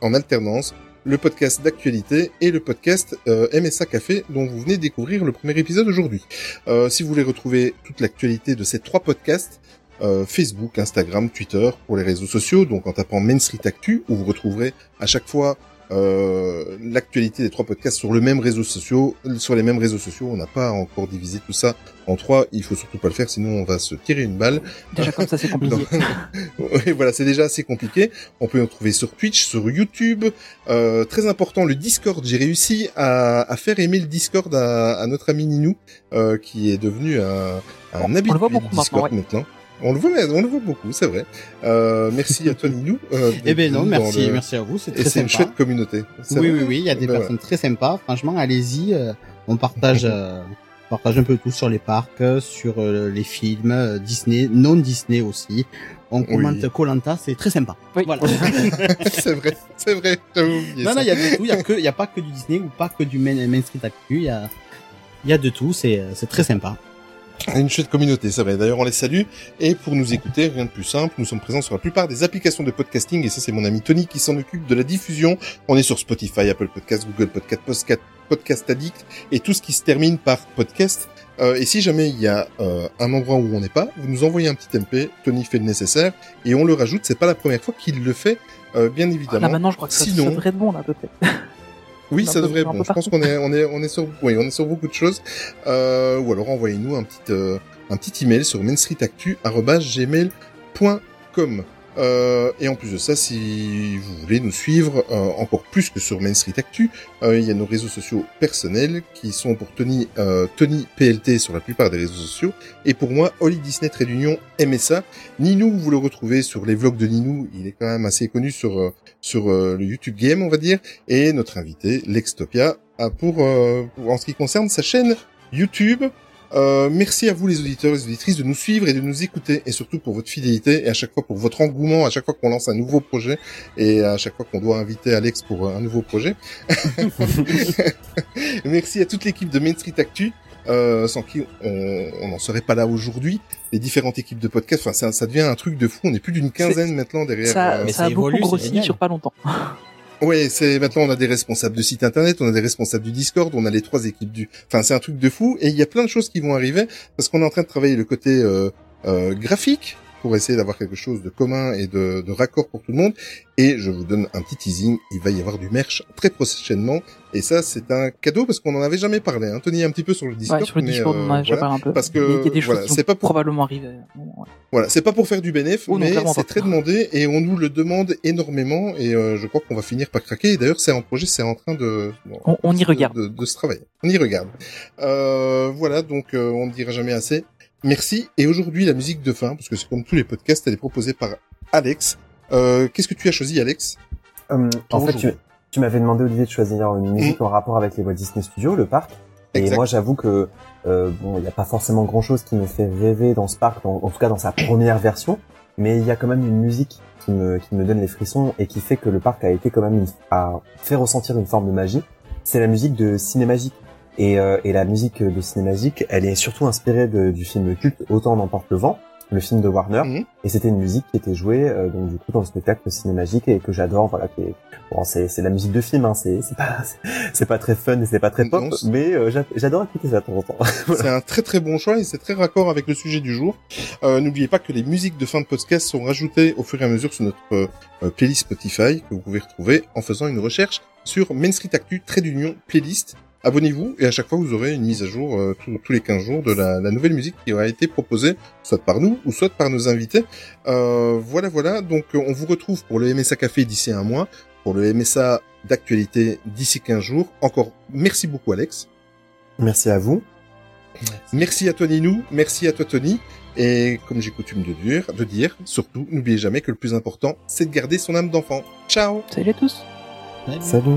en alternance le podcast d'actualité et le podcast euh, MSA Café dont vous venez découvrir le premier épisode aujourd'hui. Euh, si vous voulez retrouver toute l'actualité de ces trois podcasts, euh, Facebook, Instagram, Twitter, pour les réseaux sociaux, donc en tapant Main Street Actu, où vous retrouverez à chaque fois euh, l'actualité des trois podcasts sur le même réseau social, sur les mêmes réseaux sociaux. On n'a pas encore divisé tout ça en trois. Il faut surtout pas le faire, sinon on va se tirer une balle. Déjà comme ça, c'est compliqué. Oui, voilà, c'est déjà assez compliqué. On peut nous trouver sur Twitch, sur YouTube. Euh, très important, le Discord. J'ai réussi à, à faire aimer le Discord à, à notre ami Ninou, euh, qui est devenu un, un habitué le voit du beaucoup Discord maintenant, maintenant. On le voit, mais on le voit beaucoup, c'est vrai. Euh, merci à toi Ninou. Euh, Eh ben non, merci, le- merci à vous, c'est Et très c'est une chouette communauté. Oui, oui, oui, il y a des Ben personnes très sympas. Franchement, allez-y. euh, on partage, euh, on partage un peu tout sur les parcs, sur euh, les films euh, Disney, non Disney aussi. On commente Colanta, c'est très sympa. Voilà. c'est vrai, c'est vrai. J'avais oublié non, ça. non, il y a de tout. Il y a que, il y a pas que du Disney ou pas que du Main, Main Street Actu. Il y a, il y a de tout. C'est, c'est très sympa. Une chouette communauté, c'est vrai. D'ailleurs, on les salue. Et pour nous écouter, rien de plus simple, nous sommes présents sur la plupart des applications de podcasting. Et ça, c'est mon ami Tony qui s'en occupe de la diffusion. On est sur Spotify, Apple Podcast, Google Podcast, Podcast, Podcast Addict et tout ce qui se termine par podcast. Euh, et si jamais il y a euh, un endroit où on n'est pas, vous nous envoyez un petit MP. Tony fait le nécessaire et on le rajoute. C'est pas la première fois qu'il le fait, euh, bien évidemment. Là maintenant, je crois que ça, Sinon, ça devrait être bon là à peu près. oui, ça peu- devrait bon. Je pense qu'on est, on est, on est sur, oui, on est sur beaucoup de choses. Euh, ou alors envoyez-nous un petit, euh, un petit email sur mainstreetactu@gmail.com. Euh, et en plus de ça, si vous voulez nous suivre euh, encore plus que sur Main Street Actu, euh, il y a nos réseaux sociaux personnels qui sont pour Tony, euh, Tony PLT sur la plupart des réseaux sociaux, et pour moi, Holly Disney Trade Union MSA. Ninou, vous le retrouvez sur les vlogs de Ninou, il est quand même assez connu sur euh, sur euh, le YouTube Game, on va dire, et notre invité, Lextopia, a pour- en ce qui concerne sa chaîne YouTube. Euh, merci à vous les auditeurs et les auditrices de nous suivre et de nous écouter et surtout pour votre fidélité et à chaque fois pour votre engouement à chaque fois qu'on lance un nouveau projet et à chaque fois qu'on doit inviter Alex pour euh, un nouveau projet. merci à toute l'équipe de Main Street Actu. Euh, sans qui on on n'en serait pas là aujourd'hui. Les différentes équipes de podcast, enfin ça, ça devient un truc de fou. On est plus d'une quinzaine maintenant derrière. Ça, euh, ça a beaucoup grossi sur pas longtemps. Ouais, c'est maintenant on a des responsables de site internet, on a des responsables du Discord, on a les trois équipes du. Enfin, c'est un truc de fou et il y a plein de choses qui vont arriver parce qu'on est en train de travailler le côté euh, euh, graphique pour essayer d'avoir quelque chose de commun et de, de raccord pour tout le monde. Et je vous donne un petit teasing, il va y avoir du merch très prochainement. Et ça, c'est un cadeau parce qu'on n'en avait jamais parlé. Hein. Tony un petit peu sur le Discord. Ouais, sur le mais, Discord, euh, on voilà. un peu. Parce que Il y a des choses voilà, c'est pas pour probablement arriver. Ouais. voilà, c'est pas pour faire du bénéf, Oh mais c'est très demandé et on nous le demande énormément et euh, je crois qu'on va finir par craquer. Et D'ailleurs, c'est un projet, c'est en train de, On, on y de- regarde. de, de se travailler. On y regarde. Euh, voilà, donc euh, on ne dira jamais assez. Merci. Et aujourd'hui, la musique de fin, parce que c'est comme tous les podcasts, elle est proposée par Alex. Euh, Qu'est-ce que tu as choisi, Alex? Hum, en fait, tu, tu m'avais demandé, Olivier, de choisir une musique en rapport avec les Walt Disney Studios, le parc. Et Exact. moi, j'avoue que euh, bon, il n'y a pas forcément grand-chose qui me fait rêver dans ce parc, dans- en tout cas dans sa première version. Mais il y a quand même une musique qui me, qui me donne les frissons et qui fait que le parc a été quand même une- a fait ressentir une forme de magie. C'est la musique de Cinémagique. Et, euh, et la musique de Cinémagique, elle est surtout inspirée de- du film culte Autant n'emporte le vent, le film de Warner. Mhm. Et c'était une musique qui était jouée euh, donc du coup dans le spectacle Cinémagique et que j'adore. Voilà, qui est bon, c'est c'est la musique de film, hein, c'est c'est pas c'est pas très fun et c'est pas très pop, Non, mais euh, j'a- j'adore écouter ça de temps en temps. C'est un très très bon choix et c'est très raccord avec le sujet du jour. Euh, N'oubliez pas que les musiques de fin de podcast sont rajoutées au fur et à mesure sur notre euh, playlist Spotify que vous pouvez retrouver en faisant une recherche sur Main Street Actu trait d'union playlist. Abonnez-vous et à chaque fois vous aurez une mise à jour euh, tous- tous les 15 jours de la, la nouvelle musique qui aura été proposée soit par nous ou soit par nos invités. Euh, voilà voilà donc euh, on vous retrouve pour le MSA Café d'ici un mois, pour le MSA d'actualité d'ici 15 jours. Encore merci beaucoup Alex. Merci à vous. Merci à toi Ninou, merci à toi Tony. Et comme j'ai coutume de dire, de dire, surtout, n'oubliez jamais que le plus important, c'est de garder son âme d'enfant. Ciao Salut à tous Salut.